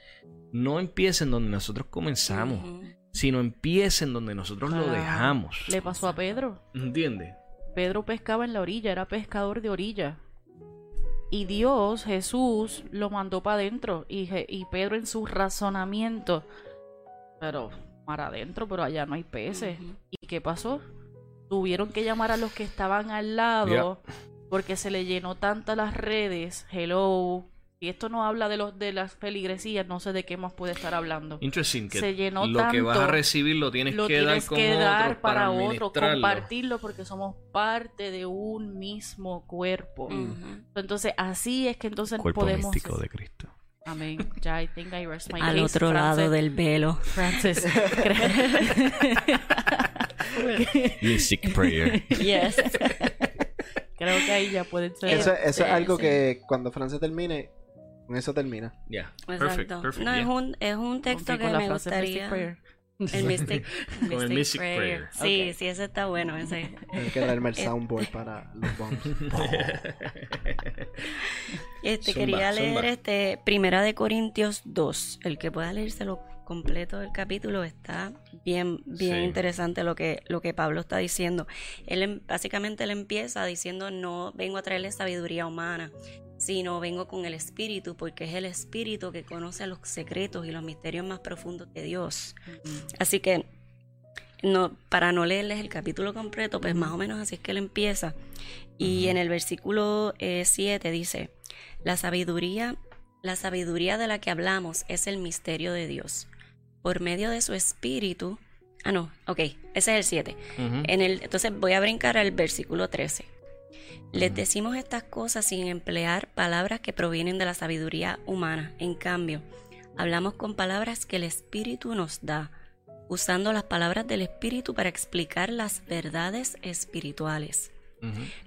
no empiecen donde nosotros comenzamos. Sino empieza en donde nosotros lo Ah, dejamos. Le pasó a Pedro. ¿Entiendes? Pedro pescaba en la orilla, era pescador de orilla. Y Dios, Jesús, lo mandó para adentro. Y, y Pedro en su razonamiento, pero mar adentro, pero allá no hay peces. ¿Y qué pasó? Tuvieron que llamar a los que estaban al lado porque se le llenó tantas las redes. Hello. Y esto no habla de los de las feligresías, no sé de qué más puede estar hablando. Interesting que Se llenó lo que vas a recibir lo tienes Lo que dar tienes con que dar otros para, otro, compartirlo porque somos parte de un mismo cuerpo. Entonces, así es que entonces Cuerpo podemos místico de Cristo. Amén. Ya I think I rest my Al case, otro lado Frances. del velo. Frances. Mystic prayer. Yes. Creo que ahí ya pueden ser. Eso, eso es algo sí. que cuando Francia termine, con eso termina. Yeah. Exacto. Perfect, perfect. no, yeah. es un, es un texto que me gustaría. Prayer. El Mystic, Con el Mystic Prayer. Sí, Ok. sí, ese está bueno. Ese. Hay que darme el soundboard para los bombs. Este, Zumba, quería leer zumba. este Primera de Corintios 2. El que pueda leérselo completo del capítulo está bien, bien Sí. interesante lo que, lo que Pablo está diciendo. Él em- básicamente él empieza diciendo no vengo a traerle sabiduría humana, sino vengo con el Espíritu, porque es el Espíritu que conoce los secretos y los misterios más profundos de Dios. Así que no, para no leerles el capítulo completo, pues más o menos así es que él empieza. Y en el versículo 7 dice, la sabiduría, la sabiduría de la que hablamos es el misterio de Dios. Por medio de su espíritu. Ah, no, ok, ese es el 7. Ujú. En el, entonces voy a brincar al versículo 13. Les decimos estas cosas sin emplear palabras que provienen de la sabiduría humana. En cambio, hablamos con palabras que el Espíritu nos da, usando las palabras del Espíritu para explicar las verdades espirituales.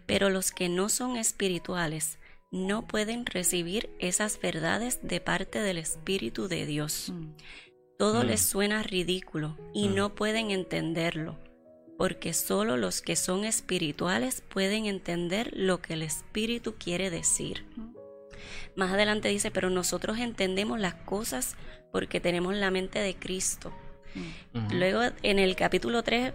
Pero los que no son espirituales no pueden recibir esas verdades de parte del Espíritu de Dios. Mm. Todo Mm. les suena ridículo y Mm. no pueden entenderlo, porque solo los que son espirituales pueden entender lo que el Espíritu quiere decir. Más adelante dice, pero nosotros entendemos las cosas porque tenemos la mente de Cristo. Luego en el capítulo 3,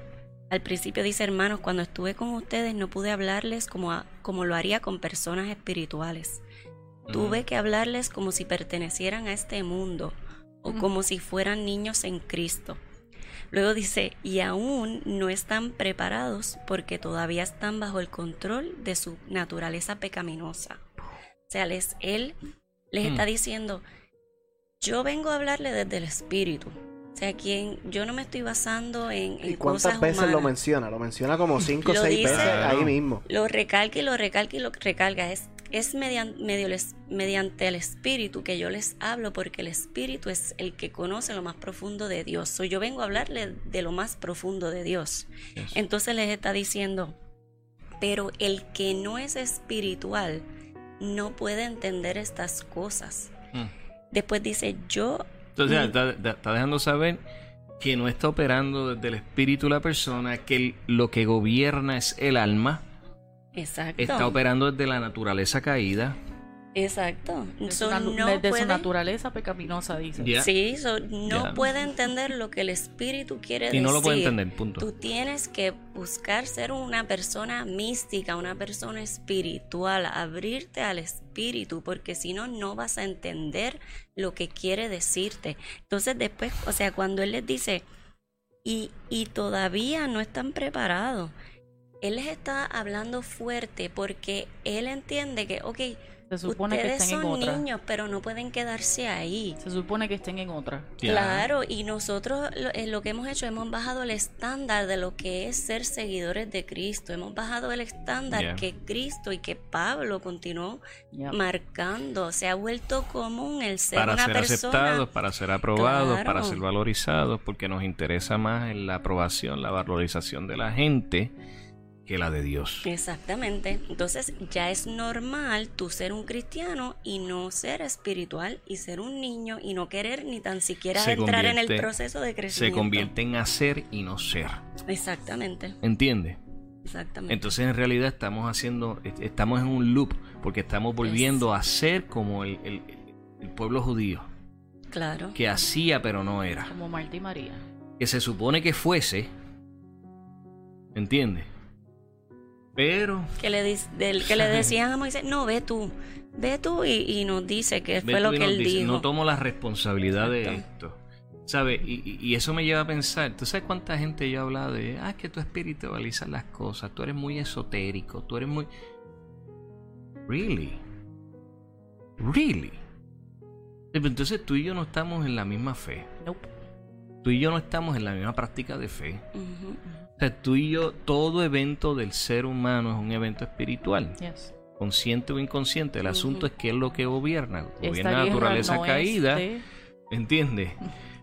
al principio dice, hermanos, cuando estuve con ustedes no pude hablarles como, a- como lo haría con personas espirituales. Tuve que hablarles como si pertenecieran a este mundo o como si fueran niños en Cristo. Luego dice, y aún no están preparados porque todavía están bajo el control de su naturaleza pecaminosa. O sea, les, él les Mm. está diciendo, yo vengo a hablarle desde el Espíritu. O sea, quien, yo no me estoy basando en, en ¿Y cuántas cosas veces lo menciona? Lo menciona como cinco o seis dice- veces ahí mismo. Lo recalca y lo recalca y lo recalca. Es, es median- medio les- mediante el Espíritu que yo les hablo, porque el Espíritu es el que conoce lo más profundo de Dios. So, yo vengo a hablarle de lo más profundo de Dios. Yes. Entonces les está diciendo, pero el que no es espiritual no puede entender estas cosas. Mm. Después dice, yo Entonces, está, dejando saber que no está operando desde el espíritu la persona, que lo que gobierna es el alma, Exacto. está operando desde la naturaleza caída. Exacto. So, no desde puede- su naturaleza pecaminosa, dice. Sí, so, no puede entender lo que el espíritu quiere decir. Y no lo puede entender, punto. Tú tienes que buscar ser una persona mística, una persona espiritual, abrirte al espíritu, porque si no, no vas a entender lo que quiere decirte. Entonces después, o sea, cuando él les dice, y, y todavía no están preparados, él les está hablando fuerte porque él entiende que, ok, Se supone que ustedes estén en son otra. niños, pero no pueden quedarse ahí. Se supone que estén en otra. Ya. Claro, y nosotros lo, eh, lo que hemos hecho, hemos bajado el estándar de lo que es ser seguidores de Cristo. Hemos bajado el estándar Ya. que Cristo y que Pablo continuó Ya. marcando. Se ha vuelto común el ser Para una ser persona. aceptados, para ser aprobados, Claro. para ser valorizados, porque nos interesa más en la aprobación, la valorización de la gente que la de Dios. Exactamente. Entonces ya es normal tú ser un cristiano y no ser espiritual y ser un niño y no querer ni tan siquiera Se entrar en el proceso de Se crecimiento. convierte en hacer y no ser. Exactamente, ¿Entiendes? exactamente. Entonces en realidad estamos haciendo, est- estamos en un loop, porque estamos volviendo a ser como el, el- el pueblo judío, claro. que hacía pero no era. Como Marta y María. que se supone que fuese, ¿entiendes? Pero Que le, del- que le decían a Moisés, no, ve tú, ve tú y, y nos dice que fue lo que él dice, dijo. No tomo la responsabilidad de esto. ¿Sabes? Y, eso me lleva a pensar, ¿tú sabes cuánta gente yo habla de, ah, es que tú espiritualizas las cosas, tú eres muy esotérico, tú eres muy... Really? Really? Entonces tú y yo no estamos en la misma fe. Nope. Tú y yo no estamos en la misma práctica de fe. Ujú. O sea, tú y yo, todo evento del ser humano es un evento espiritual, Yes. consciente o inconsciente. El asunto es qué es lo que gobierna. Gobierna la naturaleza no es caída, de ¿entiendes?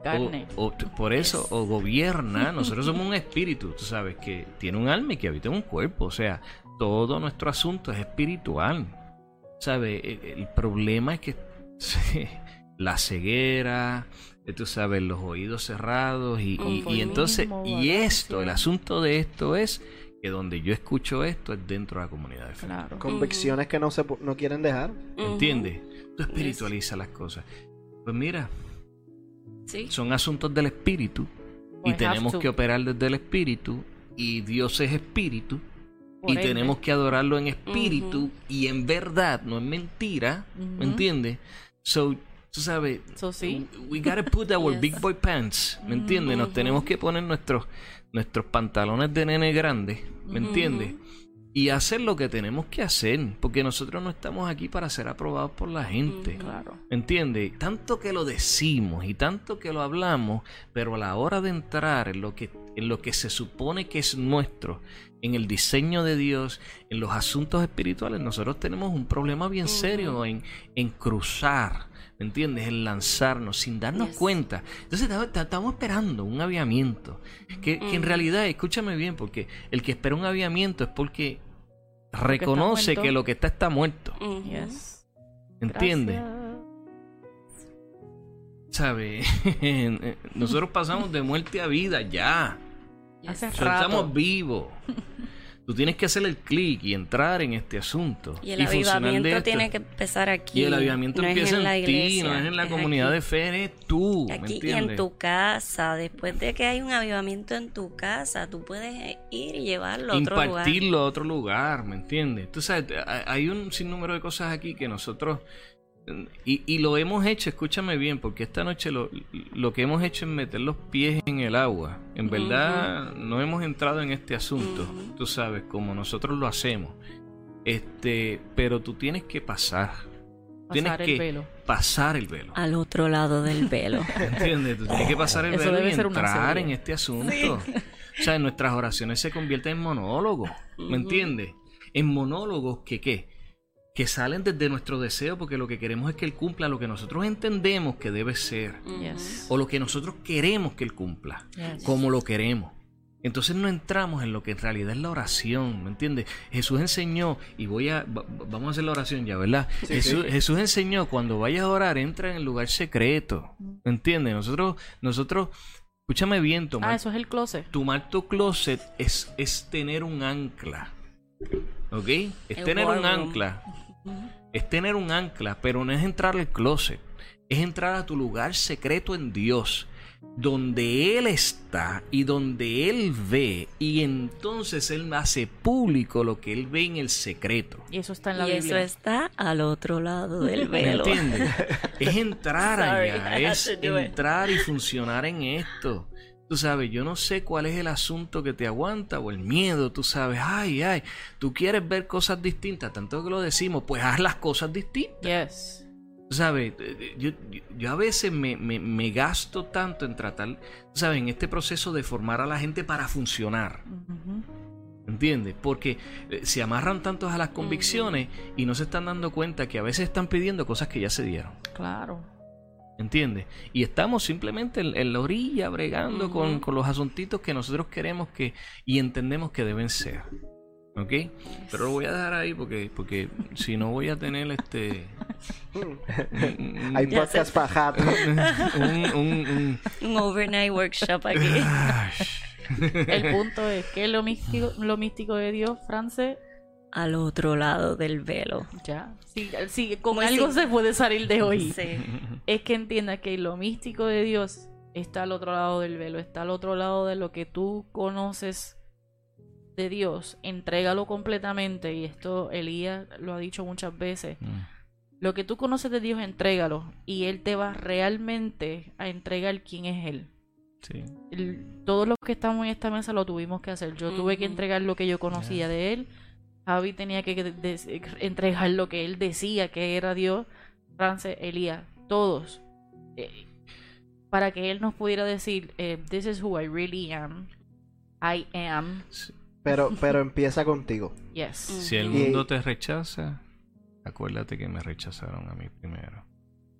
carne. O, por eso, o gobierna, nosotros somos un espíritu, tú sabes, que tiene un alma y que habita en un cuerpo. O sea, todo nuestro asunto es espiritual. ¿Sabes? El, el problema es que la ceguera, eh, tú sabes, los oídos cerrados y, y- y entonces, y esto, el asunto de esto es que donde yo escucho esto es dentro de la comunidad de fe. Claro. Convicciones que no se no quieren dejar. Ujú. ¿Entiendes? Tú espiritualizas las cosas. Pues mira, Sí. son asuntos del espíritu y We have tenemos que operar desde el espíritu y Dios es espíritu Por y ende. tenemos que adorarlo en espíritu y en verdad, no en mentira. ¿me entiendes? So, tú sabes, So, sí. we gotta put our Yes. big boy pants, ¿me entiendes? Nos Ujú. tenemos que poner nuestros nuestros pantalones de nene grandes, ¿me Ujú. entiendes? Y hacer lo que tenemos que hacer, porque nosotros no estamos aquí para ser aprobados por la gente. Ujú. Claro. ¿Me entiendes? Tanto que lo decimos y tanto que lo hablamos, pero a la hora de entrar en lo que, en lo que se supone que es nuestro, en el diseño de Dios, en los asuntos espirituales, nosotros tenemos un problema bien serio en, en cruzar, ¿me entiendes? En lanzarnos sin darnos Yes. cuenta. Entonces ta- ta- estamos esperando un aviamiento, que, que en Ujú. realidad, escúchame bien, porque el que espera un aviamiento es porque reconoce que lo que está está muerto, Ujú. Yes. ¿entiendes? ¿Sabe? Nosotros pasamos de muerte a vida ya. Hace O sea, rato. estamos vivos. Tú tienes que hacer el clic y entrar en este asunto. Y el avivamiento tiene que empezar aquí. Y el avivamiento no empieza en, la ti, iglesia, no es en la es comunidad aquí. de fe, eres tú. ¿me Aquí y en tu casa, después de que hay un avivamiento en tu casa, tú puedes ir y llevarlo a otro lugar. Impartirlo a otro lugar, ¿me entiendes? Tú sabes, hay- hay un sinnúmero de cosas aquí que nosotros... Y, y lo hemos hecho, escúchame bien, porque esta noche lo, lo que hemos hecho es meter los pies en el agua. En verdad, no hemos entrado en este asunto, Ujú. tú sabes, como nosotros lo hacemos. Este, pero tú tienes que pasar. Tienes Pasar que el velo. pasar el velo. Al otro lado del velo. ¿Entiendes? Tú tienes que pasar el Eso velo y entrar en este asunto. O sea, nuestras oraciones se convierten en monólogos. ¿Me entiendes? En monólogos que qué? Que salen desde nuestro deseo porque lo que queremos es que Él cumpla lo que nosotros entendemos que debe ser. Yes. O lo que nosotros queremos que Él cumpla. Yes. Como lo queremos. Entonces no entramos en lo que en realidad es la oración, ¿me entiendes? Jesús enseñó, y voy a, va- va- vamos a hacer la oración ya, ¿verdad? Sí, Jesús, sí. Jesús enseñó, cuando vayas a orar, entra en el lugar secreto, ¿me entiendes? Nosotros, nosotros, escúchame bien, tomar, Ah, eso es el closet. tomar tu closet es, es tener un ancla, ¿ok? Es El tener un war es tener un ancla, pero no es entrar al closet, es entrar a tu lugar secreto en Dios, donde Él está y donde Él ve, y entonces Él hace público lo que Él ve en el secreto. Y eso está en la Y Biblia. eso está al otro lado del ¿Me velo. entiendes? Es entrar allá, es entrar y funcionar en esto. Tú sabes, yo no sé cuál es el asunto que te aguanta o el miedo, tú sabes, ay, ay, tú quieres ver cosas distintas, tanto que lo decimos, pues haz las cosas distintas. Yes. Tú sabes, eh, yo, yo- yo a veces me, me- me gasto tanto en tratar, tú sabes, en este proceso de formar a la gente para funcionar. Ujú. ¿Entiendes? Porque eh, se amarran tantos a las convicciones y no se están dando cuenta que a veces están pidiendo cosas que ya se dieron. Claro. ¿Entiendes? Y estamos simplemente en, en la orilla bregando con, con los asuntitos que nosotros queremos que y entendemos que deben ser. ¿Ok? Pero lo voy a dejar ahí porque, porque si no voy a tener este... Hay podcast para jato. un- un- un- Un overnight workshop aquí. El punto es que lo místico, lo místico de Dios, France, al otro lado del velo. ya. Sí, sí, con algo se puede salir de hoy. Sí. Es que entienda que lo místico de Dios está al otro lado del velo, está al otro lado de lo que tú conoces de Dios, entrégalo completamente. Y esto Elías lo ha dicho muchas veces. Mm. Lo que tú conoces de Dios, entrégalo. Y Él te va realmente a entregar quién es Él. Sí. El- todos los que estamos en esta mesa lo tuvimos que hacer. Yo tuve que entregar lo que yo conocía de Él. Javi tenía que entregar lo que Él decía que era Dios. Rance, Elías, todos. Eh, para que Él nos pudiera decir, eh, This is who I really am. I am. Pero, pero empieza contigo. Yes. Si el mundo te rechaza, acuérdate que me rechazaron a mí primero.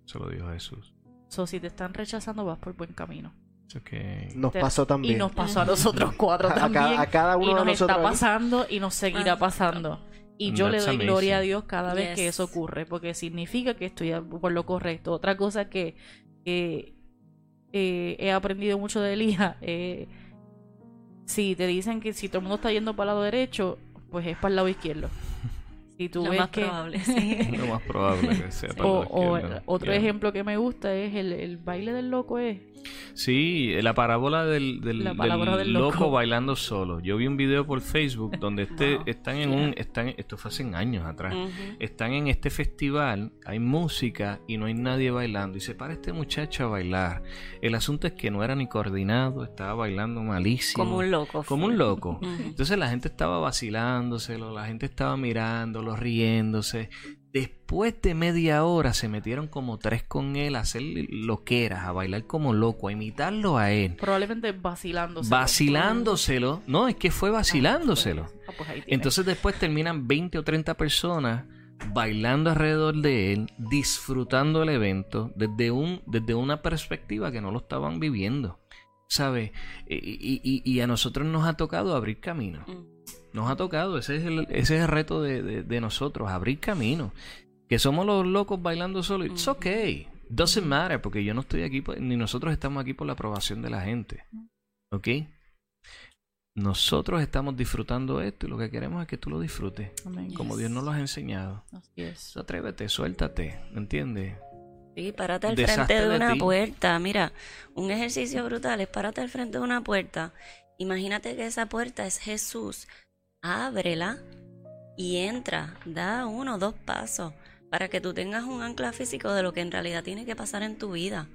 Eso lo dijo Jesús. So, si te están rechazando, vas por buen camino. It's okay. Nos pasó Y también. nos pasó a nosotros cuatro a también. cada, a cada uno y nos de nosotros. está pasando y nos seguirá Ah. pasando. Y yo le doy gloria a. Dios cada vez que eso ocurre, porque significa que estoy por lo correcto. Otra cosa que, que, eh, he aprendido mucho de Elías, eh, si te dicen que si todo el mundo está yendo para el lado derecho, pues es para el lado izquierdo. Si tú Lo ves más que... probable, sí. Lo más probable que sea para o, o otro Yeah. ejemplo que me gusta es el, el baile del loco es Sí, la parábola del, del, La del parábola del loco. loco. bailando solo. Yo vi un video por Facebook donde este, Wow. están en un... Están, esto fue hace años atrás. Ujú. Están en este festival, hay música y no hay nadie bailando. Y se para este muchacho a bailar. El asunto es que no era ni coordinado, estaba bailando malísimo. Como un loco. Como un loco. Ujú. Entonces la gente estaba vacilándoselo, la gente estaba mirándolo, riéndose. Después de media hora se metieron como tres con él a hacer loqueras, a bailar como loco, a imitarlo a él. probablemente vacilándose. Vacilándoselo. No, es que fue vacilándoselo. Ah, pues tienes. Entonces después terminan 20 o 30 personas bailando alrededor de él, disfrutando el evento desde, un, desde una perspectiva que no lo estaban viviendo. ¿Sabes? Y, y- y- y a nosotros nos ha tocado abrir camino. Mm. Nos ha tocado, ese es el, ese es el reto de, de- de nosotros, abrir camino. Que somos los locos bailando solo. It's okay. Doesn't matter, porque yo no estoy aquí, ni nosotros estamos aquí por la aprobación de la gente. ¿Ok? Nosotros estamos disfrutando esto y lo que queremos es que tú lo disfrutes, Amén. como Dios nos lo ha enseñado. Así es. Entonces, atrévete, suéltate, ¿me entiendes? Sí, párate al Deshazte frente de de una ti. puerta. Mira, un ejercicio brutal es párate al frente de una puerta. Imagínate que esa puerta es Jesús. Ábrela y entra. Da uno o dos pasos para que tú tengas un ancla físico de lo que en realidad tiene que pasar en tu vida.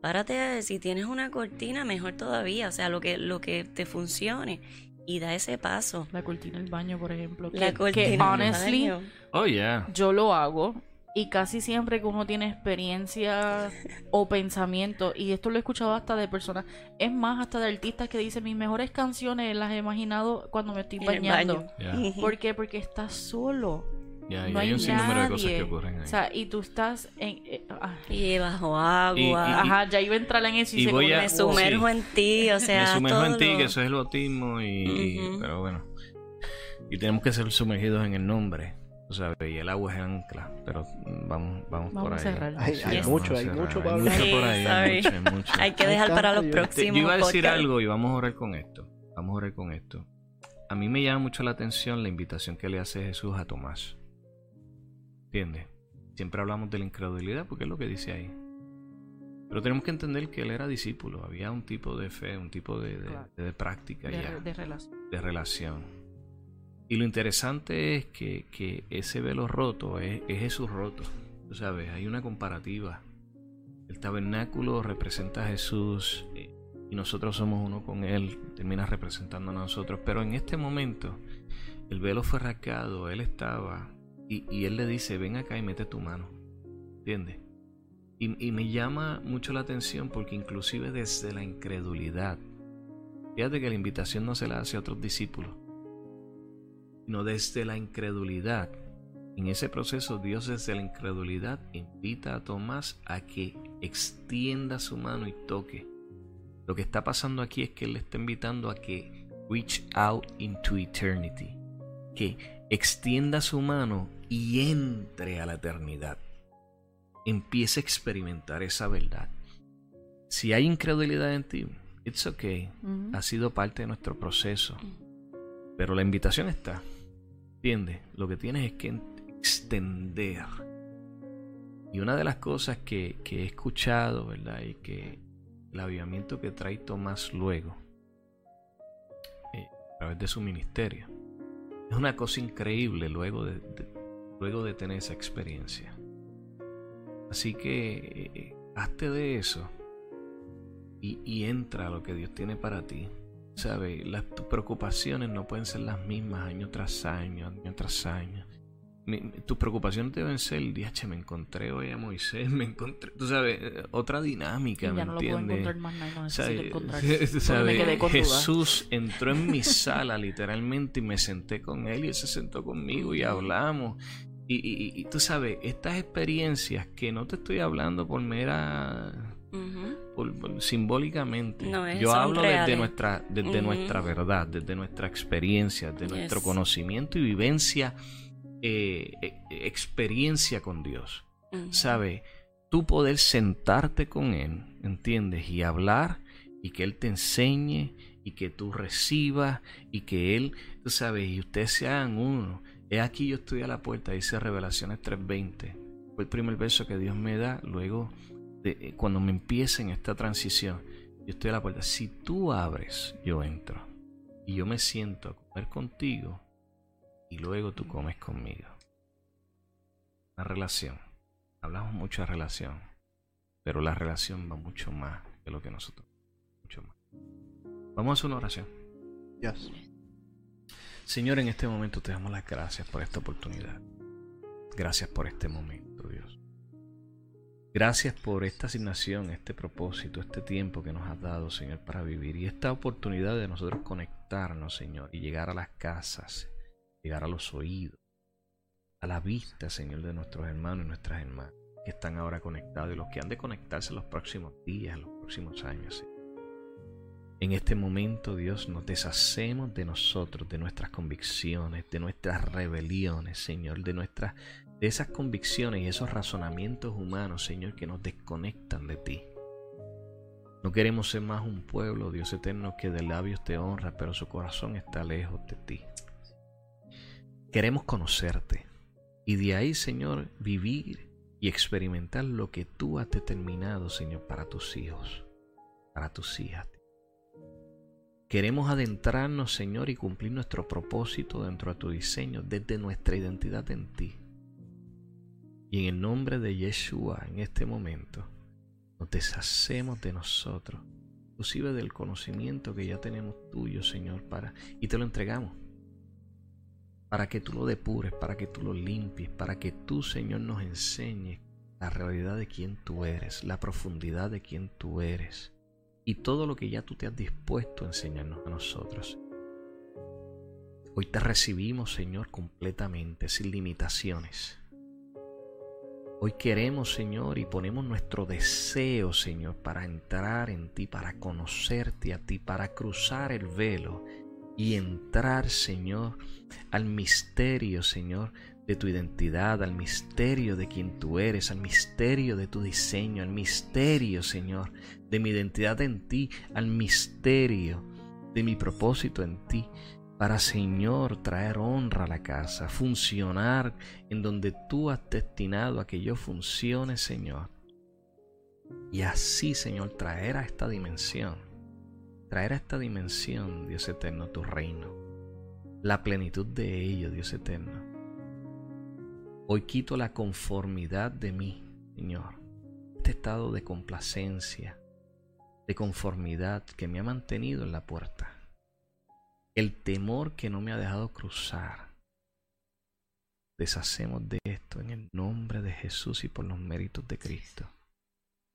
Párate, si tienes una cortina, mejor todavía. O sea, lo que, lo que te funcione. Y da ese paso. La cortina del baño, por ejemplo. La que, cortina. que honestly, baño. Oh, yeah. yo lo hago. Y casi siempre que uno tiene experiencia o pensamiento, y esto lo he escuchado hasta de personas, es más, hasta de artistas que dicen mis mejores canciones las he imaginado cuando me estoy bañando. Ujú. ¿Por qué? Porque estás solo. Ya, y no hay hay un sinnúmero de cosas nadie. que ocurren ahí. O sea, y tú estás en... eh, ah, Y bajo agua. Y- y- ajá, ya iba a entrar en eso y, y se voy a- me sumerjo sí. en ti, o sea, me sumerjo todo en ti, lo- que eso es el bautismo, y, pero bueno. Y tenemos que ser sumergidos en el nombre. O sea, y el agua es ancla. Pero vamos, vamos, Vamos por ahí. cerrar. Hay- hay vamos mucho, a hay mucho para Hay mucho por ahí, hay mucho, hay mucho. Hay que dejar para los yo- próximos. yo iba a decir podcasts. algo y vamos a orar con esto. Vamos a orar con esto. A mí me llama mucho la atención la invitación que le hace Jesús a Tomás. ¿Entiendes? Siempre hablamos de la incredulidad porque es lo que dice ahí. Pero tenemos que entender que él era discípulo. Había un tipo de fe, un tipo de, de- Claro. de práctica de, ya, de relación. de relación. Y lo interesante es que, que ese velo roto es, es Jesús roto. Tú sabes, hay una comparativa. El tabernáculo representa a Jesús eh, y nosotros somos uno con Él. Termina representando a nosotros. Pero en este momento, el velo fue rasgado, Él estaba y, y Él le dice, ven acá y mete tu mano. ¿Entiendes? Y, y me llama mucho la atención porque inclusive desde la incredulidad, fíjate que la invitación no se la hace a otros discípulos, sino desde la incredulidad. En ese proceso Dios desde la incredulidad invita a Tomás a que extienda su mano y toque. Lo que está pasando aquí es que Él le está invitando a que reach out into eternity, que extienda su mano y entre a la eternidad. Empiece a experimentar esa verdad. Si hay incredulidad en ti, it's okay. Ha sido parte de nuestro proceso. Pero la invitación está. ¿Entiendes? Lo que tienes es que extender. Y una de las cosas que, que he escuchado, ¿verdad? Y que el avivamiento que trae Tomás luego, eh, a través de su ministerio. Es una cosa increíble luego de, luego de tener esa experiencia. Así que eh, hazte de eso y, entra a lo que Dios tiene para ti. ¿Sabes? Las, tus preocupaciones no pueden ser las mismas año tras año, año tras año. Tus preocupaciones deben ser, che, me encontré hoy a Moisés, me encontré, tú sabes, otra dinámica, ¿me entiendes? Jesús entró en mi sala literalmente y me senté con él y él se sentó conmigo y hablamos. Y, tú sabes, estas experiencias que no te estoy hablando por mera... simbólicamente. Yo hablo desde nuestra, desde nuestra verdad, desde nuestra experiencia, de nuestro conocimiento y vivencia eh, e, experiencia con Dios. ¿Sabe? Tú poder sentarte con Él, ¿entiendes? Y hablar y que Él te enseñe y que tú recibas y que Él, tú sabes, y ustedes sean uno. He aquí yo estoy a la puerta, dice Revelaciones 3.20. Fue el primer verso que Dios me da luego de eh, cuando me empieza en esta transición. Yo estoy a la puerta. Si tú abres, yo entro. Y yo me siento a comer contigo y luego tú comes conmigo. Una relación. Hablamos mucho de relación, pero la relación va mucho más de lo que nosotros. Mucho más. Vamos a hacer una oración. Señor, en este momento te damos las gracias por esta oportunidad. Gracias por este momento. Gracias por esta asignación, este propósito, este tiempo que nos has dado, Señor, para vivir y esta oportunidad de nosotros conectarnos, Señor, y llegar a las casas llegar a los oídos, a la vista, Señor, de nuestros hermanos y nuestras hermanas que están ahora conectados y los que han de conectarse en los próximos días, en los próximos años. En este momento, Dios, nos deshacemos de nosotros, de nuestras convicciones, de nuestras rebeliones, Señor, de nuestras de esas convicciones y esos razonamientos humanos, Señor, que nos desconectan de ti. No queremos ser más un pueblo, Dios eterno, que de labios te honra, pero su corazón está lejos de ti. Queremos conocerte y de ahí, Señor, vivir y experimentar lo que tú has determinado, Señor, para tus hijos, para tus hijas. Queremos adentrarnos, Señor, y cumplir nuestro propósito dentro de tu diseño, desde nuestra identidad en ti. Y en el nombre de Yeshua, en este momento, nos deshacemos de nosotros, inclusive del conocimiento que ya tenemos tuyo, Señor, para y te lo entregamos para que tú lo depures, para que tú lo limpies, para que tú, Señor, nos enseñes la realidad de quién tú eres, la profundidad de quién tú eres y todo lo que ya tú te has dispuesto a enseñarnos a nosotros. Hoy te recibimos, Señor, completamente, sin limitaciones. Hoy queremos, Señor, y ponemos nuestro deseo, Señor, para entrar en ti, para conocerte a ti, para cruzar el velo y entrar, Señor, al misterio, Señor, de tu identidad, al misterio de quien tú eres, al misterio de tu diseño, al misterio, Señor, de mi identidad en ti, al misterio de mi propósito en ti, para, Señor, traer honra a la casa, funcionar en donde tú has destinado a que yo funcione, Señor. Y así, Señor, traer a esta dimensión traer a esta dimensión, Dios eterno, tu reino, la plenitud de ello, Dios eterno. Hoy quito la conformidad de mí, Señor, este estado de complacencia, de conformidad que me ha mantenido en la puerta, el temor que no me ha dejado cruzar. Deshacemos de esto en el nombre de Jesús y por los méritos de Cristo.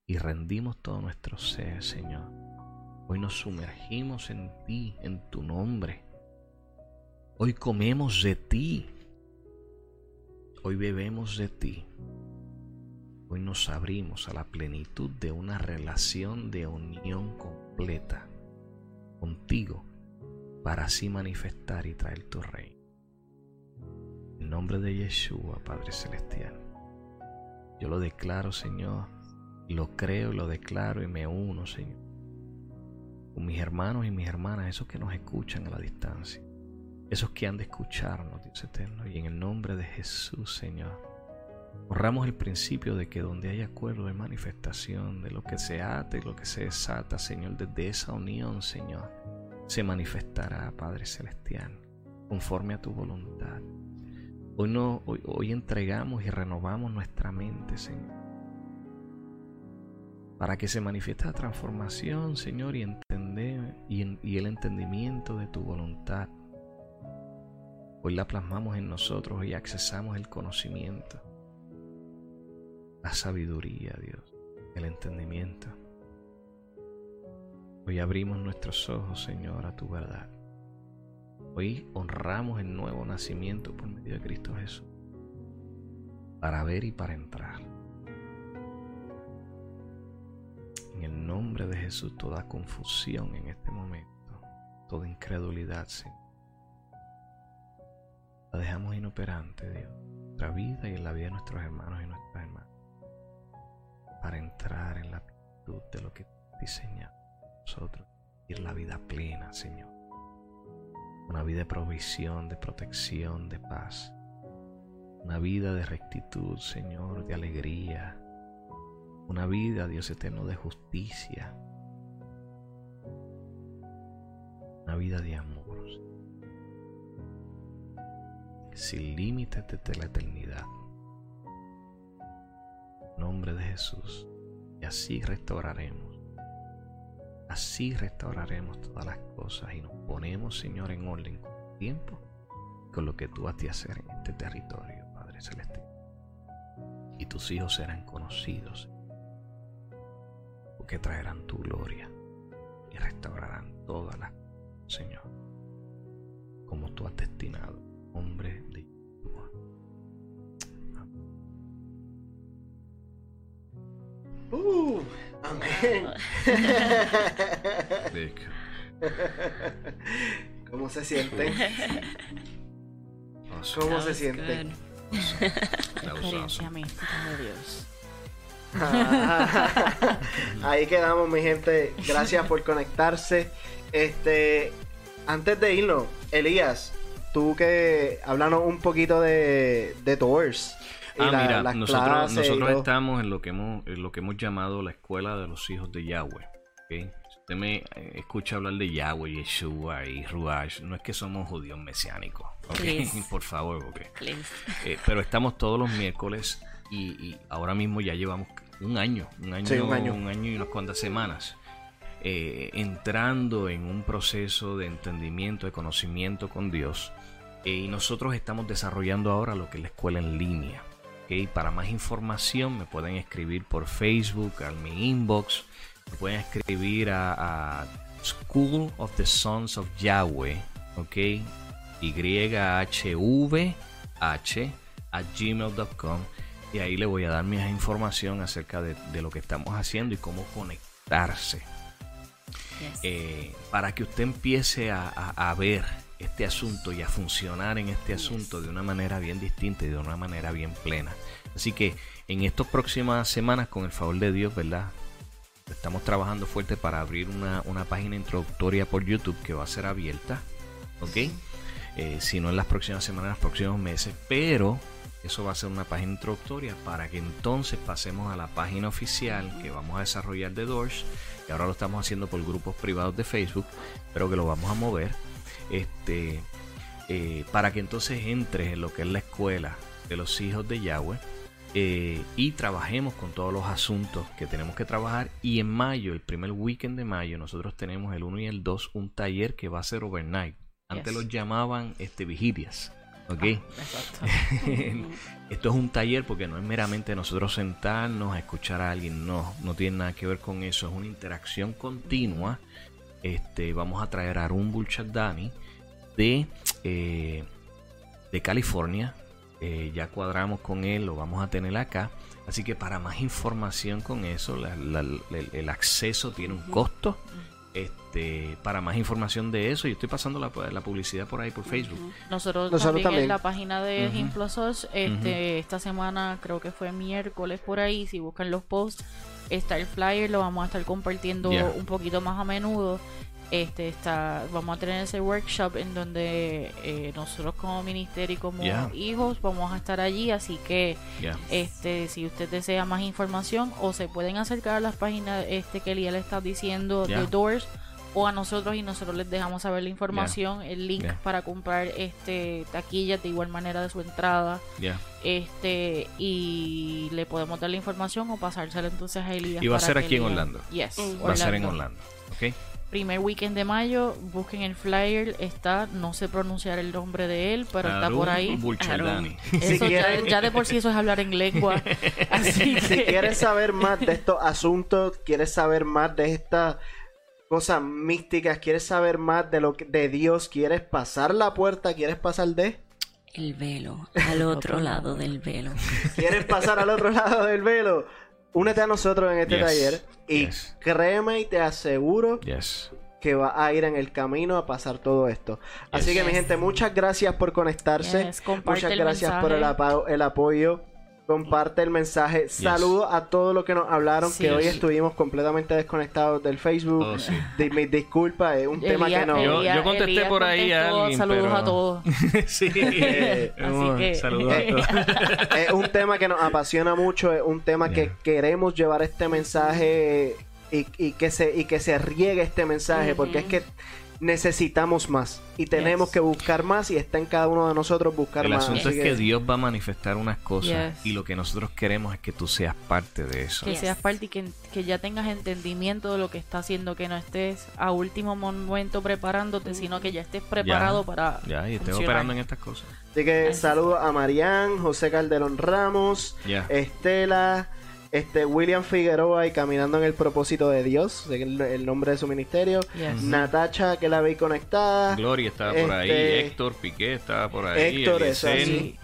Y rendimos todo nuestro ser, Señor Hoy nos sumergimos en ti, en tu nombre. Hoy comemos de ti. Hoy bebemos de ti. Hoy nos abrimos a la plenitud de una relación de unión completa contigo para así manifestar y traer tu reino. En nombre de Yeshua, Padre Celestial, yo lo declaro, Señor, lo creo, lo declaro y me uno, Señor con mis hermanos y mis hermanas, esos que nos escuchan a la distancia, esos que han de escucharnos, Dios eterno, y en el nombre de Jesús, Señor, Honramos el principio de que donde hay acuerdo hay manifestación, de lo que se ata y lo que se desata, Señor, desde esa unión, Señor, se manifestará, Padre Celestial, conforme a tu voluntad. Hoy, no, hoy, entregamos y renovamos nuestra mente, Señor, para que se manifieste la transformación, Señor, y, y, y el entendimiento de tu voluntad. Hoy la plasmamos en nosotros y accesamos el conocimiento la sabiduría, Dios, el entendimiento. Hoy abrimos nuestros ojos, Señor, a tu verdad. Hoy honramos el nuevo nacimiento por medio de Cristo Jesús, para ver y para entrar. En el nombre de Jesús, toda confusión en este momento, toda incredulidad, Señor, la dejamos inoperante, Dios, en nuestra vida y en la vida de nuestros hermanos y nuestras hermanas para entrar en la plenitud de lo que diseña nosotros, ir la vida plena, Señor. Una vida de provisión, de protección, de paz. Una vida de rectitud, Señor, de alegría. Una vida, Dios eterno, de justicia. Una vida de amor. Sin límites desde la eternidad nombre de Jesús. Y así restauraremos. Así restauraremos todas las cosas y nos ponemos, Señor, en orden con el tiempo, con lo que tú has de hacer en este territorio, Padre Celestial. Y tus hijos serán conocidos, porque traerán tu gloria y restaurarán todas las cosas, Señor, como tú has destinado, hombre de Uh, amén. ¿Cómo se sienten? ¿Cómo se sienten? Experiencia mística de Dios. Ahí quedamos, mi gente. Gracias por conectarse. Este, antes de irnos, Elías, tú que hablanos un poquito de, de Doors. Ah, mira, nosotros, nosotros estamos en lo, que hemos, en lo que hemos llamado la escuela de los hijos de Yahweh. Si usted me eh, escucha hablar de Yahweh, Yeshua y Ruach, no es que somos judíos mesiánicos. Por favor, eh, pero estamos todos los miércoles y, ahora mismo ya llevamos un año, un año, un año. y unas cuantas semanas. Eh, entrando en un proceso de entendimiento, de conocimiento con Dios. y nosotros estamos desarrollando ahora lo que es la escuela en línea. Para más información me pueden escribir por Facebook, a mi inbox, me pueden escribir a, School of the Sons of Yahweh, ¿ok? YHVH a gmail.com y ahí le voy a dar mi información acerca de, lo que estamos haciendo y cómo conectarse. Eh, para que usted empiece a ver este asunto y a funcionar en este asunto de una manera bien distinta y de una manera bien plena. Así que en estas próximas semanas, con el favor de Dios, ¿verdad? Estamos trabajando fuerte para abrir una, página introductoria por YouTube que va a ser abierta, ¿ok? Eh, si no en las próximas semanas, en los próximos meses, pero eso va a ser una página introductoria para que entonces pasemos a la página oficial que vamos a desarrollar de Doors, que ahora lo estamos haciendo por grupos privados de Facebook, pero que lo vamos a mover este, eh, para que entonces entres en lo que es la escuela de los hijos de Yahweh eh, y trabajemos con todos los asuntos que tenemos que trabajar. Y en mayo, el primer weekend de mayo, nosotros tenemos el 1 y el 2, un taller que va a ser overnight. Antes los llamaban este, vigilias. ¿Ok? Ah, Esto es un taller porque no es meramente nosotros sentarnos a escuchar a alguien, no, no tiene nada que ver con eso, es una interacción continua este, vamos a traer a Arun Bulchadani de, eh, de California. Eh, ya cuadramos con él, lo vamos a tener acá. Así que para más información con eso, el acceso tiene un costo. Este, para más información de eso, yo estoy pasando la, publicidad por ahí por Facebook. Nosotros, también, en la página de uh este, esta semana creo que fue miércoles por ahí, si buscan los posts, está el flyer, lo vamos a estar compartiendo un poquito más a menudo. Este está, vamos a tener ese workshop en donde eh, nosotros como ministerio y como Yeah. hijos vamos a estar allí, así que este si usted desea más información o se pueden acercar a las páginas este que Lía le está diciendo de Doors o a nosotros y nosotros les dejamos saber la información, el link Yeah. para comprar este taquillas de igual manera de su entrada Ya. este y le podemos dar la información o pasársela entonces a Elías Y va a ser aquí en Orlando. Yes, Mm. Va a ser en Orlando. ¿Ok? Primer weekend de mayo, busquen el flyer, está, no sé pronunciar el nombre de él, pero está por ahí. Si Eso ya, ya de por sí eso es hablar en lengua. Así Si que quieres saber más de estos asuntos, quieres saber más de estas cosas místicas, quieres saber más de lo que, de Dios, quieres pasar la puerta, quieres pasar de, El velo, al otro lado del velo. quieres pasar al otro lado del velo, únete a nosotros en este Yes, taller y yes. créeme y te aseguro Yes. que va a ir en el camino a pasar todo esto. Así Yes. que mi gente, muchas gracias por conectarse. Muchas el gracias por el, apa- el apoyo. Comparte el mensaje. Saludos a todos los que nos hablaron, Sí. que hoy estuvimos completamente desconectados del Facebook. Oh, sí. Di- mis disculpas, es un tema que no... Yo- contesté por ahí a alguien, Saludos pero- a todos. sí. Eh, Así que- Saludos a todos. es un tema que nos apasiona mucho, es un tema que queremos llevar este mensaje y, y que se y que se riegue este mensaje, porque es que necesitamos más y tenemos Yes. que buscar más y está en cada uno de nosotros buscar El más. asunto Así es que Dios va a manifestar unas cosas Yes. y lo que nosotros queremos es que tú seas parte de eso. Que Yes. seas parte y que, que ya tengas entendimiento de lo que está haciendo, que no estés a último momento preparándote, sino que ya estés preparado para. Ya, y funcionar. operando en estas cosas. Así que saludos a Marián, José Calderón Ramos. Estela, este William Figueroa y Caminando en el Propósito de Dios, que el, el nombre de su ministerio. Yes. Natacha, que la veis conectada. Gloria estaba por ahí, Este- Héctor Piqué estaba por ahí, Héctor, eso así.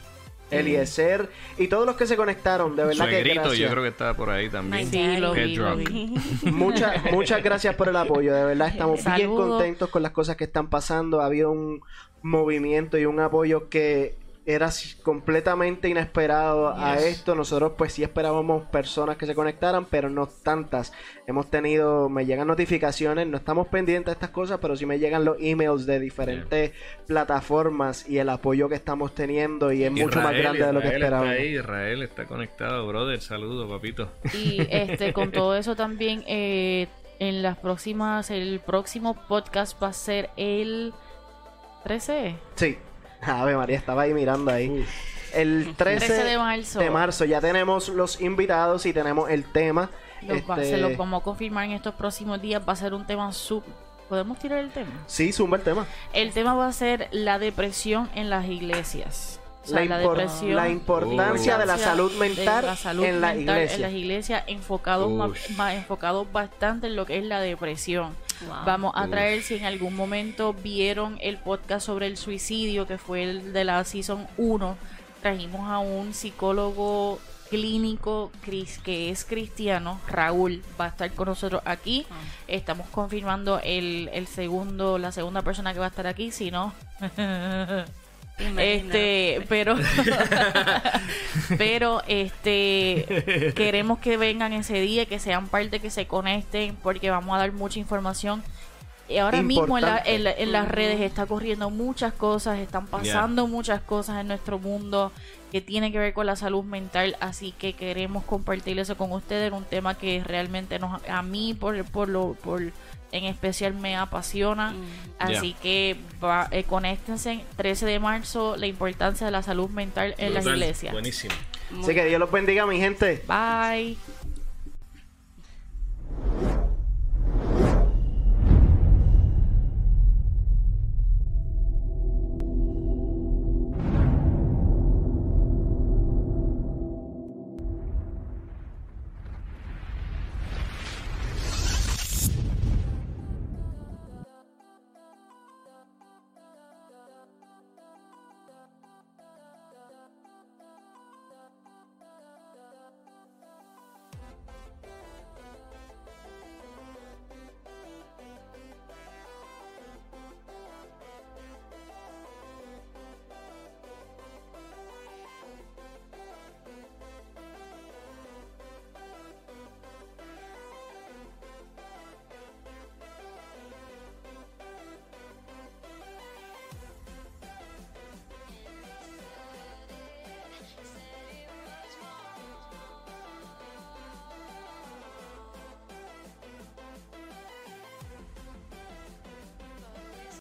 Eliezer y todos los que se conectaron, de verdad que Suegrito, gracias. yo creo que estaba por ahí también. Sí, lo Head vi, lo drunk. vi. Muchas, muchas gracias por el apoyo, de verdad estamos bien contentos con las cosas que están pasando. Ha habido un movimiento y un apoyo que era completamente inesperado a esto. Nosotros pues sí esperábamos personas que se conectaran, pero no tantas. Hemos tenido, me llegan notificaciones, no estamos pendientes de estas cosas, pero sí me llegan los emails de diferentes plataformas y el apoyo que estamos teniendo y es mucho más Israel, grande de lo que esperábamos. Está ahí, Israel está conectado, brother. Saludos, papito. Y este, con todo eso también, eh, en las próximas, el próximo podcast va a ser el 13. Sí. Ave María, estaba ahí mirando ahí. El 13, 13 de marzo. de marzo ya tenemos los invitados y tenemos el tema. Los va- Este, Se los vamos a confirmar en estos próximos días. Va a ser un tema sub. ¿Podemos tirar el tema? Sí, zumba el tema. El tema va a ser la depresión en las iglesias. O sea, La, la, impor- depresión. la importancia de la salud mental la salud en la mental iglesia. en las iglesias enfocados más, Ush. más enfocados bastante en lo que es la depresión. Wow. Vamos a Uf. traer si en algún momento vieron el podcast sobre el suicidio que fue el de la season 1, trajimos a un psicólogo clínico que es cristiano, Raúl, va a estar con nosotros aquí. Ah. Estamos confirmando el, el segundo, la segunda persona que va a estar aquí, si no, este, pero pero este queremos que vengan ese día, que sean parte, que se conecten, porque vamos a dar mucha información. Y ahora mismo en, la- en la- en las redes está corriendo muchas cosas, están pasando muchas cosas en nuestro mundo que tienen que ver con la salud mental, así que queremos compartir eso con ustedes, en un tema que realmente nos, a mí por, por lo por en especial me apasiona. Mm. Así que va, eh, conéctense 13 de marzo, la importancia de la salud mental en las iglesias. Buenísimo. Así que Dios los bendiga, mi gente. Bye.